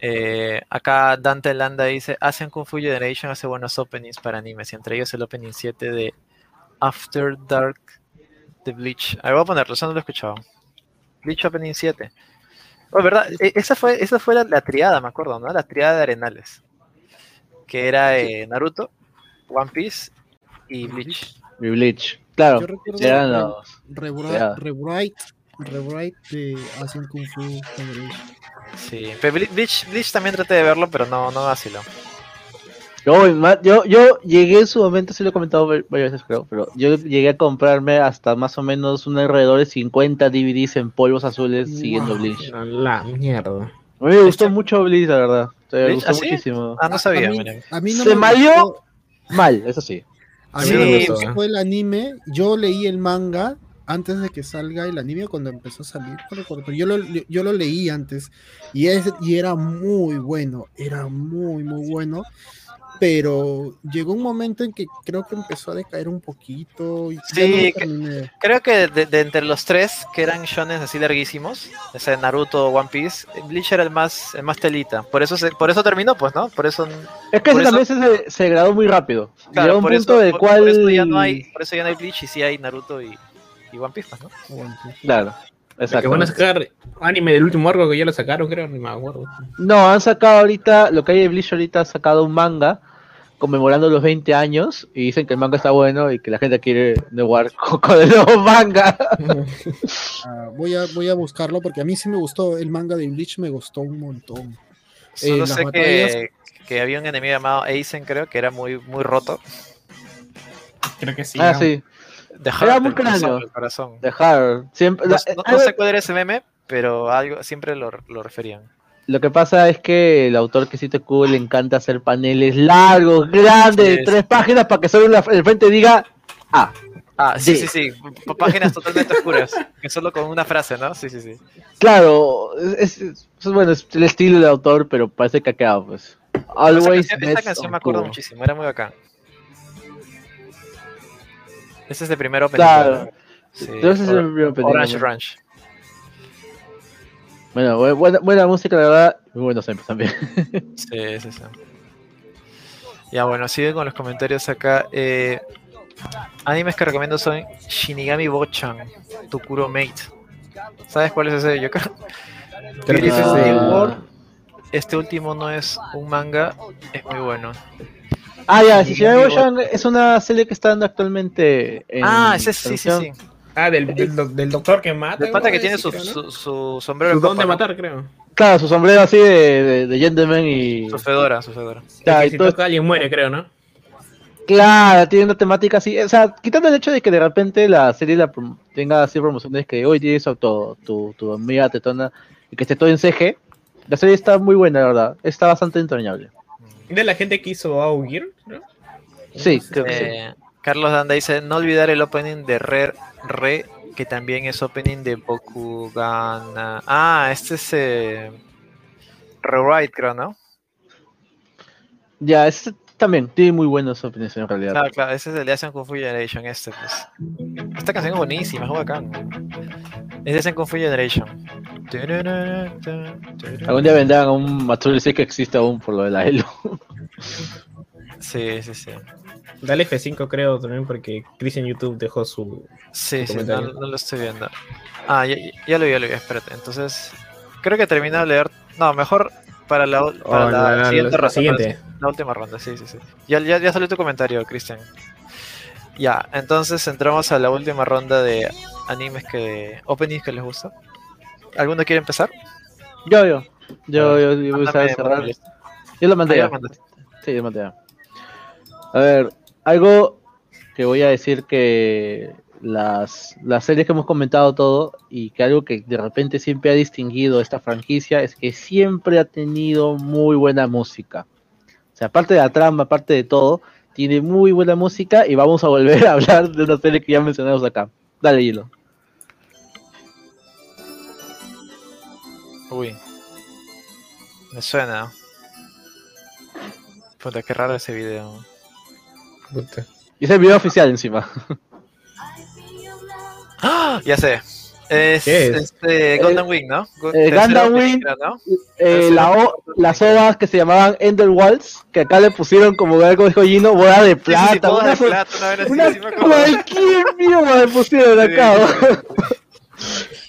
Eh, acá Dante Landa dice: Asian Kung Fu Generation hace buenos openings para animes, y entre ellos el opening 7 de After Dark de Bleach. Ahí voy a ponerlo, eso no lo he escuchado. Bleach Opening 7. Oh, ¿verdad? E- Esa fue, esa fue la, la triada, me acuerdo, ¿no? La triada de Arenales. Que era eh, Naruto, One Piece y Bleach. mi Bleach. Claro, Yo recuerdo eran los. Rewrite, Ya. rewrite, rewrite de Asian Kung Fu Generation. Sí, Bleach, Bleach también traté de verlo, pero no, no vaciló. Yo, yo, yo llegué en su momento, sí lo he comentado va- varias veces, creo, pero yo llegué a comprarme hasta más o menos un alrededor de 50 DVDs en polvos azules siguiendo. Bleach. La mierda. A mí me gustó mucho Bleach, la verdad. Me gustó ¿Ah, sí? muchísimo. Ah, no sabía, a mí, a mí no Se malió. Mal, eso sí. A mí Sí, no me gustó el anime. Yo leí el manga antes de que salga el anime cuando empezó a salir. No recuerdo, pero yo lo, yo lo leí antes y, es, y era muy bueno. Era muy, muy bueno. Pero llegó un momento en que creo que empezó a decaer un poquito. Y Sí, no que-. Creo que de, de entre los tres que eran shonen así larguísimos, ese Naruto, One Piece, Bleach era el más, el más telita. Por eso se- por eso terminó, pues, ¿no? Por eso, Es que Por eso- también se, se degradó muy rápido. claro, Llegó un por punto eso, del por- cual. por eso ya no hay, por eso ya no hay Bleach y sí hay Naruto y, y One Piece, pues, ¿no? Claro, Que exacto. van a sacar anime del último arco que ya lo sacaron, creo, ni me acuerdo. No, han sacado ahorita, lo que hay de Bleach ahorita ha sacado un manga conmemorando los 20 años y dicen que el manga está bueno y que la gente quiere jugar (laughs) con, con el nuevo manga. (laughs) Ah, voy, a, voy a buscarlo porque a mí sí me gustó. El manga de Bleach me gustó un montón. Solo las sé batallas- que, que había un enemigo llamado Aizen, creo, que era muy, muy roto. Creo que sí. ah, ¿no? sí, De Era Heart, muy cráneo. el corazón. de Hard. Siempre, No, sé cuál era ese meme, pero algo siempre lo, lo referían. Lo que pasa es que el autor que te cubre le encanta hacer paneles largos, grandes, de Sí, tres páginas para que solo en la- el frente diga ah. Ah, sí, Sí. sí, Páginas totalmente oscuras. Que solo con una frase, ¿no? Sí, sí, sí. Claro, es, es- bueno, es el estilo del autor, pero parece que ha quedado, pues. Always canción, best canción me acuerdo muchísimo, era muy bacán. Ese es el primero Claro. Sí, es el primer Orange. Ranch. Bueno, bu- buena, buena música, la verdad. Muy buenos siempre también. (laughs) Sí, sí, sí. Ya, bueno, sigue con los comentarios acá. Eh, animes que recomiendo son Shinigami Bochan, Tukuro Mate. ¿Sabes cuál es ese? Yo creo. (laughs) Este último no es un manga, es muy bueno. Ah, ya, amigo. Boyan es una serie que está dando actualmente en Ah, ese sí, sí, sí. Ah, del, del, del doctor que mata. El pata que tiene su, creo, ¿no? su, su sombrero Su don de matar, creo. Claro, su sombrero así de, de, de gentleman y... Su fedora, su fedora. Ya, que y si todo- toca alguien muere, creo, ¿no? Claro, tiene una temática así, o sea, quitando el hecho de que de repente la serie la prom- tenga así promociones que hoy tienes a tu, tu, tu amiga tetona y que esté todo en CG, la serie está muy buena, la verdad, está bastante entrañable. De la gente que hizo Augir, ¿no? Sí, creo que sí. Carlos Danda dice, no olvidar el opening de Re, Re que también es opening de Bokugana. Ah, este es eh, Rewrite, creo, ¿no? Ya, este también tiene muy buenas opiniones en realidad. Claro, claro, ese es el de Asian Kung Fu Generation, este, pues. Esta canción es buenísima, es bacán. Es de Asian Kung Fu Generation. Algún día vendrán a un Matsuri, sé que existe aún por lo de la Elo. Sí, sí, sí. Dale F5, creo, también, porque Chris en YouTube dejó su. Sí, sí, no, lo estoy viendo. Ah, ya, ya lo vi, ya lo vi, espérate. Entonces, creo que he terminado de leer. No, mejor para la, para Oh, la, la- la- siguiente la ronda. siguiente. para La última ronda, sí, sí, sí. Ya, ya, ya salió tu comentario, Cristian. Ya, entonces entramos a la última ronda de animes que. openings que les gusta. ¿Alguno quiere empezar? Yo, yo. Yo, yo, yo voy a cerrar. Yo lo Ah, mandé ya ya. lo. Sí, yo mandé ya. A ver, algo que voy a decir que las, las series que hemos comentado todo y que algo que de repente siempre ha distinguido esta franquicia es que siempre ha tenido muy buena música. O sea, aparte de la trama, aparte de todo, tiene muy buena música y vamos a volver (laughs) a hablar de una serie que ya mencionamos acá. Dale, Hilo. Uy. Me suena. Puta, qué raro ese video. Puta. Y es el video oficial encima. ¡Ah! Ya sé. Es, ¿Qué es? este Gundam Wing, ¿no? Eh, Gundam Wing. ¿no? Eh, la o- las ovas que se llamaban Ender Walls, que acá le pusieron como algo dijo Gino, boda de Sí, sí, sí, plata. bodas una de plata, una me cualquier mierda le pusieron acá.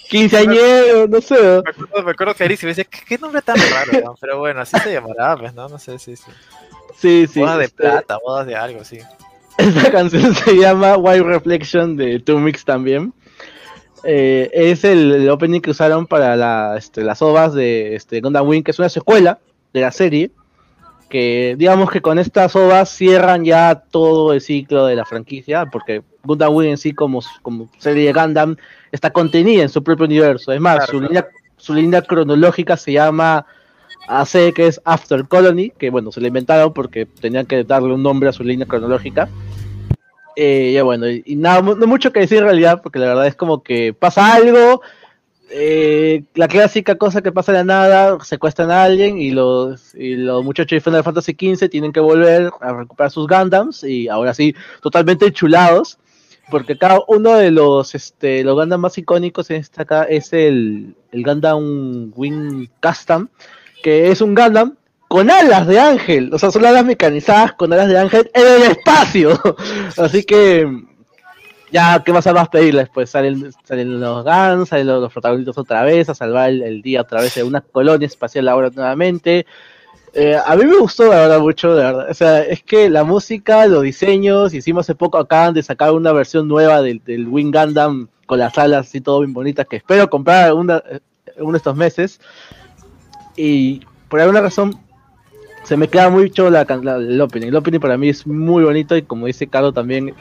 Quinceañero, no sé. Me acuerdo, me acuerdo clarísimo. Decía, ¿qué, qué nombre tan raro? no? Pero bueno, así se llamará, pues, ¿no? No sé, sí, sí. Sí, sí. bodas de este, plata, bodas de algo, sí. (laughs) Esta canción se llama Wild Reflection de Two Mix también. Eh, es el, el opening que usaron para la, este, las ovas de este, Gundam Wing, que es una secuela de la serie. Que digamos que con estas ovas cierran ya todo el ciclo de la franquicia, porque Gundam Wing en sí, como, como serie de Gundam, está contenida en su propio universo. Es más, Claro, su, claro. Línea, su línea cronológica se llama AC, que es After Colony, que bueno, se la inventaron porque tenían que darle un nombre a su línea cronológica. Eh, bueno, y, nada, no mucho que decir en realidad, porque la verdad es como que pasa algo, eh, la clásica cosa que pasa de nada, secuestran a alguien y los, y los muchachos de Final Fantasy XV tienen que volver a recuperar sus Gundams y ahora sí, totalmente chulados, porque cada uno de los, este, los más icónicos en esta acá es el, el Gundam Wing Custom, que es un Gundam con alas de ángel, o sea, son alas mecanizadas con alas de ángel en el espacio. (laughs) Así que ya, ¿qué más a más pedirles? Pues salen, salen los Guns, salen los, protagonistas otra vez, a salvar el, día a través de una colonia espacial ahora nuevamente. Eh, a mí me gustó, la verdad, mucho, de verdad. O sea, es que la música, los diseños, encima hace poco acaban de sacar una versión nueva del, del Wing Gundam con las alas y todo bien bonitas, que espero comprar una, eh, uno de estos meses. Y por alguna razón se me queda mucho la, la- el opening. El opening para mí es muy bonito y como dice Carlos también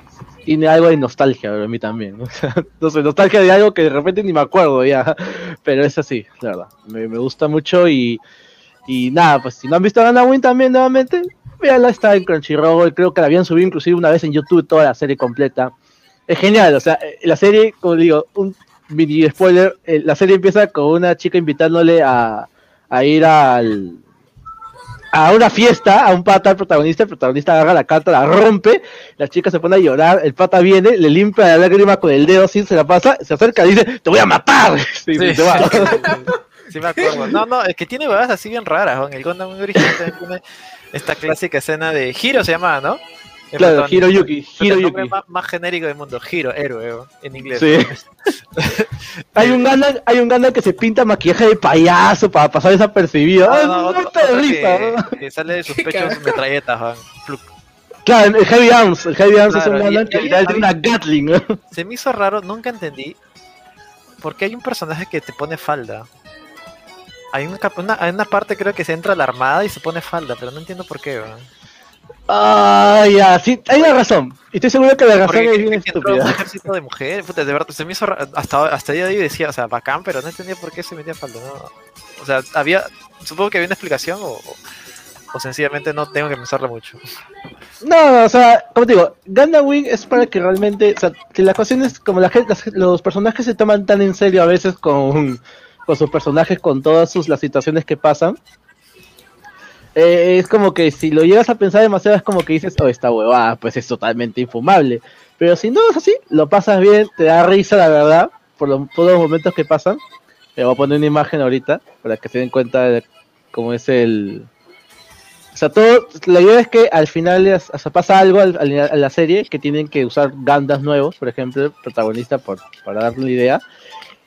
tiene algo de nostalgia para mí también. (laughs) ¿no? Sé, nostalgia de algo que de repente ni me acuerdo ya, (laughs) pero es así, la verdad. Me, me gusta mucho y, y nada, pues si no han visto Gundam Wing también nuevamente, véanla, está en Crunchyroll, creo que la habían subido inclusive una vez en YouTube toda la serie completa. Es genial, o sea, eh, la serie, como digo, un mini spoiler, eh, la serie empieza con una chica invitándole a, a ir al a una fiesta, a un pata al protagonista, el protagonista agarra la carta, la rompe, la chica se pone a llorar, el pata viene, le limpia la lágrima con el dedo, así se la pasa, se acerca y dice, te voy a matar. (laughs) Sí, va. sí, (laughs) sí me acuerdo. No, no, es que tiene huevadas así bien raras. ¿no? El Gundam original también tiene esta clásica escena de Hiro se llamaba, ¿no? El Claro, protagonista. Hiroyuki, Es el nombre Hiroyuki. más, más genérico del mundo, Hiro, héroe, en inglés. Sí. (laughs) Hay un Gundam, hay un Gundam que se pinta maquillaje de payaso para pasar desapercibido. No, ¡Ah, no, no, otro- otro risa! que, que sale de sus (laughs) pechos metralletas, Juan. Fluc. Claro, el Heavy Arms, el Heavy Arms Claro, es un Gundam que literal tiene una Gatling, ¿no? Se me hizo raro, nunca entendí por qué hay un personaje que te pone falda. Hay una, hay una parte creo que se entra a la armada y se pone falda, pero no entiendo por qué. Weón. Ah, sí, hay una razón. Estoy seguro que la razón Porque es bien un estúpida. ejército de mujeres, puta, de verdad, se me hizo hasta, hasta el día de hoy decía, o sea, bacán, pero no entendía por qué se metía falda, ¿no? O sea, había, supongo que había una explicación o, o- sencillamente no tengo que pensarlo mucho. No, no, o sea, como te digo, Gundam Wing es para que realmente, o sea, que la cuestión es como la las- los personajes se toman tan en serio a veces con, con sus personajes, con todas sus las situaciones que pasan. Eh, es como que si lo llegas a pensar demasiado es como que dices, oh, esta huevada, pues es totalmente infumable. Pero si no es así, lo pasas bien, te da risa la verdad, por, lo- por los momentos que pasan. Le voy a poner una imagen ahorita para que se den cuenta de cómo es el, o sea, todo, la idea es que al final pasa algo al- al- a la serie que tienen que usar gandas nuevos, por ejemplo, el protagonista, por, para darle una idea.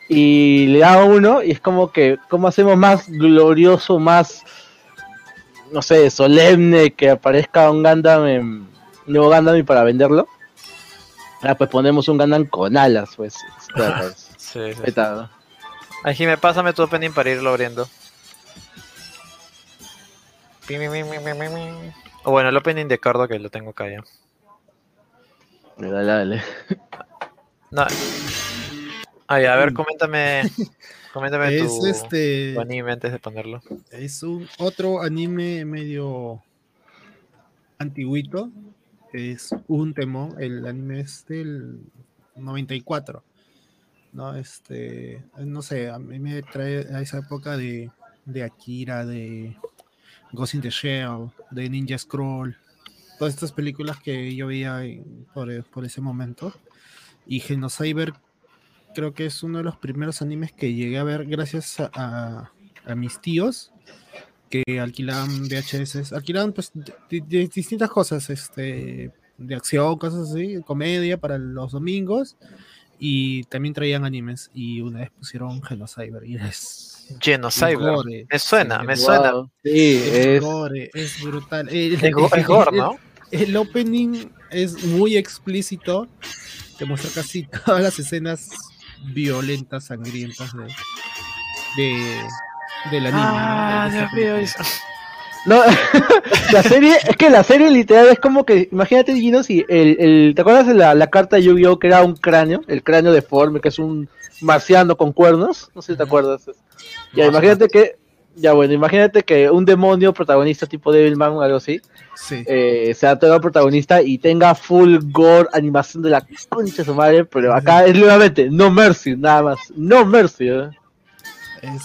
Y le da uno, y es como que, ¿cómo hacemos más glorioso, más, no sé, solemne que aparezca un Gundam, en, un nuevo Gundam y para venderlo? Ah, pues ponemos un Gundam con alas, pues. Claro, (laughs) pues, Sí, sí. ¿no? Ay, Jimé, pásame tu opening para irlo abriendo. O bueno, el opening de Cardo que lo tengo acá ya. Dale, dale. No. Ay, a ver, (laughs) coméntame. Coméntame Es tu, este. tu anime antes de ponerlo. Es un otro anime medio antiguito. Es un temón. El anime es del 94. No, este. No sé, a mí me trae a esa época de, de Akira, de Ghost in the Shell, de Ninja Scroll. Todas estas películas que yo veía por, por ese momento. Y Genocyber creo que es uno de los primeros animes que llegué a ver gracias a, a- a mis tíos que alquilaban VHS, alquilaban pues de- de distintas cosas, este, de acción, cosas así, comedia para los domingos y también traían animes y una vez pusieron Genocyber y es Genocyber. gore, Me suena, me suena. Wow, Sí, es, es. gore, es brutal. El, Es, go- es gore, ¿no? el opening es muy explícito, te muestra casi (laughs) todas las escenas violentas, sangrientas de, de anime. ¿no? Ah, Dios mío. película. es- No, (laughs) la serie, es que la serie literal es como que, imagínate, Gino, si el, el, ¿te acuerdas de la, la carta de Yu-Gi-Oh! que era un cráneo? El cráneo deforme, que es un marciano con cuernos, no sé si te acuerdas. Ya, imagínate que, ya bueno, imagínate que un demonio protagonista tipo Devilman o algo así, Sí. eh, sea todo protagonista y tenga full gore, animación de la concha de su madre, pero acá es nuevamente, no mercy, nada más, no mercy, ¿eh?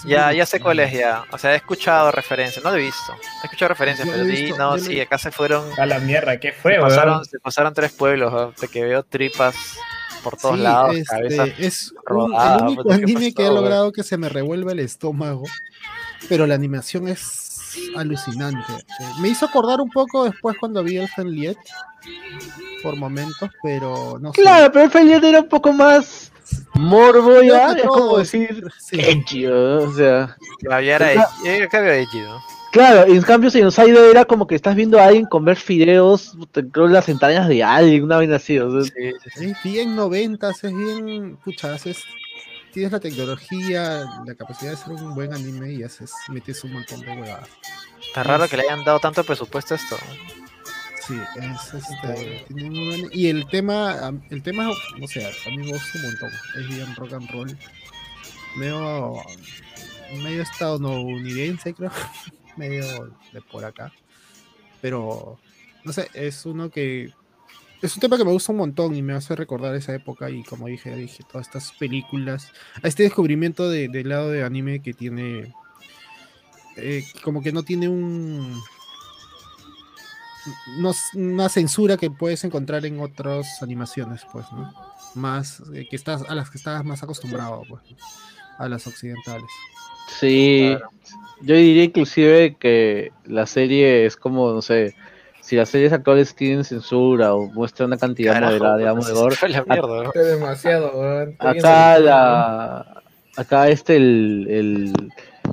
Ya, ya sé cuál es ya. O sea, he escuchado referencias, no lo he visto. He escuchado referencias, Yo pero sí, visto, no, sí, acá se fueron. A la mierda, ¿qué fue, Se pasaron, se pasaron tres pueblos, de que veo tripas por todos Sí, lados, este, cabezas. es un- rodadas, el único puta, ¿qué anime que ha logrado que se me revuelva el estómago, pero la animación es alucinante. Eh, Me hizo acordar un poco después cuando vi el Fenliet por momentos, pero no sé. Claro, pero el Feliet era un poco más morbo ya, es como decir, sí. edgy, ¿no? o sea... Ya, ya era acá veo Eiji, ¿no? Claro, en cambio era como que estás viendo a alguien comer fideos, creo las entrañas de alguien, una vaina así, o sea, Sí, sí, sí. Es bien noventas, es bien, pucha, haces, tienes la tecnología, la capacidad de hacer un buen anime y haces, metes un montón de huevadas. Está raro que le hayan dado tanto presupuesto a esto. Sí, es este, tiene muy buen- y el tema, el tema, o sea, a mí me gusta un montón, es bien rock and roll, medio, medio estadounidense creo, (laughs) medio de por acá, pero, no sé, es uno que, es un tema que me gusta un montón y me hace recordar esa época y como dije, dije, todas estas películas, a este descubrimiento de- del lado de anime que tiene, eh, como que no tiene un no, una censura que puedes encontrar en otras animaciones, pues, ¿no? Más eh, que estás a las que estás más acostumbrado, pues, a las occidentales. sí, Claro. yo diría inclusive que la serie es como, no sé, si las series actuales tienen censura o muestran una cantidad Carajo, moderada, digamos, de gore, la mierda. Es demasiado, acá la, acá este el, el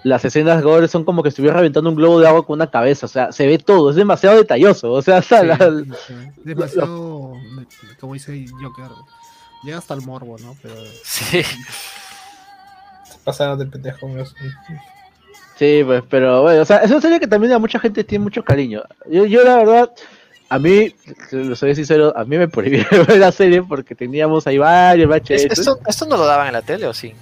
las escenas gore son como que estuviera reventando un globo de agua con una cabeza, o sea, se ve todo, es demasiado detalloso, o sea, hasta la- (laughs) Demasiado, como dice Joker, llega hasta el morbo, ¿no? Pero Sí. (laughs) Pasaron del pendejo. Sí, pues, pero bueno, o sea, es una serie que también a mucha gente tiene mucho cariño. Yo, yo la verdad, a mí, lo soy sincero, a mí me prohibieron (laughs) ver la serie porque teníamos ahí varios ¿Es- VHS. ¿Esto, ¿Esto no lo daban en la tele o sí?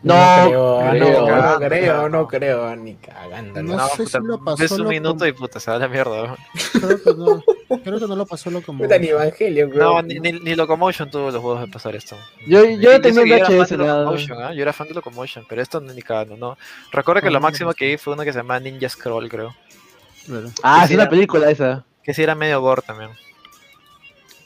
No, creo, creo, no, cagando, no creo, no. no creo, ni cagando. No No, sé si lo pasó ves un loco. minuto y puta, se va a la mierda. creo que no, creo que no lo pasó lo como. Puta, ni Evangelio, No, bro. ni, ni, ni Locomotion tuvo los juegos de pasar esto. Yo, yo Y no tenía un que yo era fan VHS. Locomotion, ¿ah? Yo era fan de Locomotion, pero esto ni cagando, no. Recuerdo que Ah, lo no, máximo no que vi fue uno que se llama Ninja Scroll, creo. Ah, es Sí, una era- película esa. Que sí era medio gore también.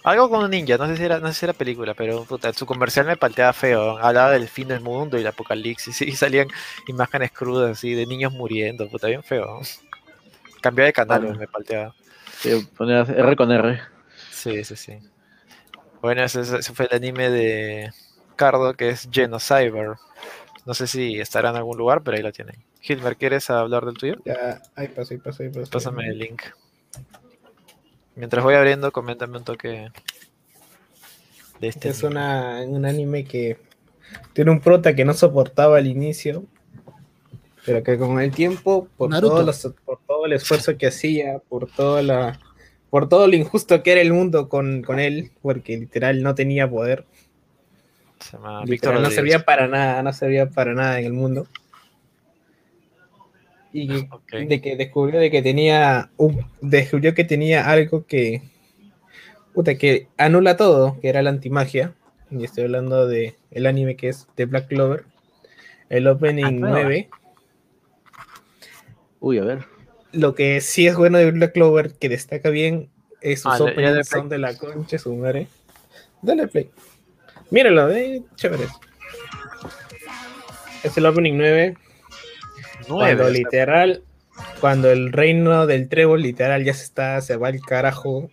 Algo con un ninja, no sé si era, no sé si era película, pero puta, su comercial me palteaba feo. Hablaba del fin del mundo y el apocalipsis y salían imágenes crudas así de niños muriendo, puta, bien feo. Cambiaba de canal, me palteaba. Sí, R con R. Sí, sí, sí. Bueno, ese, ese fue el anime de Cardo que es Genocyber. No sé si estará en algún lugar, pero ahí lo tienen. Hilmer, ¿quieres hablar del tuyo? Ya, ahí pasó, ahí pasó, ahí pasó. Pásame el link. Mientras voy abriendo, coméntame un toque de este. Es una, un anime que tiene un prota que no soportaba al inicio, pero que con el tiempo, por todo, los- por todo el esfuerzo que hacía, por toda la, por todo lo injusto que era el mundo con, con él, porque literal no tenía poder, Se llama Víctor literal, no servía para nada, no servía para nada en el mundo. Y (laughs) de que descubrió de que tenía un, descubrió que tenía algo que puta, que anula todo, que era la antimagia. Y estoy hablando de el anime que es de Black Clover. El opening Ah, claro. 9. Uy, a ver. Lo que sí es bueno de Black Clover, que destaca bien, es sus Ah, ¿ya- ya openings de son de la concha su madre. Dale play. Míralo, eh, chévere. Es el opening 9. Nueve, Cuando literal, cuando el reino del trébol literal ya se está, se va al carajo,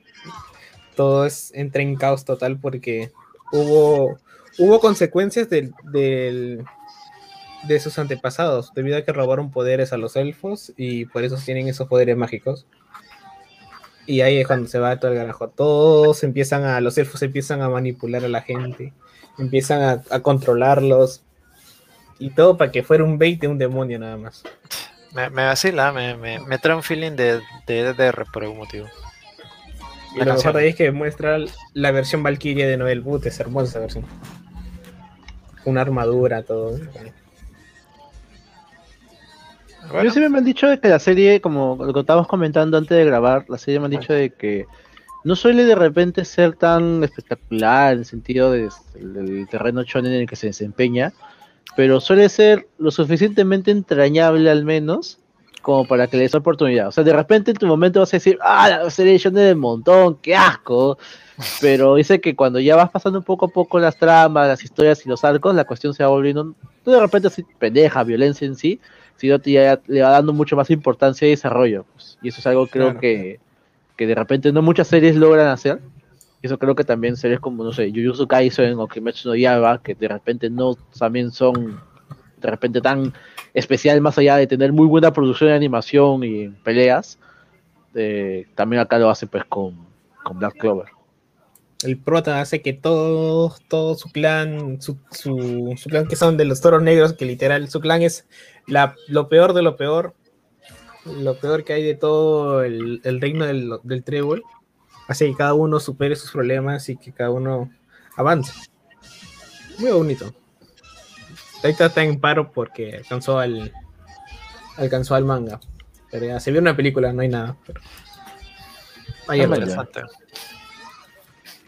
todo es, entra en caos total porque hubo, hubo consecuencias del, del- de sus antepasados, debido a que robaron poderes a los elfos y por eso tienen esos poderes mágicos. Y ahí es cuando se va todo el carajo. Todos empiezan a, los elfos empiezan a manipular a la gente, empiezan a, a controlarlos. Y todo para que fuera un bait de un demonio nada más. me, me vacila, me, me, me trae un feeling de, de DDR por algún motivo. Y La lo canción. mejor de ahí es que muestra la versión Valkyria de Noel Boot, es hermosa esa versión. Una armadura, todo. Bueno, Yo siempre me han dicho de que la serie, como lo que estábamos comentando antes de grabar, la serie me han dicho de que no suele de repente ser tan espectacular en el sentido de- del terreno shonen en el que se desempeña, pero suele ser lo suficientemente entrañable al menos como para que le des oportunidad. O sea, de repente en tu momento vas a decir, ah, la serie shonen del montón, qué asco. Pero dice que cuando ya vas pasando poco a poco las tramas, las historias y los arcos, la cuestión se va volviendo, no de repente así pendeja, violencia en sí, sino que ya le va dando mucho más importancia y desarrollo. pues. Y eso es algo creo Claro. que, que de repente no muchas series logran hacer. Eso creo que también series como, no sé, Jujutsu Kaisen o Kimetsu no Yaiba, que de repente no también son de repente tan especial más allá de tener muy buena producción de animación y peleas. también acá lo hace pues con, con Black Clover. El prota hace que todo, todo su clan, su, su, su clan que son de los toros negros, que literal su clan es la, lo peor de lo peor, lo peor que hay de todo el, el reino del, del trébol, hace que cada uno supere sus problemas y que cada uno avance. Muy bonito. Ahorita está en paro porque alcanzó al alcanzó al manga. Pero ya se vio una película, no hay nada. Pero... Ahí Ah, interesante.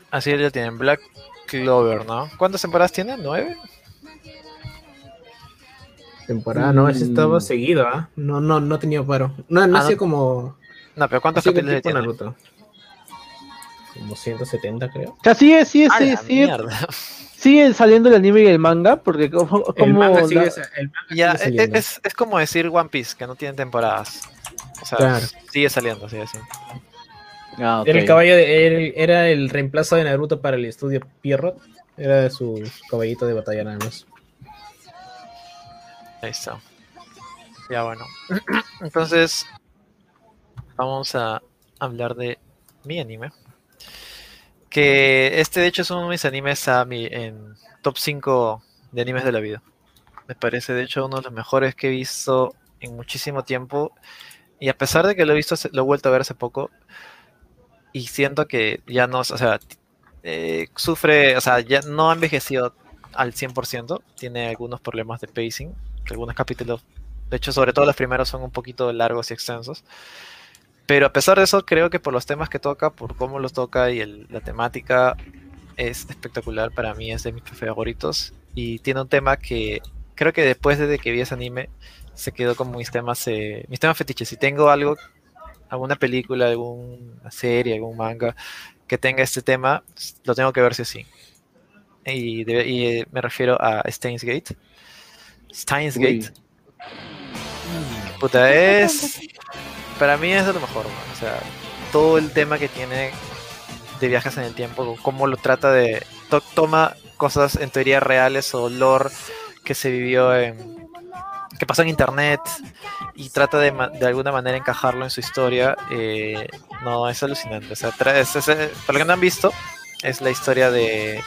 Así ya tienen Black Clover, ¿no? ¿Cuántas temporadas tiene? ¿Nueve? temporada, no, ese Mm. estaba seguido, ¿ah? No, no, no tenía paro. No, no Ah, no. como. No, pero ¿cuántos capítulos tiene? Naruto. Como 170, creo. O sea, sigue, sigue, ¡A sigue, sigue, sigue saliendo el anime y el manga, porque como, El como manga la- sigue, el manga Ya, sigue saliendo. es, es como decir One Piece, que no tiene temporadas. O sea, Claro. sigue saliendo, sigue así. Ah. Era el caballo de, era, el- era el reemplazo de Naruto para el estudio Pierrot. Era su caballito de batalla nada más. Ahí está. Ya bueno. (clears throat) Entonces, vamos a hablar de mi anime. Que este de hecho es uno de mis animes a mi, en top 5 de animes de la vida. Me parece de hecho uno de los mejores que he visto en muchísimo tiempo. Y a pesar de que lo he visto, lo he vuelto a ver hace poco. Y siento que ya no, o sea, eh, sufre, o sea, ya no ha envejecido al 100%. Tiene algunos problemas de pacing. Algunos capítulos, de hecho, sobre todo los primeros son un poquito largos y extensos. Pero a pesar de eso, creo que por los temas que toca, por cómo los toca y el- la temática, es espectacular. Para mí es de mis favoritos. Y tiene un tema que creo que después de que vi ese anime, se quedó como mis temas, eh, mis temas fetiches. Si tengo algo, alguna película, alguna serie, algún manga que tenga este tema, lo tengo que ver o sí. Y, debe- y, eh, me refiero a Steins Gate. Steins. Gate. Puta, es. Para mí es de lo mejor, man. O sea, todo el tema que tiene de viajes en el tiempo, cómo lo trata de. to- toma cosas en teoría reales o lore que se vivió en. que pasó en internet y trata de, de alguna manera encajarlo en su historia. eh, no, es alucinante. O sea, eh, para los que no han visto, es la historia de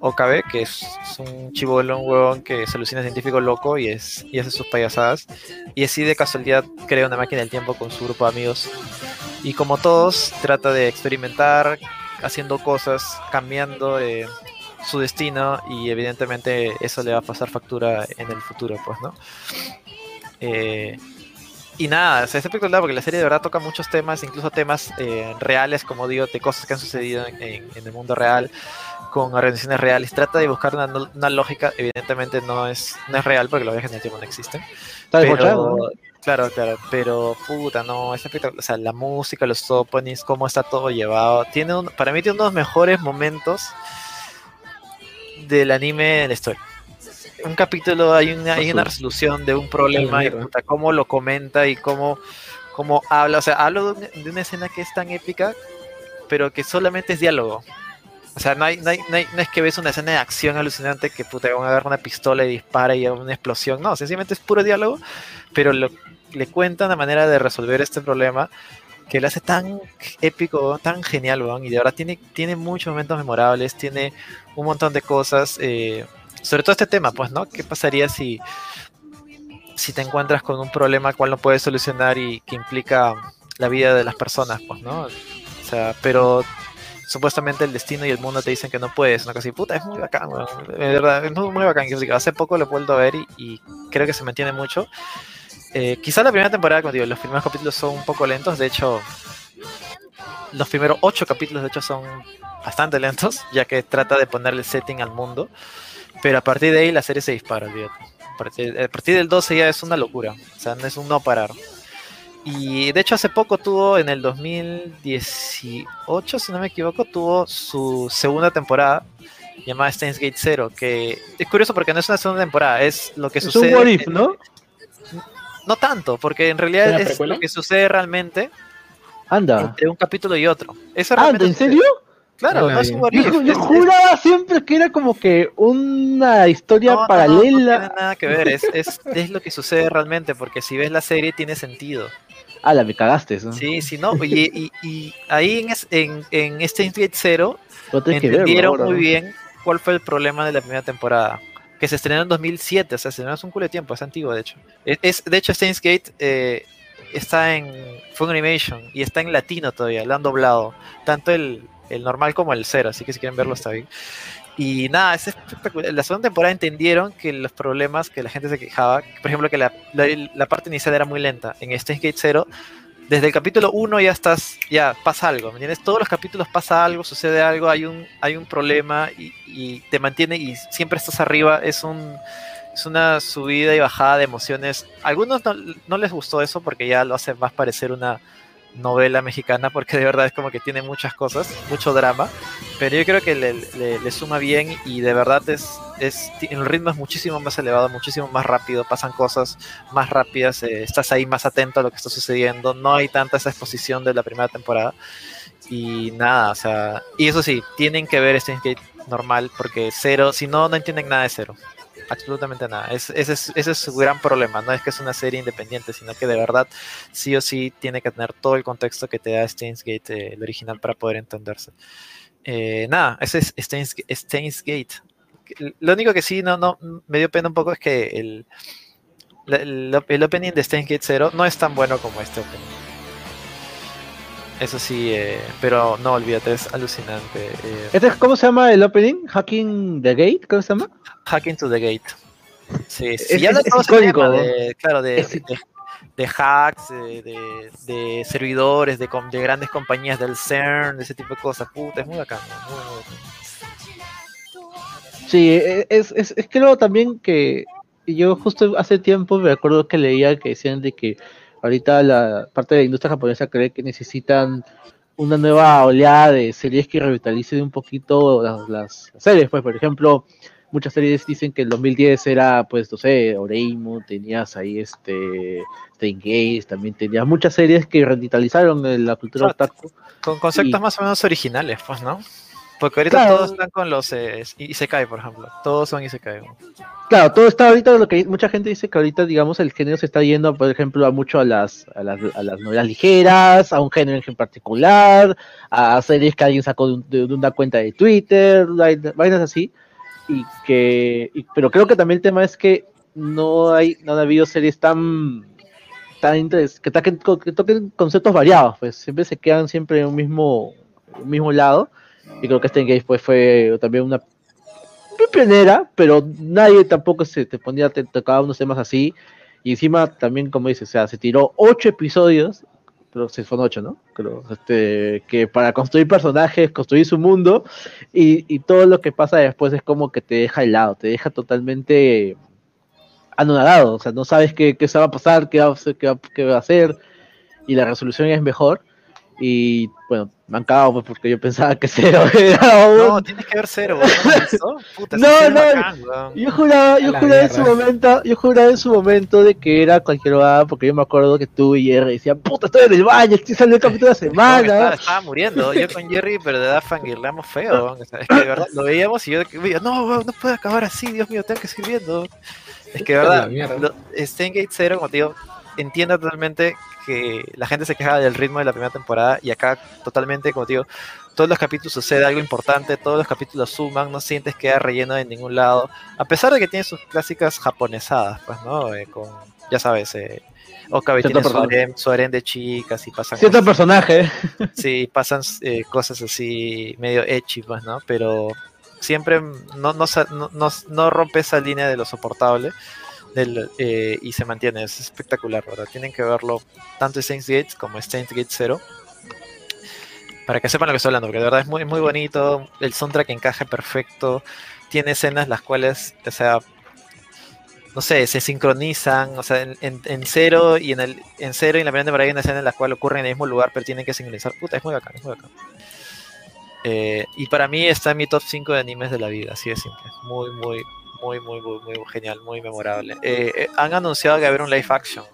Okabe, que es, es un chivolo, un huevón que se alucina científico loco y, es, y hace sus payasadas. Y así de casualidad crea una máquina del tiempo con su grupo de amigos. Y como todos, trata de experimentar, haciendo cosas, cambiando eh, su destino y evidentemente eso le va a pasar factura en el futuro, pues, ¿no? Eh, y nada, o sea, es espectacular porque la serie de verdad toca muchos temas, incluso temas eh, reales, como digo, de cosas que han sucedido en, en- en el mundo real, con organizaciones reales. Trata de buscar una, lógica, evidentemente no es, no es real porque los viajes en el tiempo no existen. Está Pero, claro, claro, pero puta, no, es espectacular. O sea, la música, los openings, cómo está todo llevado. Tiene un, para mí tiene uno de los mejores momentos del anime en la historia. Un capítulo, hay una, hay una resolución de un problema y puta, cómo lo comenta y cómo, cómo habla. O sea, hablo de, un- de una escena que es tan épica, pero que solamente es diálogo. O sea, no, hay, no, hay- no hay- no es que ves una escena de acción alucinante que puta, van a agarrar una pistola y dispara y hay una explosión. No, sencillamente es puro diálogo, pero lo, le cuenta una manera de resolver este problema que lo hace tan épico, tan genial, weón, y de verdad tiene, tiene muchos momentos memorables, tiene un montón de cosas, eh, sobre todo este tema, pues, ¿no? ¿Qué pasaría si, si te encuentras con un problema cual no puedes solucionar y que implica la vida de las personas, pues, ¿no? O sea, pero supuestamente el destino y el mundo te dicen que no puedes, una cosa así, puta, es muy bacán, weón, de verdad, es muy, muy bacán. Hace poco lo he vuelto a ver y, y creo que se mantiene mucho. Eh, quizá la primera temporada, como digo, los primeros capítulos son un poco lentos, de hecho, los primeros ocho capítulos, de hecho, son bastante lentos, ya que trata de ponerle setting al mundo, pero a partir de ahí la serie se dispara, olvídate. A partir, a partir del 12 ya es una locura, o sea, no es un no parar. Y de hecho hace poco tuvo, en el 2018, si no me equivoco, tuvo su segunda temporada llamada Steins Gate Zero, que es curioso porque no es una segunda temporada, es lo que Es sucede. un what if, ¿no? no tanto, porque en realidad ¿Una es precuela? lo que sucede realmente Anda. entre un capítulo y otro. Eso Anda, realmente ¿en sucede. Claro, no es un what Yo, if, yo juraba siempre que era como que una historia no, no, no, paralela. No, tiene nada que ver, es, es, (laughs) es lo que sucede realmente, porque si ves la serie tiene sentido. Ala, me cagaste eso. Sí, sí, no. Y, y, y ahí en, es- en, en este Gate Zero entendieron muy bien cuál fue el problema de la primera temporada. Que se estrenó en 2007, o sea, se estrenó hace un culo de tiempo, es antiguo de hecho. Es, es- de hecho, Steins Gate eh, está en Fun Animation y está en latino todavía, lo han doblado. Tanto el, el normal como el cero, así que si quieren verlo está bien. Y nada, es espectacular. La segunda temporada entendieron que los problemas que la gente se quejaba, por ejemplo, que la, la, la parte inicial era muy lenta. En Steins Gate 0, desde el capítulo 1 ya estás, ya pasa algo, ¿me entiendes? Todos los capítulos pasa algo, sucede algo, hay un, hay un problema y, y te mantiene y siempre estás arriba. Es un es una subida y bajada de emociones. A algunos no, no les gustó eso porque ya lo hace más parecer una novela mexicana porque de verdad es como que tiene muchas cosas, mucho drama, pero yo creo que le, le- suma bien y de verdad es, es, el ritmo es muchísimo más elevado, muchísimo más rápido, pasan cosas más rápidas, eh, estás ahí más atento a lo que está sucediendo, no hay tanta esa exposición de la primera temporada y nada, o sea, y eso sí, tienen que ver este normal porque cero, si no, no entienden nada de cero. Absolutamente nada. Es- ese, es, ese es su gran problema, no es que es una serie independiente, sino que de verdad sí o sí tiene que tener todo el contexto que te da Steins Gate, eh, el original, para poder entenderse. Eh, nada, ese es Steins, Steins Gate. Lo único que sí no, no, me dio pena un poco es que el, el opening de Steins Gate 0 no es tan bueno como este opening. Eso sí, eh, pero no olvídate, es alucinante. eh, Este es- ¿Cómo se llama el opening? Hacking the Gate, ¿cómo se llama? Hacking to the Gate. Sí, sí. Es- ya no es tema icónico. de, claro, de, Es- de, de hacks, de, de- servidores, de, grandes compañías del CERN, de ese tipo de cosas. Puta, es muy bacán. muy, muy bacán. Sí, e- es, es, es creo también que yo justo hace tiempo me acuerdo que leía que decían de que ahorita la parte de la industria japonesa cree que necesitan una nueva oleada de series que revitalicen un poquito las, las series, pues por ejemplo, muchas series dicen que el 2010 era pues no sé, Oreimo, tenías ahí este Gates, también tenías muchas series que revitalizaron la cultura otaku. Con conceptos más o menos originales, pues, ¿no? Porque ahorita Claro. todos están con los eh, Isekai, por ejemplo. Todos son Isekai. Claro, todo está ahorita, lo que mucha gente dice que ahorita, digamos, el género se está yendo, por ejemplo, a mucho a las, a las, a las novelas ligeras, a un género en particular, a series que alguien sacó de, un- de una cuenta de Twitter, vaina- vainas así, y que, y- pero creo que también el tema es que no hay, no han habido series tan, tan interes- que, toquen, que toquen conceptos variados, pues siempre se quedan siempre en un mismo, un mismo lado, y creo que este Engage pues fue también una pionera, pero nadie tampoco se te ponía, te tocaba unos temas así. Y encima también, como dices, o sea, se tiró ocho episodios, pero se fueron ocho, ¿no? Creo, este, que para construir personajes, construir su mundo, y, y todo lo que pasa después es como que te deja helado, te deja totalmente anonadado, o sea, no sabes qué, qué se va a pasar, qué va qué va, qué va a hacer, y la resolución es mejor. Y bueno, me han cagado pues, porque yo pensaba que (laughs) cero era un- No, tienes que ver cero. ¿No? Puta, No, no, bacán. Yo juraba, yo juraba en su momento, yo juraba en su momento de que era cualquier hora, porque yo me acuerdo que tú y Jerry decían, puta, estoy en el baño, estoy saliendo el capítulo de la No, me estaba, semana. estaba muriendo. Yo con Jerry, pero de verdad fangirleamos feo. Es que de verdad lo veíamos y yo veía, no, no puede acabar así, Dios mío, tengo que seguir viendo. Es que de (laughs) verdad, Steingate Zero, como te digo, entiendo totalmente que la gente se quejaba del ritmo de la primera temporada y acá totalmente, como te digo, todos los capítulos sucede algo importante, todos los capítulos suman, no sientes que haya relleno de ningún lado, a pesar de que tiene sus clásicas japonesadas, pues, ¿no? Eh, con, ya sabes, eh, Okabe tiene su harem, su harem de chicas y pasan Cierto cosas- personaje. Sí, pasan eh, cosas así medio ecchi, pues, ¿no? Pero siempre no, no, no- no rompe esa línea de lo soportable eh, y se mantiene. Es espectacular, ¿verdad? Tienen que verlo tanto Saints Gate como Saints Gate 0 para que sepan lo que estoy hablando, porque de verdad es muy, muy bonito. El soundtrack encaja perfecto. Tiene escenas las cuales, o sea, no sé, se sincronizan, o sea, en, en, en cero y en el en cero y en la primera temporada hay una escena en la cual ocurre en el mismo lugar, pero tienen que sincronizar. Puta, es muy bacán, es muy bacán. Eh, y para mí está en mi top 5 de animes de la vida, así de simple. Muy, muy, muy, muy, muy, muy genial, muy memorable. Eh, eh, han anunciado que va a haber un live action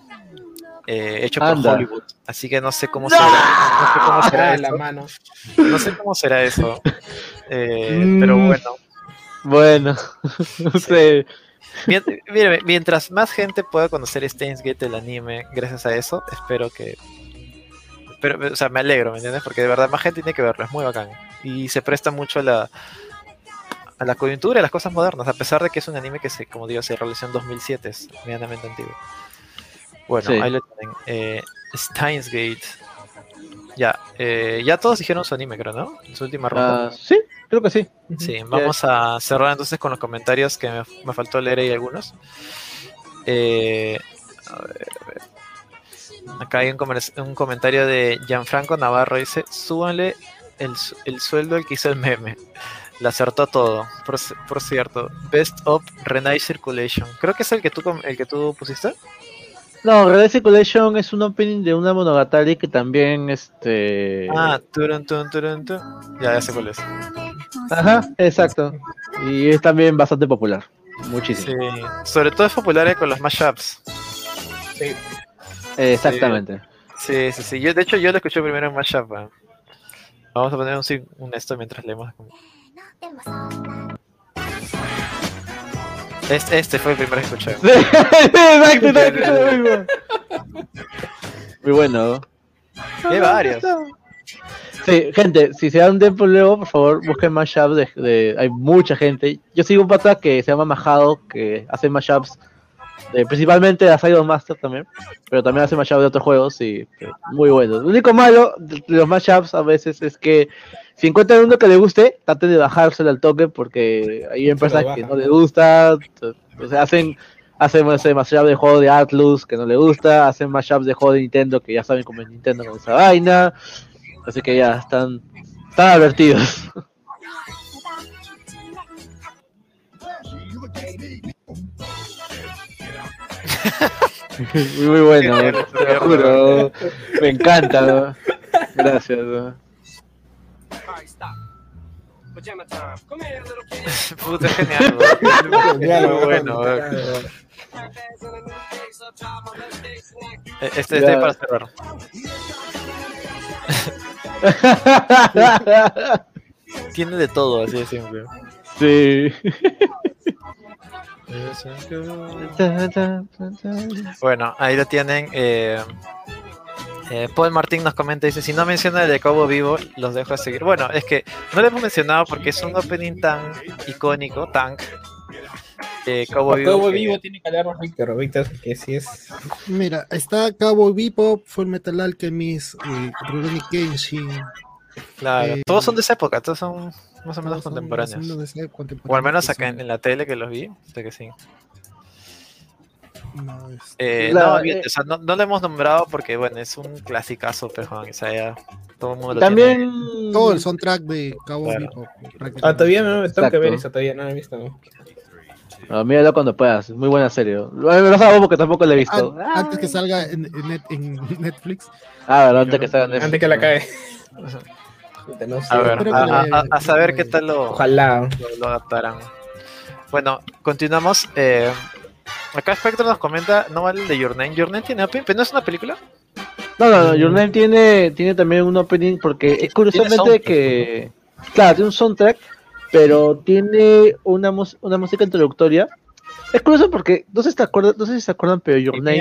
eh, hecho por Anda. Hollywood, así que no sé cómo será. No sé cómo será la eso. mano. No sé cómo será eso. Eh, Mm. Pero bueno. Bueno, (laughs) no sé. Mien- mire, mientras más gente pueda conocer Steins Gate el anime, gracias a eso, espero que. Pero, o sea, me alegro, ¿me entiendes? Porque de verdad más gente tiene que verlo, es muy bacán. Y se presta mucho a la, a la coyuntura, a las cosas modernas, a pesar de que es un anime que, se, como digo, se realizó en 2007, es medianamente antiguo. Bueno, Sí. ahí lo tienen. Eh, Steins Gate. Ya, eh, ya todos dijeron su anime, creo, ¿no? En su última ronda. Ah, sí, creo que sí. Sí, vamos a cerrar entonces con los comentarios que me, me faltó leer ahí algunos. Eh, a ver, a ver. Acá hay un, comer- un comentario de Gianfranco Navarro. Dice: Súbanle el, el sueldo al que hizo el meme. Le acertó todo. Por, cierto, Best of Renai Circulation. Creo que es el que tú, com- el que tú pusiste. No, Red Circulation es un opening de una monogatari que también, este... Ah, turun, turun, turun, turun. Ya, ya sé cuál es. Ajá, exacto. Y es también bastante popular. Muchísimo. Sí, sobre todo es popular eh, con los mashups. Sí. Exactamente. Sí, sí, sí. Yo, de hecho, yo lo escuché primero en Mashup. Vamos a poner un esto mientras leemos. Este, este fue el escuché. Sí, Exacto. Muy bueno. Hay varios. Sí, gente, si se dan tiempo luego, por favor, busquen mashups de, de- hay mucha gente. Yo sigo un pata que se llama Majado, que hace mashups de, principalmente de Asylum Master también, pero también hace mashups de otros juegos y eh, muy buenos. Lo único malo de de los mashups a veces es que si encuentran uno que le guste, traten de bajárselo al toque porque hay empresas que no les gusta, o sea, hacen hacen ese mashup de juego de Atlus que no le gusta, hacen mashups de juego de Nintendo que ya saben cómo es Nintendo con esa vaina. Así que ya están, están advertidos. (laughs) muy, muy bueno, tierno, te lo juro. Me encanta. ¿no? Gracias. ¿no? Puta, genial, (laughs) Muy bueno, Este, este para cerrar. (laughs) Tiene de todo, así de simple. sí. Bueno, ahí lo tienen. eh, eh, Paul Martín nos comenta, dice, si no menciona el de Cabo Vivo, los dejo a seguir. Bueno, es que no lo hemos mencionado porque es un opening tan icónico, tan... Eh, Cabo Vivo. Cabo que- Vivo tiene que hablar Víctor, Víctor, que sí es. Mira, está Cabo Bebop, Full Metal Alchemist, eh, Rurouni Kenshin. Claro, eh, todos son de esa época, todos son más o menos son contemporáneos. o O al menos acá en, la tele que los vi, sé que sí. No, es- Eh, Claro, no, eh. o sea, no, no lo hemos nombrado porque, bueno, es un clasicazo, pero o sea, ya todo el mundo lo También. Todo el soundtrack de Cabo Claro. Bebop. Ah, todavía no me tengo que ver eso, todavía no lo he visto. ¿no? No, míralo cuando puedas, muy buena serie. Lo lo sabemos porque tampoco la he visto. An- antes que salga en, en net- en (laughs) Netflix. Ah, verdad, antes que salga en Netflix. Antes que la cae. tiene. (laughs) No sé. A ver, a, a- a- saber qué tal lo, Ojalá. lo, lo adaptarán. Bueno, continuamos. eh, acá Spectro nos comenta, no vale el de Your Name. Your Name tiene opening, pero no es una película. No, no, no, Your Name tiene, tiene también un opening porque es curiosamente que. Claro, tiene un soundtrack, pero tiene una, mus- una música introductoria. Es curioso porque, no sé si te acuerdas, no sé si se acuerdan, pero Your Name.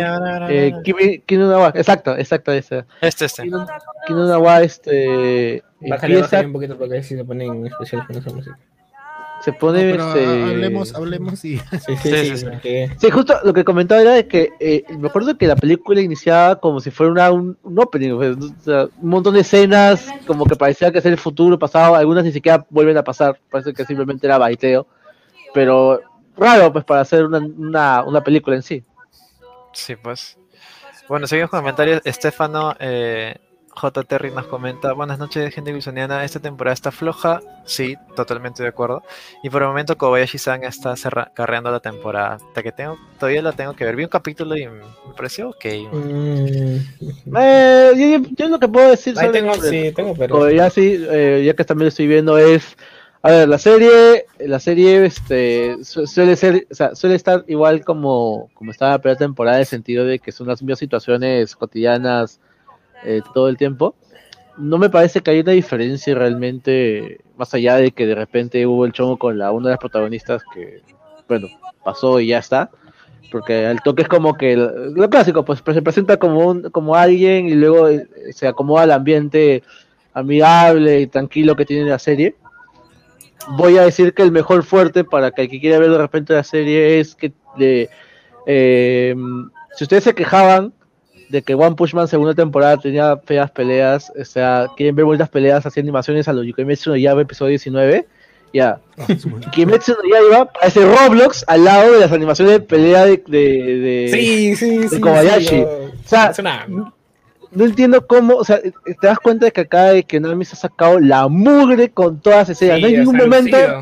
Eh, Kimi- Kinu Nawa, exacto, exacto, esa. Este, este. Kinu, Kinu Nawa, este. Bájale, empieza, bájale un poquito porque si se ponen especial con esa música. Se No, pone. pero este, hablemos, hablemos y Sí, sí, Sí, sí. sí, sí. porque- Sí, justo lo que comentaba era de que eh, me acuerdo que la película iniciaba como si fuera una, un, un opening, o sea, un montón de escenas, como que parecía que es el futuro pasado, algunas ni siquiera vuelven a pasar, parece que simplemente era baiteo, pero raro pues para hacer una, una, una película en sí. Sí, pues. Bueno, seguimos con comentarios. Estefano eh, J. Terry nos comenta: Buenas noches, gente wilsoniana. Esta temporada está floja. Sí, totalmente de acuerdo. Y por el momento, Kobayashi-san está carreando la temporada. Hasta que tengo, todavía la tengo que ver. Vi un capítulo y me pareció ok. Mm, Eh, yo, yo lo que puedo decir Ahí sobre- tengo, sí, tengo, pero. Kobayashi, eh, ya que también lo estoy viendo, es. A ver, la serie, la serie este, su- suele ser, o sea, suele estar igual como, como estaba la primera temporada, en el sentido de que son las mismas situaciones cotidianas eh, todo el tiempo. No me parece que haya una diferencia realmente, más allá de que de repente hubo el chongo con la una de las protagonistas que, bueno, pasó y ya está. Porque el toque es como que lo, clásico, pues se presenta como un, como alguien y luego eh, se acomoda al ambiente amigable y tranquilo que tiene la serie. Voy a decir que el mejor fuerte para que el que quiera ver de repente la serie es que eh, si ustedes se quejaban de que One Punch Man segunda temporada tenía feas peleas, o sea, quieren ver buenas peleas así animaciones a los Yukimetsu no Yaiba episodio 19, ya. (laughs) Kimetsu no Yaiba parece Roblox al lado de las animaciones de pelea de, de, de- Sí, sí, sí. Kobayashi. sí, O sea, es una- no entiendo cómo, o sea, te das cuenta de que acá de que Nami se ha sacado la mugre con todas esas escenas. sí, no hay ningún momento, lucido.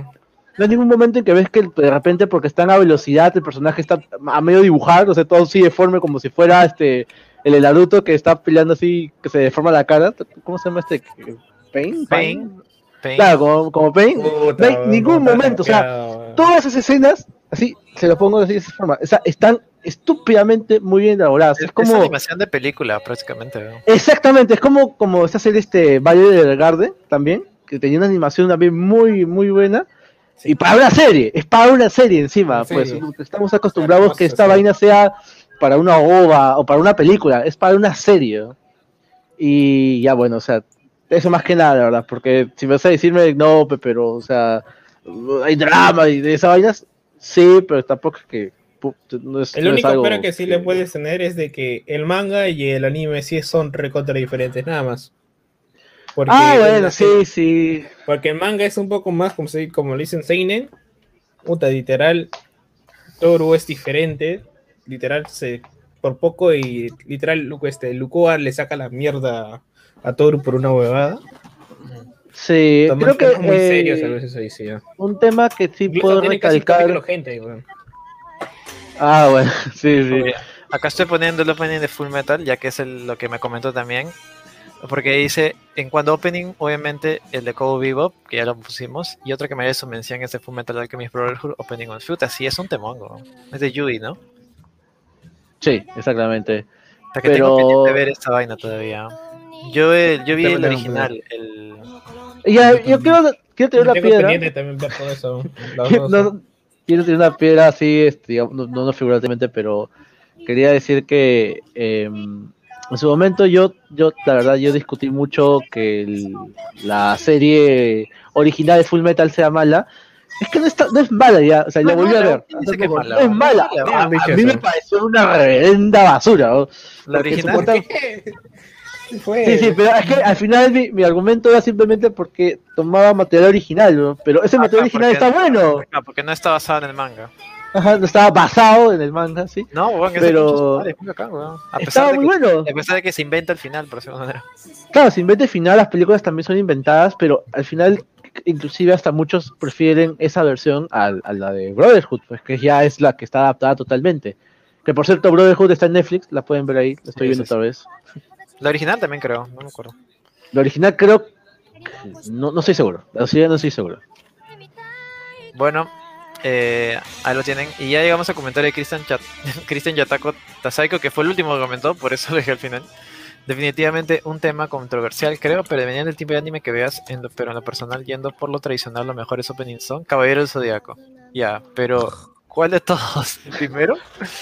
no hay ningún momento en que ves que de repente porque están a velocidad el personaje está a medio dibujar, o sea, todo así deforme como si fuera este el Naruto que está peleando así que se deforma la cara. ¿Cómo se llama este? Pain. Pain. Pain. Claro, como, como Pain. Puta, no hay ningún puta, momento, o sea, todas esas escenas, así, se lo pongo así de esa forma, o sea, están estúpidamente muy bien elaboradas. Es, Es como es animación de película, prácticamente. ¿no? Exactamente, es como, como esta serie este Valle del Garden también, que tenía una animación también muy, muy buena. Y para una serie, es para una serie encima, Sí. pues estamos acostumbrados Hermoso, que esta sí. vaina sea para una ova o para una película, es para una serie. Y ya bueno, o sea, eso más que nada, la verdad, porque si me vas a decirme, no, pe- pero, o sea, hay drama y de esas vainas, sí, pero tampoco es que no es, El único pero que sí le puedes tener es de que el manga y el anime sí son recontra diferentes, nada más. Porque, Ah, bueno, sí, sí. porque el manga es un poco más, como, se, como lo dicen Seinen, puta, literal, Toru es diferente, literal, se, por poco y literal, este, Lukoa le saca la mierda a Toru por una huevada. Sí, creo que muy eh, serios a veces ahí, sí. ya. un tema que sí Incluso puedo recalcar. gente. Ah, bueno, (laughs) sí, sí. Oye, Acá estoy poniendo el opening de Full Metal, ya que es el- lo que me comentó también. Porque dice, en cuanto a opening, obviamente el de Cowboy Bebop, que ya lo pusimos, y otro que merece su mención es de Full Metal Alchemist Brotherhood Opening on Foot. Así es un temongo. Es de Yui, ¿no? Sí, exactamente. O sea que Pero- tengo pendiente ver esta vaina todavía. Yo, el- yo vi También el original, el... Ya, yo quiero, quiero tener una piedra. pendiente también ver todo eso. (laughs) los dos. No, quiero tener una piedra así, este, digamos, no, no, no figurativamente, pero quería decir que eh, en su momento yo, yo, la verdad, yo discutí mucho que el- la serie original de Full Metal sea mala. Es que no, está, no es mala ya, o sea, No la volví a ver. ¿quién dice hace que es mala? No es mala. Es A, mala. a mí me pareció una reverenda basura. ¿no? La original. Fue. Sí, sí, pero es que al final mi, mi argumento era simplemente porque tomaba material original, ¿no? pero ese material Ajá, original está bueno. No, porque no está basado en el manga. Ajá, no estaba basado en el manga, sí. No, ese Pero- pinche su madre, es muy bacán, weón. A pesar, Estaba de muy que, bueno. a pesar de que se inventa al final, por decirlo manera. Claro, sin inventa final, las películas también son inventadas, pero al final, inclusive hasta muchos prefieren esa versión a, a la de Brotherhood, pues que ya es la que está adaptada totalmente. Que por cierto, Brotherhood está en Netflix, la pueden ver ahí, la estoy Sí, viendo sí, otra vez. La original también creo, no me acuerdo. La original creo, no, no estoy seguro, la original no estoy seguro. Bueno, eh, ahí lo tienen. Y ya llegamos al comentario de Christian, Chat (laughs) Christian Yatako Tasaiko, que fue el último que comentó, por eso lo dejé al final. Definitivamente un tema controversial, creo, pero dependiendo del tipo de anime que veas, en lo- pero en lo personal, yendo por lo tradicional, los mejores openings son Caballero del Zodiaco. Ya, pero ¿cuál de todos? ¿El (laughs) primero?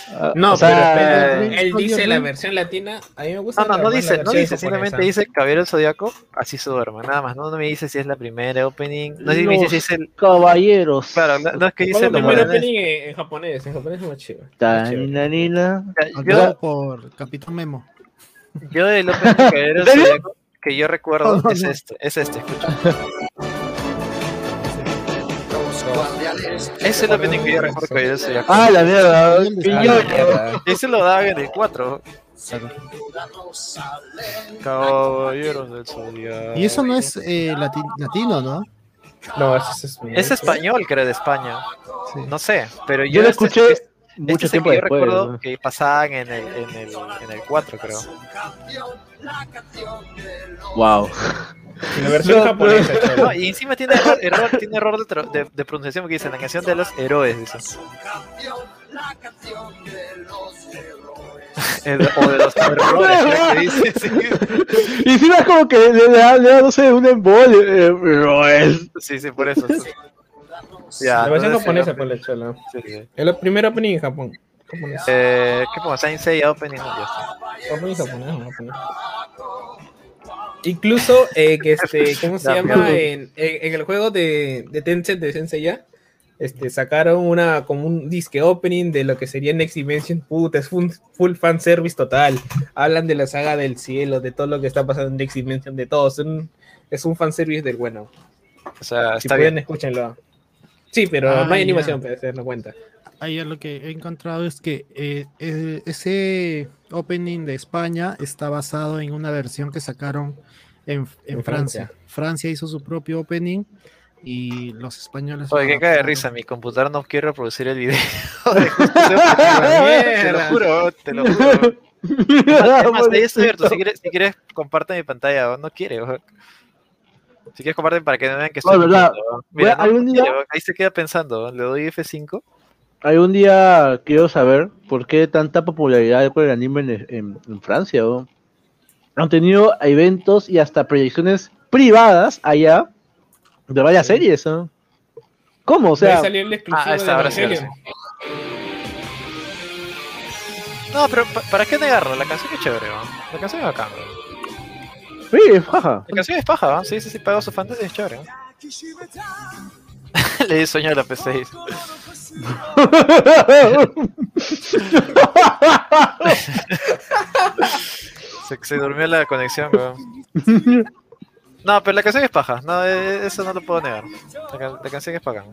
Ah, No, o sea, pero él dice la versión latina. A mí me gusta. No, no, no dice, no dice, simplemente dice Caballero del Zodiaco, así se duerme, nada más. No, no me dice si es la primera opening, no sé si me dice si es el. Caballeros. Claro, no, no es que ¿Cuál dice es lo el primer opening en, en japonés? En japonés es más chido. más chido. Tanina, nina. Actuado por Capitán Memo. Yo de. Zodiaco (laughs) que yo recuerdo es no. este, es este, escucha. Ese es el opening que yo recuerdo del Zodiaco. Ah, la mierda. Ese lo daban en el 4. Caballeros del Zodiaco. Y eso no es eh, lati- latino, ¿no? No, ese es. Es español, creo, de España. Sí. No sé, pero yo, Yo lo este- escuché este mucho es el tiempo que yo después. recuerdo ¿no? que pasaban en el, en, el, en el 4, creo. Wow. (laughs) La versión No, japonesa. No, y encima tiene error, error- tiene error de, tro- de- de pronunciación porque dice la canción de los héroes. Dice. (laughs) O de los (laughs) errores, que dice. sí. Y encima es como que le, da, le da, no sé, un embole. eh, pero es. Sí, sí, por eso. Ya, La versión japonesa, por la chola. sí, sí. El primer opening en Japón. Japonés. Eh, ¿Qué pongo? Seiya Opening. Ya. Opening japonés, japonés. Incluso, eh, que este, (laughs) ¿cómo se La llama? En, en- en el juego de, de Tencent de Senseiya, este, sacaron una, como un disque opening de lo que sería Next Dimension. Puta, es full, full fan service total. Hablan de la saga del cielo, de todo lo que está pasando en Next Dimension, de todo. Es un, es un fan service del bueno. O sea, Si está pueden, bien. escúchenlo. Sí, pero Ah, no hay ya. animación, para hacernos cuenta. Ahí ya lo que he encontrado es que eh, eh, ese opening de España está basado en una versión que sacaron en, en En Francia. Francia. Francia hizo su propio opening y los españoles. Oye, que cae de risa. Mi computador no quiere reproducir el video. (laughs) te lo juro, te lo juro. (laughs) Es más, ahí está abierto. Si quieres, si quieres, comparte mi pantalla. No quiere. ojo. Si quieres, comparte para que no vean que estoy. Oh, ¿verdad? Mira, no, algún no día- ahí se queda pensando. Le doy F5. Algún día quiero saber por qué tanta popularidad con el anime en, en- en Francia. ¿no? Han tenido eventos y hasta proyecciones privadas allá de varias series. ¿no? ¿Cómo? O sea, sea, salió el exclusivo Ah, esta de ahora sí, ahora Evangelion. No, pero pa- ¿para qué negarlo? La canción es chévere, ¿no? La canción es bacán. ¿no? Sí, jaja. La canción es paja, ¿no? Sí, sí, sí, pago su fantasy, es chévere. (laughs) Le di sueño a la P6. (laughs) Se, se durmió la conexión, weón. No, pero la canción es paja. No, eh, eso no lo puedo negar. La, la canción es paja.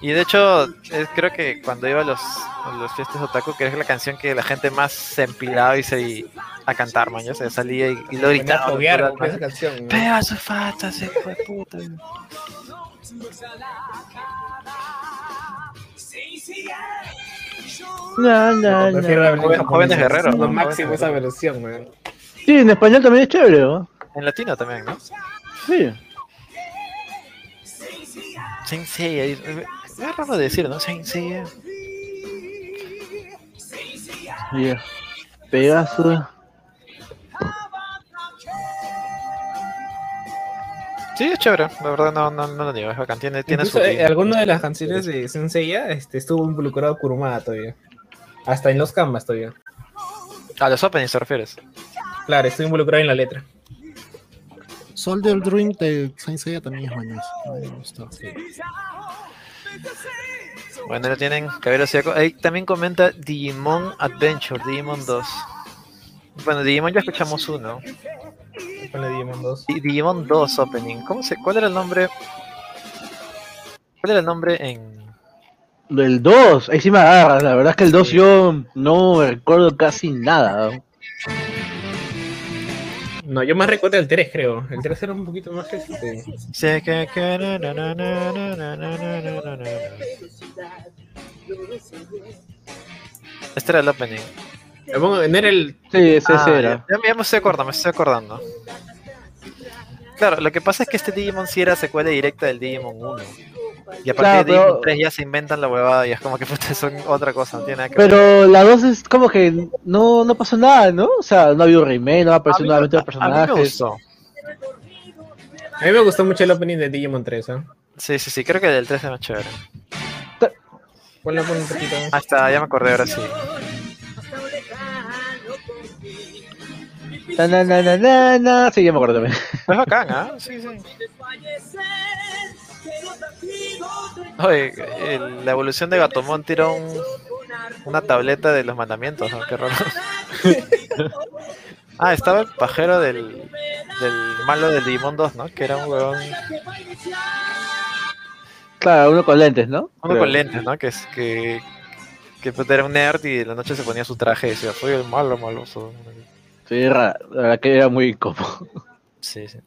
Y de hecho, eh, creo que cuando iba a los, a los fiestas otaku, que es la canción que la gente más se empilaba y se y- a cantar, man. Ya se salía y, y lo a gritaba. todo el con esa canción. ¿no? Pega su fantasy, hijo de puta. La versión Joven- japonesa. jóvenes guerreros, Lo ¿no? máximo Jóvenes esa versión, weón. Sí, en español también es chévere, ¿no? En latino también, ¿no? Sí. Saint Seiya. Es es raro de decir, ¿no? Saint Seiya. Yeah. Pegasus. Sí, es chévere. La verdad no, no, no lo digo. Es bacán. Tiene, tiene su... Eh, alguna de las canciones de Senseiya este, estuvo involucrado Kurumada todavía. Hasta en los canvas todavía. A los openings te refieres. Claro, estuvo involucrado en la letra. Soldier Dream de Saint Seiya también es buenísimo. Bueno, lo tienen. Cabello Seco. Ahí también comenta Digimon Adventure, Digimon 2. Bueno, Digimon ya escuchamos uno. Digimon 2. Di- Digimon 2 Opening. ¿Cómo se, ¿Cuál era el nombre? ¿Cuál era el nombre en. Del 2, ahí sí me agarras. La verdad es que el 2 yo no recuerdo casi nada. No, yo más recuerdo el 3, creo. El 3 era un poquito más este. Sé que. Este era el opening. No era el. Sí, ese, ah, era. Ya, ya, me estoy acordando, me estoy acordando. Claro, lo que pasa es que este Digimon sí era secuela directa del Digimon 1. Y a partir Claro, de Digimon pero- 3 ya se inventan la huevada y es como que puta, (laughs) son otra cosa, no tiene nada que ver. Pero la 2 es como que no, no pasó nada, ¿no? O sea, no había un remake, no apareció nuevamente los a- a mí me personajes. gustó. A mí me gustó mucho el opening de Digimon 3, ¿eh? Sí, sí, sí, creo que del 3 es más chévere. Ponlo por un poquito. Ah, está, ya me acordé ahora sí. Na, na, na, na, na. Sí, ya me acuerdo también. Es bacán, ¿ah? Sí, sí. (laughs) Oye, el- la evolución de Gatomon tiró un- una tableta de los mandamientos, ¿no? Qué raro. (laughs) ah, estaba el pajero del, del malo del Digimon 2, ¿no? Que era un huevón, Claro, uno con lentes, ¿no? uno Creo. con lentes, ¿no? Que es que, que puta, era un nerd y en la noche se ponía su traje y decía, soy el malo maloso. Sí, era, la verdad que era muy incómodo. Sí, sí.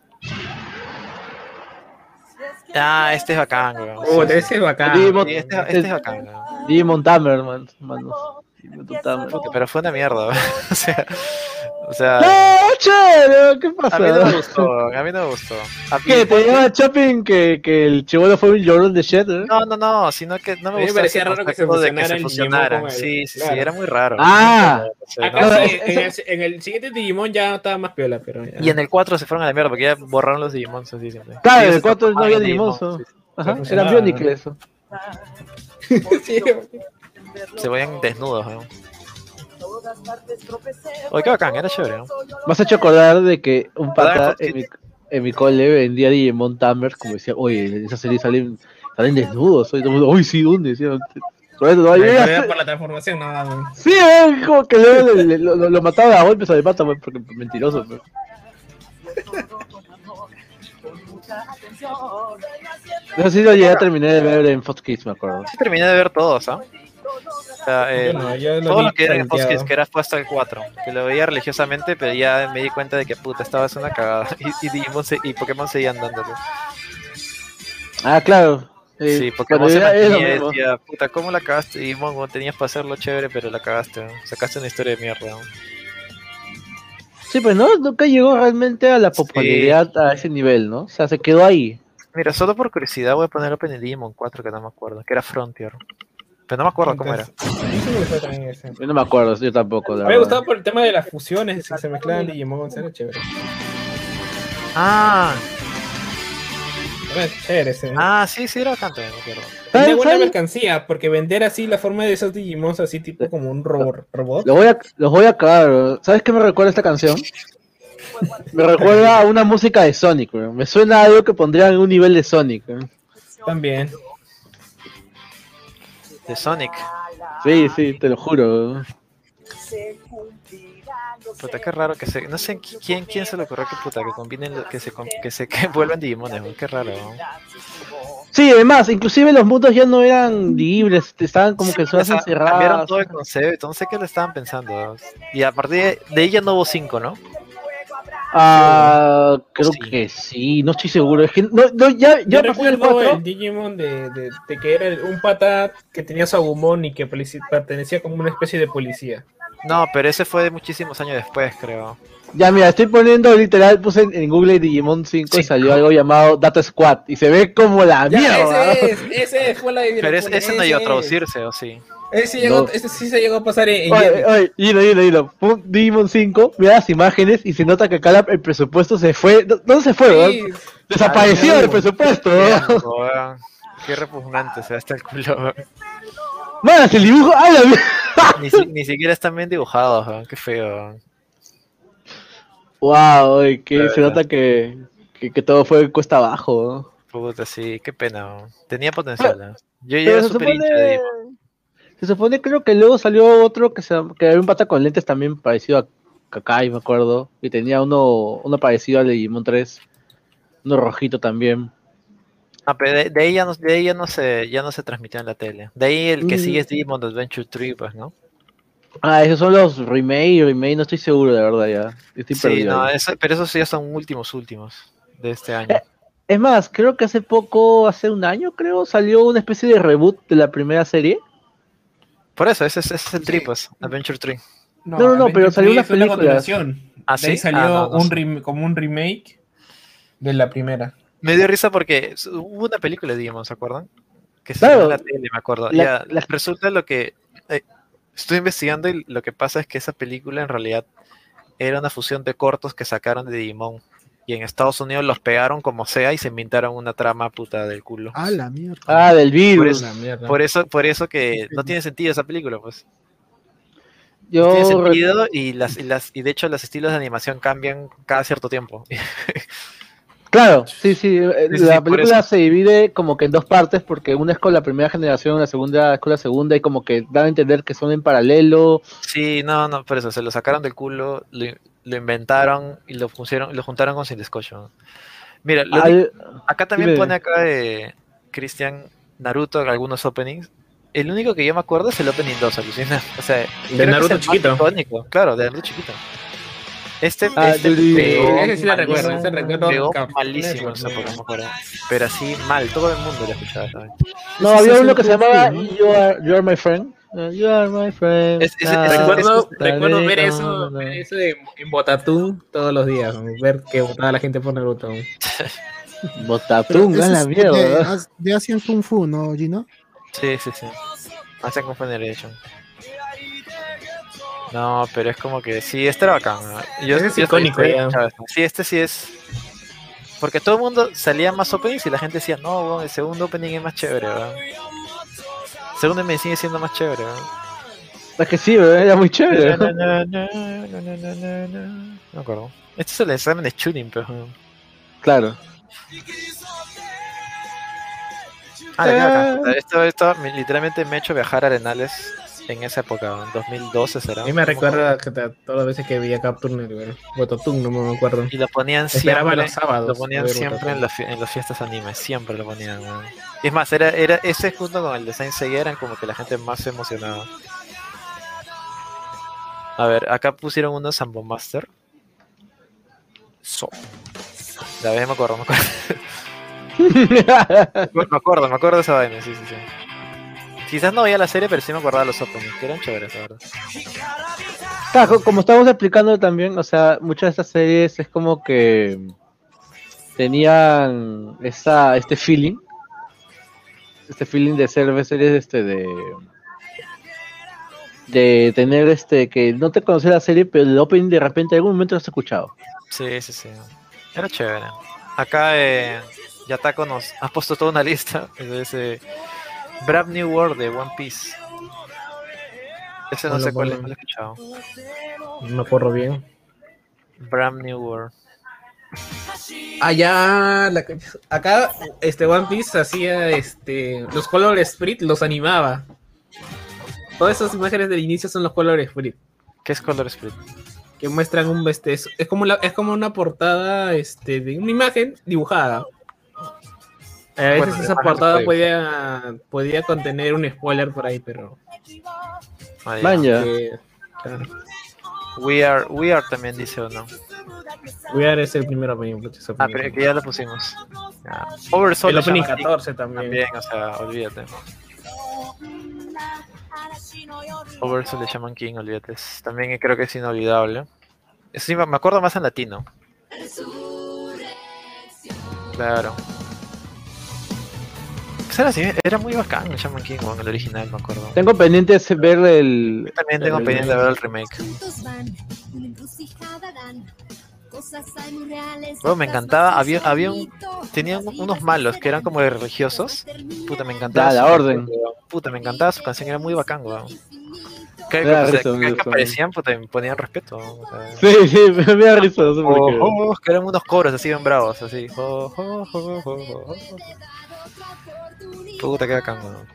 Ah, este es bacán, weón. Oh, Sí, debe ser bacán. Digimon- sí, este, este es bacán, weón. Digimon Tamer, man, mano. Digimon Tamer. Pero fue una mierda, weón. (laughs) o sea, o sea, ¡No, chévere! ¿Qué a mí no me gustó, a mí no me gustó. A mí- ¿Qué? ¿Te llama Chopin que, que el chivolo fue un llorón de shit? ¿eh? No, no, no, sino que no A me mí me gustó parecía raro que se de que se el Digimon fusionaran. Sí, sí, claro. sí, era muy raro. Ah. Sí, Acá no. sí, en, el, en el siguiente Digimon ya estaba más piola, pero. ya. Y en el 4 se fueron a la mierda porque ya borraron los Digimons así siempre. Claro, Sí, en el 4 no había Digimon. Digimon, Ajá, era funcionaba, Bionicle ¿no? eso. (laughs) Sí, Se veían desnudos, weón. Oye, qué bacán, era chévere, ¿no? Me has hecho acordar de que un pata en mi, en mi cole vendía Digimon Tamers, como decía, oye, en esa serie salen, salen desnudos. Oye, todo el mundo, uy, sí, ¿dónde? Decía, Por eso, no, Pero sé- por la transformación, nada. Sí, eh, como que luego le- le- lo, lo- lo mataba a golpes a mata, pues, porque mentiroso. pues. (laughs) Eso sí lo llegué a terminar de ver en Fox Kids, me acuerdo. Sí terminé de ver todos, ¿ah? O sea, eh, Yo no, yo lo todo lo que era en Fox. Kids, que era hasta el 4, que lo veía religiosamente, pero ya me di cuenta de que puta, estaba haciendo una cagada. (laughs) Y, y Digimon se- y Pokémon seguían dándole. Ah, claro. Eh, Sí, Pokémon se mantenía y decía, puta, ¿cómo la cagaste? Digimon, tenías para hacerlo chévere, pero la cagaste, sacaste una historia de mierda. weón. Sí, pues no, nunca llegó realmente a la popularidad a ese nivel, ¿no? O sea, se quedó ahí. Mira, solo por curiosidad voy a poner Open el Digimon 4, que no me acuerdo, que era Frontier. Pero no me acuerdo cómo era. Entonces, A mí sí me gustó también ese. Yo no me acuerdo, yo tampoco. me verdad. gustaba por el tema de las fusiones, si se mezclaban Digimon, era chévere. Ah, Era chévere ese. Ah, sí, sí, era bastante, me acuerdo. Tenía ¿Saben- buena mercancía, porque vender así la forma de esos Digimons así tipo como un robot. robot. Los voy a, los voy a acabar, bro. ¿Sabes qué me recuerda esta canción? Me recuerda a una música de Sonic, bro. Me suena a algo que pondrían en un nivel de Sonic. bro. También. De Sonic. Sí, sí, te lo juro. Puta, qué raro que se. No sé qui- quién, quién se le ocurrió que puta, que combinen, que se, que se que vuelvan Digimones, qué raro. Sí, además, inclusive los mundos ya no eran libres, estaban como que O todas sea, encerradas. Cambiaron todo el concepto, no sé qué le estaban pensando. Y a partir de, de ella no hubo cinco, ¿no? Ah, creo Sí. que sí, no estoy seguro. Es que no, no, ya, Yo ya del recuerdo 4, el Digimon de, de- de que era el- un pata que tenía su Agumon y que pertenecía como una especie de policía. No, pero ese fue de muchísimos años después, creo. Ya, mira, estoy poniendo literal, puse en, en Google Digimon 5 y salió algo llamado Data Squad y se ve como la Ya, mierda. ese es, ese es, fue la de Pero ese, ese no llegó a traducirse, ¿o sí? Ese, sí llegó, No. ese sí se llegó a pasar en, Oye, oye, hilo, hilo, Digimon 5, mira las imágenes y se nota que acá la- el presupuesto se fue. ¿Dó- ¿Dónde se fue? Sí? Desapareció Ah, el no. presupuesto. Weón, Qué repugnante se ve hasta el culo. Más, el dibujo. ¡Ay, la! Ni, si- ni siquiera están bien dibujados, qué feo. Wow, que La se nota que, que, que todo fue cuesta abajo. Puta, sí, qué pena. Tenía potencial. ¿eh? Yo, Pero era se súper hincha de supone, Digimon. se supone, creo que luego salió otro que, se, que era un pata con lentes también parecido a Kakai, me acuerdo. Y tenía uno, uno parecido al Digimon 3. Uno rojito también. Ah, pero de, de ahí ya no, de ahí ya no se, ya no se transmitió en la tele. De ahí el que Mm. sigue es Digimon Adventure 3, pues, ¿no? Ah, esos son los remake, remake, no estoy seguro, de verdad, ya. Estoy Sí, perdido no, pero esos ya son últimos, últimos de este año. Eh, Es más, creo que hace poco, hace un año, creo, salió una especie de reboot de la primera serie. Por eso, ese, es- ese es el 3, pues, Adventure 3. No, no, no, pero salió una película. continuación. ¿Ah, sí? salió Ah, no, no un como un remake de la primera. Me dio risa porque hubo una película de Digimon, ¿se acuerdan? Que se Claro. en la tele, me acuerdo. La- Ya, la- Resulta lo que... eh, estoy investigando y lo que pasa es que esa película en realidad era una fusión de cortos que sacaron de Digimon. Y en Estados Unidos los pegaron como sea y se inventaron una trama puta del culo. A la mierda. Ah, del Por virus. eso-. Por eso, por eso que no tiene sentido esa película, pues. Yo tiene sentido y las, y las y de hecho los estilos de animación cambian cada cierto tiempo. (laughs) Claro, sí, sí. eh, Sí, la sí, película se divide como que en dos partes, porque una es con la primera generación, la segunda es con la segunda, y como que dan a entender que son en paralelo. Sí, no, no, por eso se lo sacaron del culo, lo, lo inventaron y lo pusieron, lo juntaron con Sin Descocho. Mira, lo Al- único- acá también dime. pone acá de Cristian Naruto algunos openings. El único que yo me acuerdo es el opening 2, alucina. (laughs) O sea, es Naruto chiquito. icónico, claro, de Naruto chiquito. Este, Ah, este Ese sí la recuerdo, malísimo, ese recuerdo malísimo esa. Pero así mal, todo el mundo lo escuchaba. ¿sabes? No, había es uno que se Kung Fu, llamaba. You Are, you are My Friend. You Are My Friend. Es- ese- Ah, Recuerdo, recuerdo ver eso, no, no. ver eso de- en Botatún todos los días, ver que votaba la gente por Naruto. (laughs) Pero Botatún, ese a la es mierda. De, de Asian Kung Fu, ¿no, Gino? Sí, sí, sí. Hacen con Generation. No, pero es como que sí, este era bacán. ¿no? Yo, es yo icónico, estoy ya. Sí, este sí es. Porque todo el mundo salía más openings y la gente decía, no, weón, el segundo opening es más chévere, weón. El segundo me sigue siendo más chévere, weón. Es que sí, ¿verdad? era muy chévere. No me acuerdo. Este es el examen de tuning, pero. Claro. Ah, qué bacán. Esto, esto me- literalmente me ha hecho viajar a Arenales en esa época, en 2012 será. A mí me No recuerda que te- todas las veces que veía Capture Network, Botatún, no me acuerdo. Y lo ponían Esperaba siempre, los sábados. lo ponían siempre en, las fie- en las fiestas anime, siempre lo ponían. weón. Es más, era, era ese junto con el design Seiya eran como que la gente más se emocionaba. A ver, acá pusieron unos Sambo Master. So. La vez me acuerdo, me acuerdo. (laughs) (laughs) me acuerdo, me acuerdo de esa vaina, sí, sí, sí. Quizás no veía la serie, pero sí me acordaba de los openings, que eran chéveres, la verdad. Claro, como estamos explicando también, o sea, muchas de estas series es como que tenían esa, este feeling, este feeling de ser series este de de tener este que no te conocía la serie, pero el opening de repente en algún momento lo has escuchado. Sí, sí, sí. Era chévere. Acá, eh, Yatako nos ha puesto toda una lista (laughs) de ese Brave New World de One Piece. Ese no sé cuál es, no lo he escuchado. No me acuerdo bien. Brave New World. Allá, la- acá, este One Piece hacía este los Color Sprite, los animaba. Todas esas imágenes del inicio son los Color Sprite, ¿Qué es Color Split? que muestran un este, es, es como la- es como una portada este, de una imagen dibujada. A veces Bueno, esa portada podía, podía contener un spoiler por ahí, pero Ah, eh, claro. We Are, We Are también dice uno. We Are es el primer opening. pues, ese Ah, opening. pero que ya lo pusimos. Ya. Oversoul el le opening llaman 14 también. también, o sea, olvídate. Oversoul le llaman King, olvídate. También creo que es inolvidable. Sí, me me acuerdo más en latino. Claro. Era, así, era muy bacán el Shaman King, el original, me acuerdo. Tengo pendiente ese- ver el. Yo también tengo el- pendiente de ver el remake. Bueno, me encantaba, había, había un, Tenían unos malos que eran como de religiosos. Puta, me encantaba. La su orden. Puta, me encantaba su canción, era muy bacán, weón. Que- risa, cada que gusta. aparecían, puta, me ponían respeto. o sea. Sí, sí, me da risa. No sé. Oh, oh, que eran unos coros así bien bravos, así. Oh, oh, oh, oh, oh. Puta, qué bacán, weón.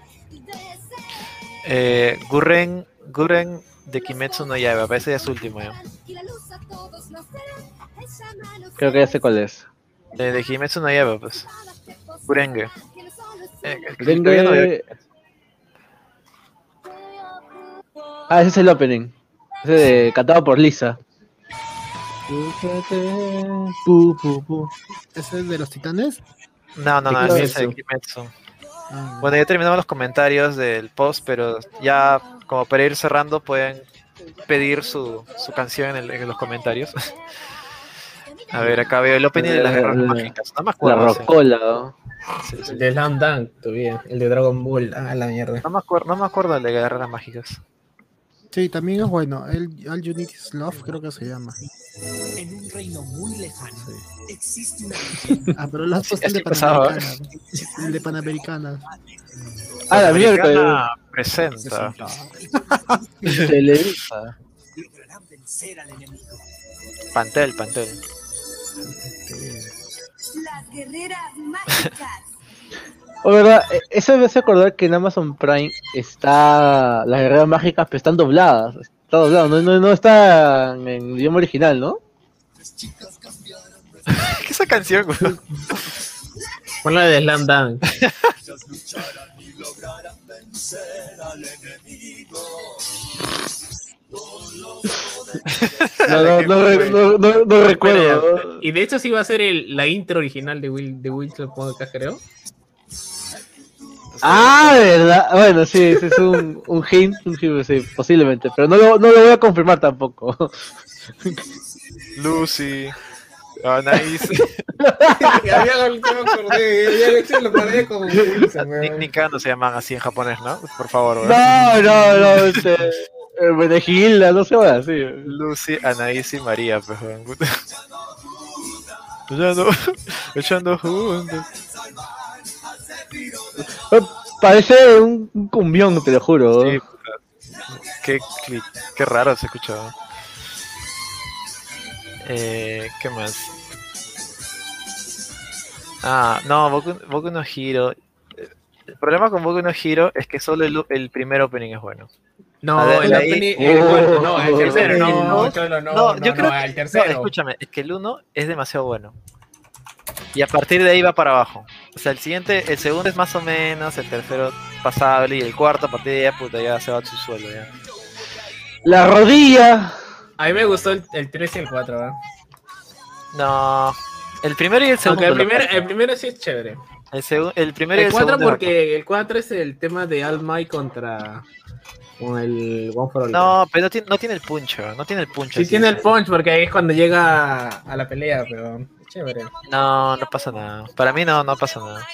Eh, Gurren, Gurren de Kimetsu no Yaiba, parece ya es último ya. Creo que ya sé cuál es. De, de Kimetsu no Yaiba, pues. Gurenge. Eh, no veo- Ah, ese es el opening. Ese de cantado por Lisa. Pu, pu, pu. ¿Ese es de los titanes? No, no, no, ese es de Kimetsu. Bueno, ya terminamos los comentarios del post, pero ya como para ir cerrando pueden pedir su, su canción en, el- en los comentarios. (laughs) A ver, acá veo el opening de las guerras La- mágicas. No me La acuerdo. sí. rocola. ¿no? Sí, sí. El de Slam Dunk, todavía. El de Dragon Ball. Ah, la mierda. No me acuerdo, no me acuerdo el de guerras mágicas. Sí, también es bueno. El All You Need Is Love creo que se llama. En un reino muy lejano existe una Ah, pero el así (laughs) de. Panamericana. El de Panamericana. Ah, la mierda. Presenta. Televisa. lograrán vencer al enemigo. Pantel, Pantel. Las guerreras mágicas. (laughs) O verdad, e- eso me hace acordar que en Amazon Prime está las guerreras mágicas, pero están dobladas. Está doblado, no, no, no está en idioma original, ¿no? ¿Qué (laughs) es esa canción, güey? Pon la de Slam Dunk. (laughs) No, no, no, no, no- no recuerdo. Y de hecho sí va a ser el- la intro original de Will de Wilson Podcast, creo. Ah, verdad. Bueno, sí, ese es un, un hint, un hint, sí, posiblemente, pero no lo, no lo voy a confirmar tampoco. Lucy. Nice. (laughs) ya me acordé, ya lo como Nika no se llaman así en japonés, ¿no? Por favor. No, no, no, este, Benegilda, no se va así. Lucy, Anaís y María, pues, weón. (laughs) Echando, echando juntos. Parece un, un cumbión, te lo juro. Sí. Qué, cli- qué raro se escuchaba. Eh, ¿Qué más? Ah, no, Boku, Boku no Hero. Eh, El problema con Boku no Hero es que solo el, el primer opening es bueno. No, ver, el ahí- opening, el, bueno, no, el (laughs) Oh. tercero, no, No, no, No, no, yo no, creo que. el no, tercero. escúchame, es que el 1 es demasiado bueno. Y a partir de ahí va para abajo. O sea, el siguiente, el segundo es más o menos, el tercero pasable y el cuarto a partir de ahí, puta, ya se va a su suelo ya. La rodilla. A mí me gustó el, el 3 y el 4, ¿verdad? No. El primero y el segundo. El, primer, el primero sí es chévere. el, el primero y El el 4 segundo. es porque el 4 es el tema de All Might contra con el One for All. No, pero no tiene, no tiene el puncho, no tiene el puncho. sí tiene el punch porque ahí es cuando llega a la pelea, pero chévere. No, no pasa nada. Para mí no, no pasa nada.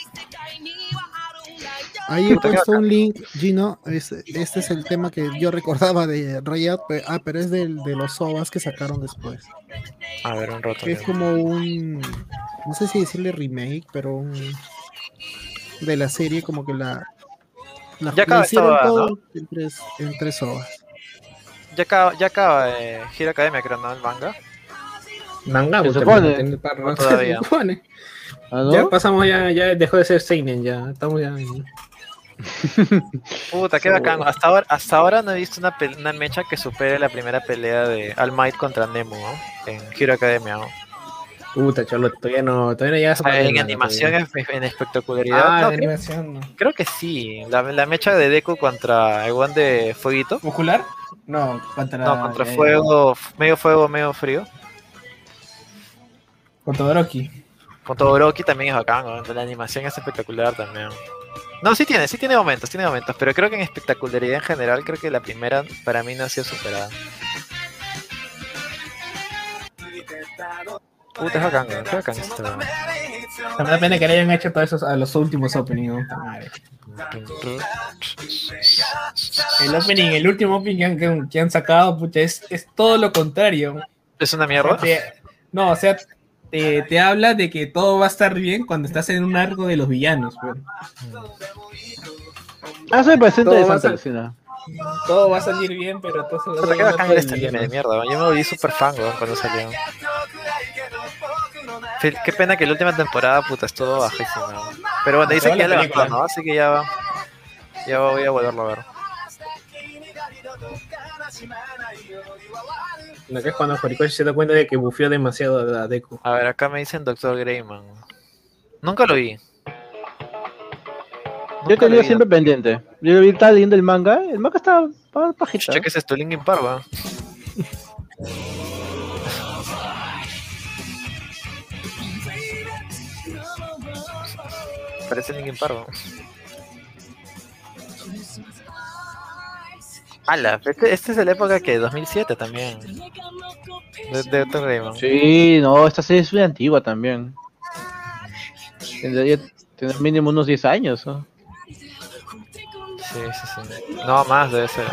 Ahí he puesto un link, Gino. es- este es el tema que yo recordaba de pe- Ah, pero es del, de los OVAs que sacaron después. A ver, un rato. Que es como un. no sé si decirle remake, pero un- de la serie como que la, la Ya acaba hicieron todo ¿no? en tres, en tres ovas. Ya acaba, ya acaba eh, Hero Academia, creo, ¿no? El manga. Manga, Se supone. parro. Todavía. (laughs) Se supone. ¿Ah, no? Ya pasamos, ya, ya dejó de ser Seinen, ya. Estamos ya. (laughs) Puta, qué bacán. Hasta ahora, hasta ahora no he visto una, una mecha que supere la primera pelea de All Might contra Nemo, ¿no? En Hero Academia, ¿no? Puta, cholo, todavía no, todavía no llegas a en nada animación, todavía. en, en espectacularidad. Ah, no, de creo, animación. no. creo que sí. La, la mecha de Deku contra el one de Fueguito. ¿Ocular? No, contra. No, contra eh, fuego, medio fuego, medio frío. Contra Orochi. Con Todoroki también es bacán, ¿no? la animación es espectacular también. No, sí tiene, sí tiene momentos, tiene momentos, pero creo que en espectacularidad en general, creo que la primera para mí no ha sido superada. Puta, es bacán, ¿no? qué bacán esto. Da pena que le hayan hecho todos esos a los últimos openings. Puta. El opening, el último opening que han, que- que han sacado, pucha, es, es todo lo contrario. ¿Es una mierda? Te- no, o sea, te, te habla de que todo va a estar bien cuando estás en un arco de los villanos. pues. Ah, eso me parece Todo va a interesante, Lucina. Todo va a salir bien, pero todo se va a bacán era este anime de mierda, yo me volví super fan ¿no? cuando salió. Qué pena que la última temporada, puta, es todo bajísimo. ¿no? Pero bueno, dice Acabó que ya levantó. ¿no? Así que ya, ya voy a volverlo a ver. Lo que es cuando Horikoshi se da cuenta de que bufeó demasiado a Deku. A ver, acá me dicen Doctor Greyman. Nunca lo vi. Yo te lo vi. siempre pendiente. Yo lo vi estaba leyendo el manga. El manga está pa- pajita. Chucha, ¿qué es esto? Linkin Park. (laughs) Parece Linkin Park, Ala, este, este es la época que 2007 también. De, de Dr. Greyman. Sí, no, esta serie es muy antigua también. Tendría tener mínimo unos 10 años. ¿no? Sí, sí, sí. No, más debe ser.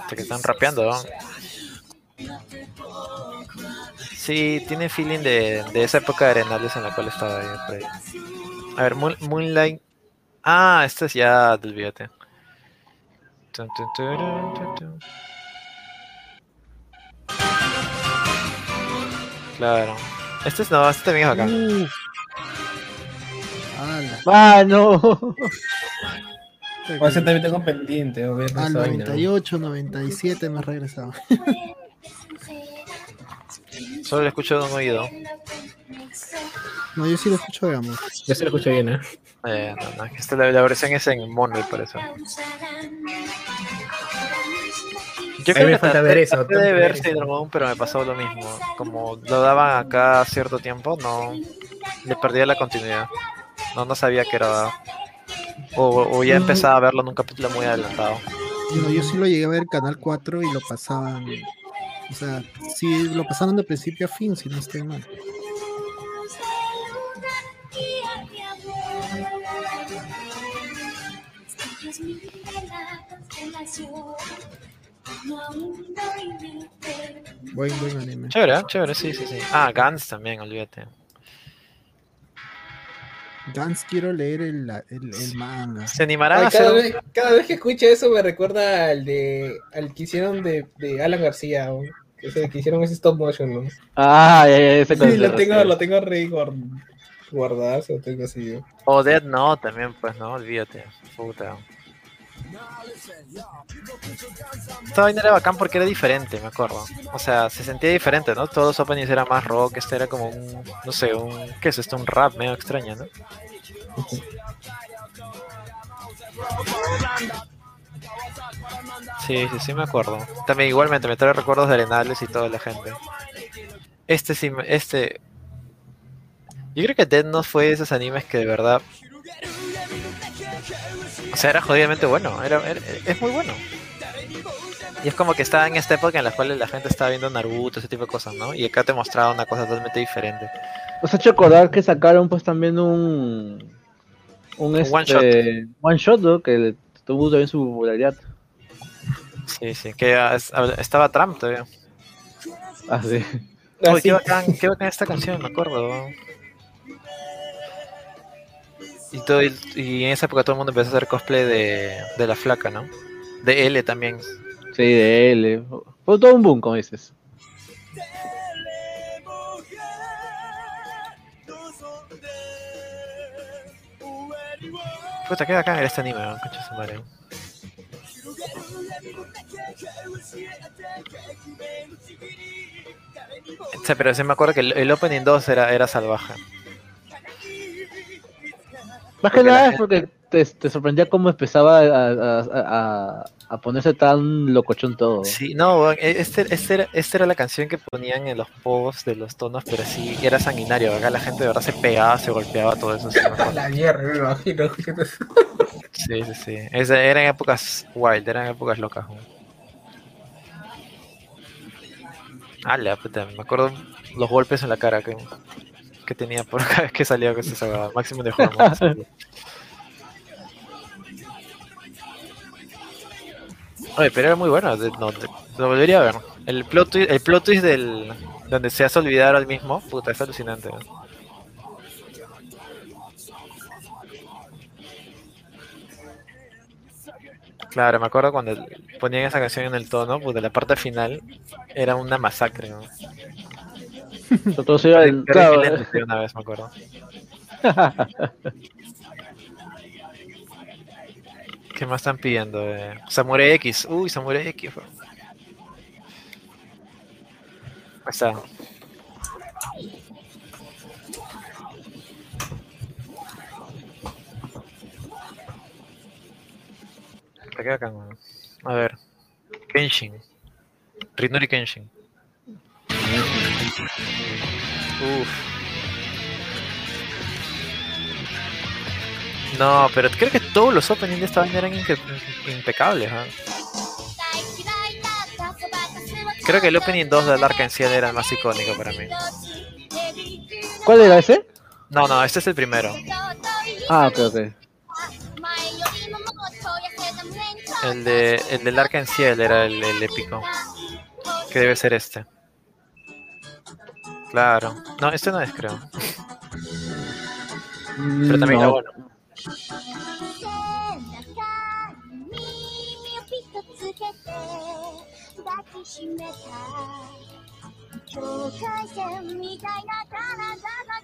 Hasta que están rapeando, ¿no? Sí, tiene feeling de, de esa época de Arenales en la cual estaba yo por ahí. A ver, Moon- Moonlight. Ah, este es ya tun. Claro. Este es no, este también es bacán. ¡Ah, no! (laughs) O sea, también tengo pendiente. o ver al esa vaina, ¿no? 98, 97 me has regresado. (laughs) Solo lo escucho de un oído. No, yo sí lo escucho de amor. Yo se lo escucho bien, ¿eh? Eh, no, no, esta, la, la versión es en mono, por eso. Yo A mí me que falta ver eso, de que ver. Sailor Moon, pero me pasó lo mismo. Como lo daban acá cierto tiempo, no le perdía la continuidad. No, no sabía que era. O, o ya empezaba a verlo en un capítulo muy adelantado. No, yo sí lo llegué a ver Canal 4 y lo pasaban. O sea, sí lo pasaron de principio a fin, si no estoy mal. Buen, buen anime. Chévere, ¿eh? chévere, sí, sí, sí. Ah, Gans también, olvídate. Gans quiero leer el, el, el manga. Se animarán a cada, vez, cada vez que escucho eso me recuerda al de al que hicieron de, de Alan García, ¿no? Que, se- que hicieron ese stop motion, ¿no? Ah, ya, ya, Sí, lo tengo, lo tengo re guard- guardado, lo tengo así. ¿no? O Dead No también, pues, no, olvídate. Puta. Esta vaina era bacán porque era diferente, me acuerdo. O sea, se sentía diferente, ¿no? Todos los openings eran más rock, este era como un, no sé, un, ¿qué es esto? Un rap medio extraño, ¿no? Sí, sí, sí me acuerdo. También igualmente me trae recuerdos de Arenales y toda la gente. Este sí, me- este... Yo creo que Dead Note fue de esos animes que de verdad... O sea, era jodidamente bueno, era, era- es muy bueno. Y es como que estaba en esta época en la cual la gente estaba viendo Naruto, ese tipo de cosas, ¿no? Y acá te mostraba una cosa totalmente diferente. Nos ha hecho acordar que sacaron pues también un... Un, Un one este, one shot, ¿no? Que tuvo también su popularidad. Sí, sí, que ah, es- estaba Trump todavía. Ah, sí. Uy, Así. qué bacán, qué bacán esta canción, me acuerdo. Y, todo, y en esa época todo el mundo empezó a hacer cosplay de, de la flaca, ¿no? De L también. Sí, de eh. Fue todo un boom, como dices. Puta, qué bacán era este anime, ¿no? Concha su madre. O sea, pero sí me acuerdo que el, el Opening 2 era, era salvaje. Más que nada es porque te, te sorprendía cómo empezaba a, a- a- a ponerse tan locochón todo. Sí, no, e- este, este era, esta era la canción que ponían en los posts de los tonos, pero sí, era sanguinario. Acá la gente de verdad se pegaba, se golpeaba, todo eso. Sí. La mierda, me imagino. Sí, sí. sí. Esa- eran épocas wild, eran épocas locas. weón. Ala, puta, me acuerdo los golpes en la cara que, que tenía por (laughs) cada vez que salía con esa. Máximo de hormonas. Oye, pero era muy bueno, no, lo volvería a ver. El plot, twi- el plot twist del donde se hace olvidar al mismo, puta, es alucinante. ¿no? Claro, me acuerdo cuando ponían esa canción en el tono, puta, la parte final era una masacre. ¿no? Se iba Perdí claro, una vez, me acuerdo. (laughs) ¿Qué más están pidiendo? Eh, Samurai X. Uy, Samurai X. bro. Ahí está. Weón. A ver. Kenshin. Rinori Kenshin. Uf. No, pero creo que todos los openings de esta vaina eran impe- impecables. ¿ah? Creo que el opening 2 de Dark Ciel era el más icónico para mí. ¿Cuál era ese? No, no, este es el primero. Ah, ok, ok. El de el del Ark Ciel era el, el épico. Que debe ser este. Claro. No, este no es, creo. Pero también No. bueno.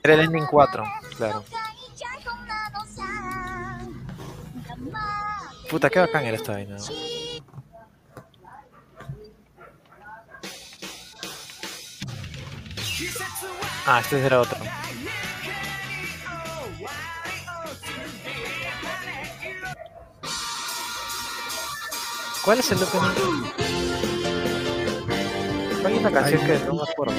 Era el ending 4, claro. Puta, qué bacán era esta vaina. Ah, este era otro. ¿Cuál es el opening? ¿Cuál es la canción que no me acuerdo?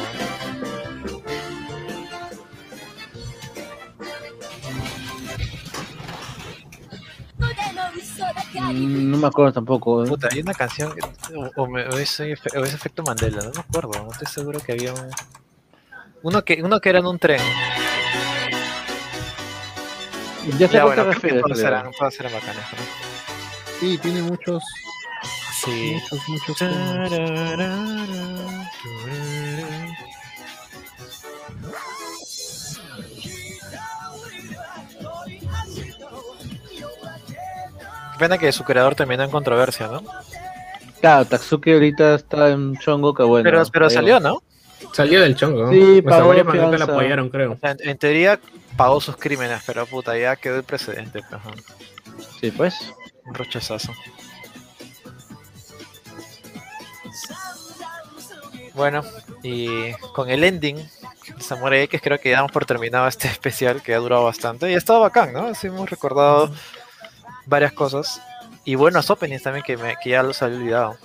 No me acuerdo tampoco. ¿eh? Puta, hay una canción o, o me- o ese, o ese efecto Mandela, no me acuerdo, no estoy seguro que había un... Uno que, uno que era en un tren. Ya sé a bueno, te creo que refieres. todas eran, todas eran bacanas, ¿no? Sí, tiene muchos, Sí. muchos, muchos. temas. Pena que su creador terminó en controversia, ¿no? Claro, Tatsuki ahorita está en chongo que bueno. pero pero salió. ¿no? Salió del chongo. ¿no? Sí, O sea, varios mangakas la apoyaron, creo. O sea, en, en teoría pagó sus crímenes, pero puta, ya quedó el precedente. pues, ajá. Sí, pues. Un rechazazo. Bueno, y con el ending de Samurai X creo que damos por terminado este (laughs) especial que ha durado bastante y ha estado bacán, ¿no? Así hemos recordado varias cosas y buenos openings también que, me, que ya los había olvidado.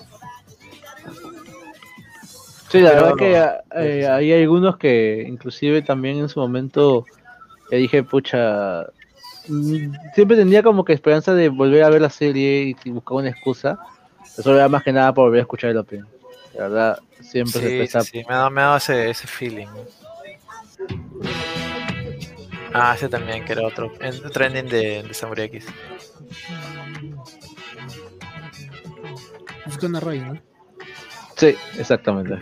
Sí, la Pero- verdad que eh, hay algunos que inclusive también en su momento ya dije, pucha, mm, siempre tenía como que esperanza de volver a ver la serie y, buscar una excusa. Eso era más que nada por volver a escuchar el opening. La verdad, siempre se Sí, sí, sí, me ha dado, me ha dado ese, ese feeling. Ah, ese también, que era otro, en- otro ending de, de Samurai X. Buscan a Rey, ¿no? Sí, exactamente.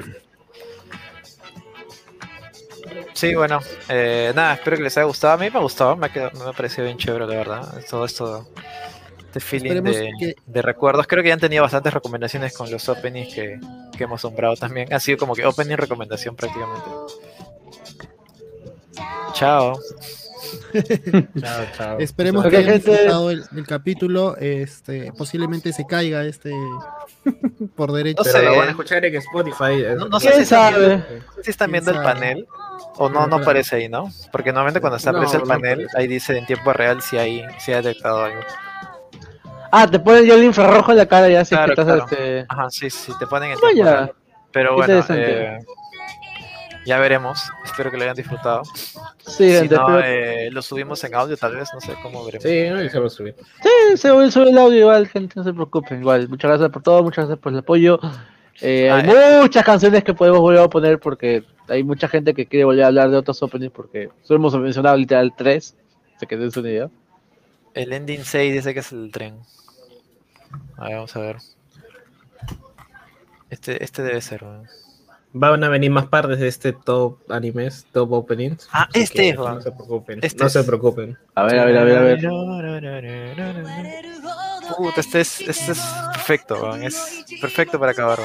Sí, bueno, eh, nada, espero que les haya gustado. A mí me ha gustado, me ha, quedado- me ha parecido bien chévere, la verdad. Todo esto, este feeling de, que- de recuerdos. Creo que ya han tenido bastantes recomendaciones con los openings que, que hemos nombrado también. Ha sido como que opening recomendación prácticamente. Chao. Chao, chao. Esperemos que hayan gente. disfrutado el, el capítulo. Este, posiblemente se caiga este por derecho. No Pero sé. lo van a escuchar en Spotify. No- no sé ¿Quién si están sabe? viendo- si están ¿Quién viendo el panel o no, No, aparece ahí, ¿no? Porque normalmente cuando se No, aparece el panel, ahí dice en tiempo real si hay, si ha detectado algo. Ah, te ponen ya el infrarrojo en la cara ya si es Claro, que estás claro. este. Ajá, sí, sí, te ponen en Vaya. tiempo real. Pero bueno, eh, ya veremos. Espero que lo hayan disfrutado. Sí, Si no, eh, lo subimos en audio, tal vez, no sé cómo veremos. Sí, no, se va a subir. Sí, se va a subir el audio igual, gente, no se preocupen. Igual, muchas gracias por todo, muchas gracias por el apoyo. Eh, Ah, hay muchas canciones que podemos volver a poner porque hay mucha gente que quiere volver a hablar de otros openings porque solo hemos mencionado literal tres. Se quedó en su idea. El ending 6 dice que es el tren. A ver, vamos a ver. Este, este debe ser. weón. Van a venir más partes de este top animes, top openings. Ah, así este que es. No se preocupen. Este no es. se preocupen. A ver, a ver, a ver, a ver. Puta, este es, este es perfecto, Es perfecto para acabar.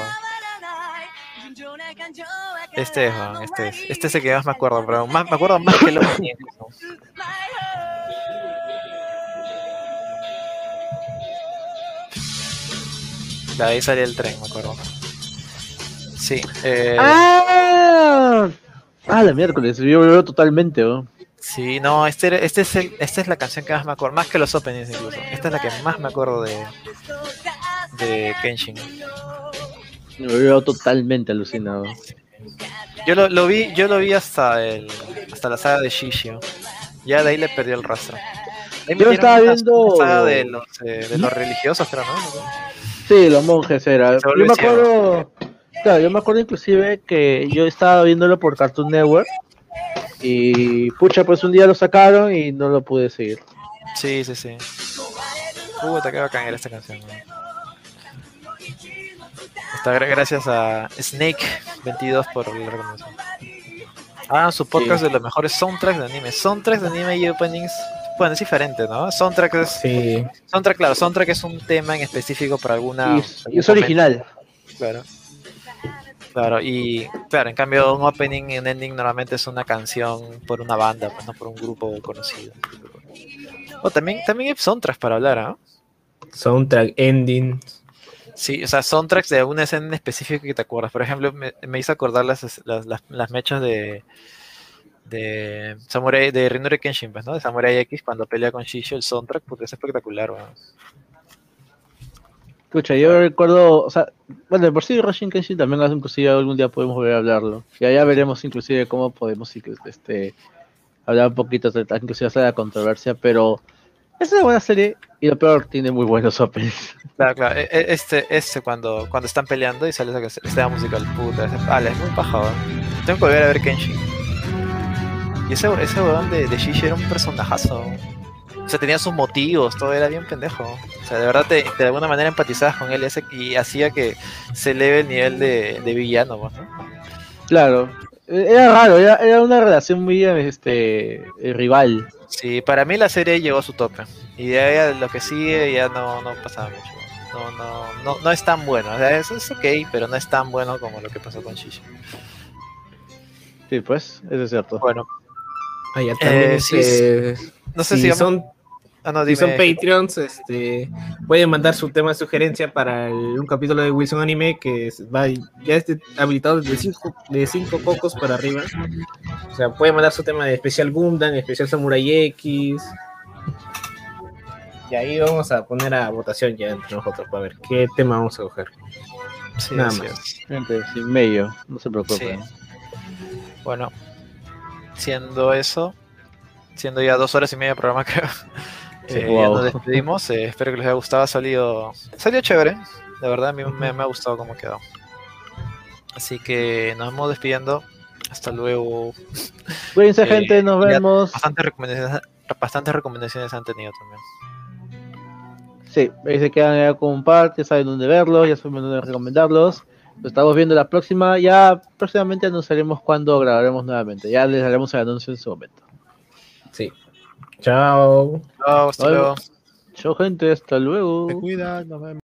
Este es, weón, este es. Este es el que más me acuerdo, pero más, me acuerdo más que opening. incluso. De ahí salía el tren, me acuerdo. Sí, eh, ¡Ah! Ah, la miércoles, yo veo totalmente, ¿no? sí, no, este, este es el, esta es la canción que más me acuerdo, más que los openings incluso. Esta es la que más me acuerdo de, de Kenshin. Lo veo totalmente alucinado. Yo lo, lo vi, yo lo vi hasta el, hasta la saga de Shishio. Ya de ahí le perdió el rastro. Ahí Yo estaba viendo- una saga de los, eh, de los religiosos, creo, ¿no? Sí, los monjes era. Yo me acuerdo. Claro, yo me acuerdo inclusive que yo estaba viéndolo por Cartoon Network. Y pucha, pues un día lo sacaron y no lo pude seguir. Sí, sí, sí. Puta, qué bacán era esta canción. ¿no? Está gra- gracias a Snake22 por la recomendación. Hagan su podcast de los mejores soundtracks de anime. Soundtracks de anime y openings. Bueno, es diferente, ¿no? Soundtrack es. Sí. Soundtrack, claro, soundtrack es un tema en específico para alguna. y es, y algún es original. Claro. Claro, y claro, en cambio un opening y un ending normalmente es una canción por una banda, pues no por un grupo conocido. O también, también hay soundtracks para hablar, ¿ah? Soundtrack, ending. Sí, o sea, soundtracks de una escena en específico que te acuerdas. Por ejemplo, me, me hizo acordar las, las, las, las mechas de de Samurai, de Rinure Kenshin, pues, ¿no? De Samurai X cuando pelea con Shisho, el soundtrack, porque es espectacular, weón. Escucha, yo recuerdo, o sea, bueno, de por sí Roshin Kenshin también inclusive algún día podemos volver a hablarlo. Y allá veremos inclusive cómo podemos este hablar un poquito de inclusive hacer la controversia, pero es una buena serie y lo peor tiene muy buenos openings. Claro, claro. e- e- Este, este cuando, cuando están peleando y sale esa esta musical, puta, ese, ala, es muy paja, weón. Tengo que volver a ver Kenshin. Y ese, ese weón de, de Shishi era un personajazo. O sea, tenía sus motivos, todo era bien pendejo. O sea, de verdad te, de alguna manera empatizabas con él y, ese- y hacía que se eleve el nivel de, de villano, pues, ¿no? Claro, eh, era raro, era, era una relación muy este eh, rival. Sí, para mí la serie llegó a su tope. Y de ahí a lo que sigue ya no, no pasaba mucho. No, no, no, no es tan bueno. O sea, eso es ok, pero no es tan bueno como lo que pasó con Shishi. Sí, pues, eso es cierto. Bueno, Ah, ya también Eh, sí, este, no sé si son, Ah, no, si son Patreons, este, pueden mandar su tema de sugerencia para el- un capítulo de Wilson Anime que es- va, ya está habilitado de 5 de cinco cocos para arriba. O sea, pueden mandar su tema de especial Gundam, especial Samurai X. Y ahí vamos a poner a votación ya entre nosotros para ver qué tema vamos a coger. Sí, nada más. es. Gente, sin medio, no se preocupen. Bueno, siendo eso, siendo ya dos horas y media de programa (laughs) que Sí, eh, ya nos despedimos. eh, espero que les haya gustado. Ha salido, salió chévere. De verdad, a mí me, me ha gustado cómo quedó. Así que nos vamos despidiendo. Hasta luego. Cuídense, Eh, gente, nos vemos. Bastantes recomendaciones, bastantes recomendaciones han tenido también. Sí, ahí se quedan ya con un par, ya saben dónde verlos, ya saben dónde recomendarlos. Nos estamos viendo la próxima. Ya próximamente anunciaremos cuándo grabaremos nuevamente. Ya les haremos el anuncio en su momento. Sí. Chao. Chao, hasta luego. Chao, gente. Hasta luego. Te cuida, nos vemos.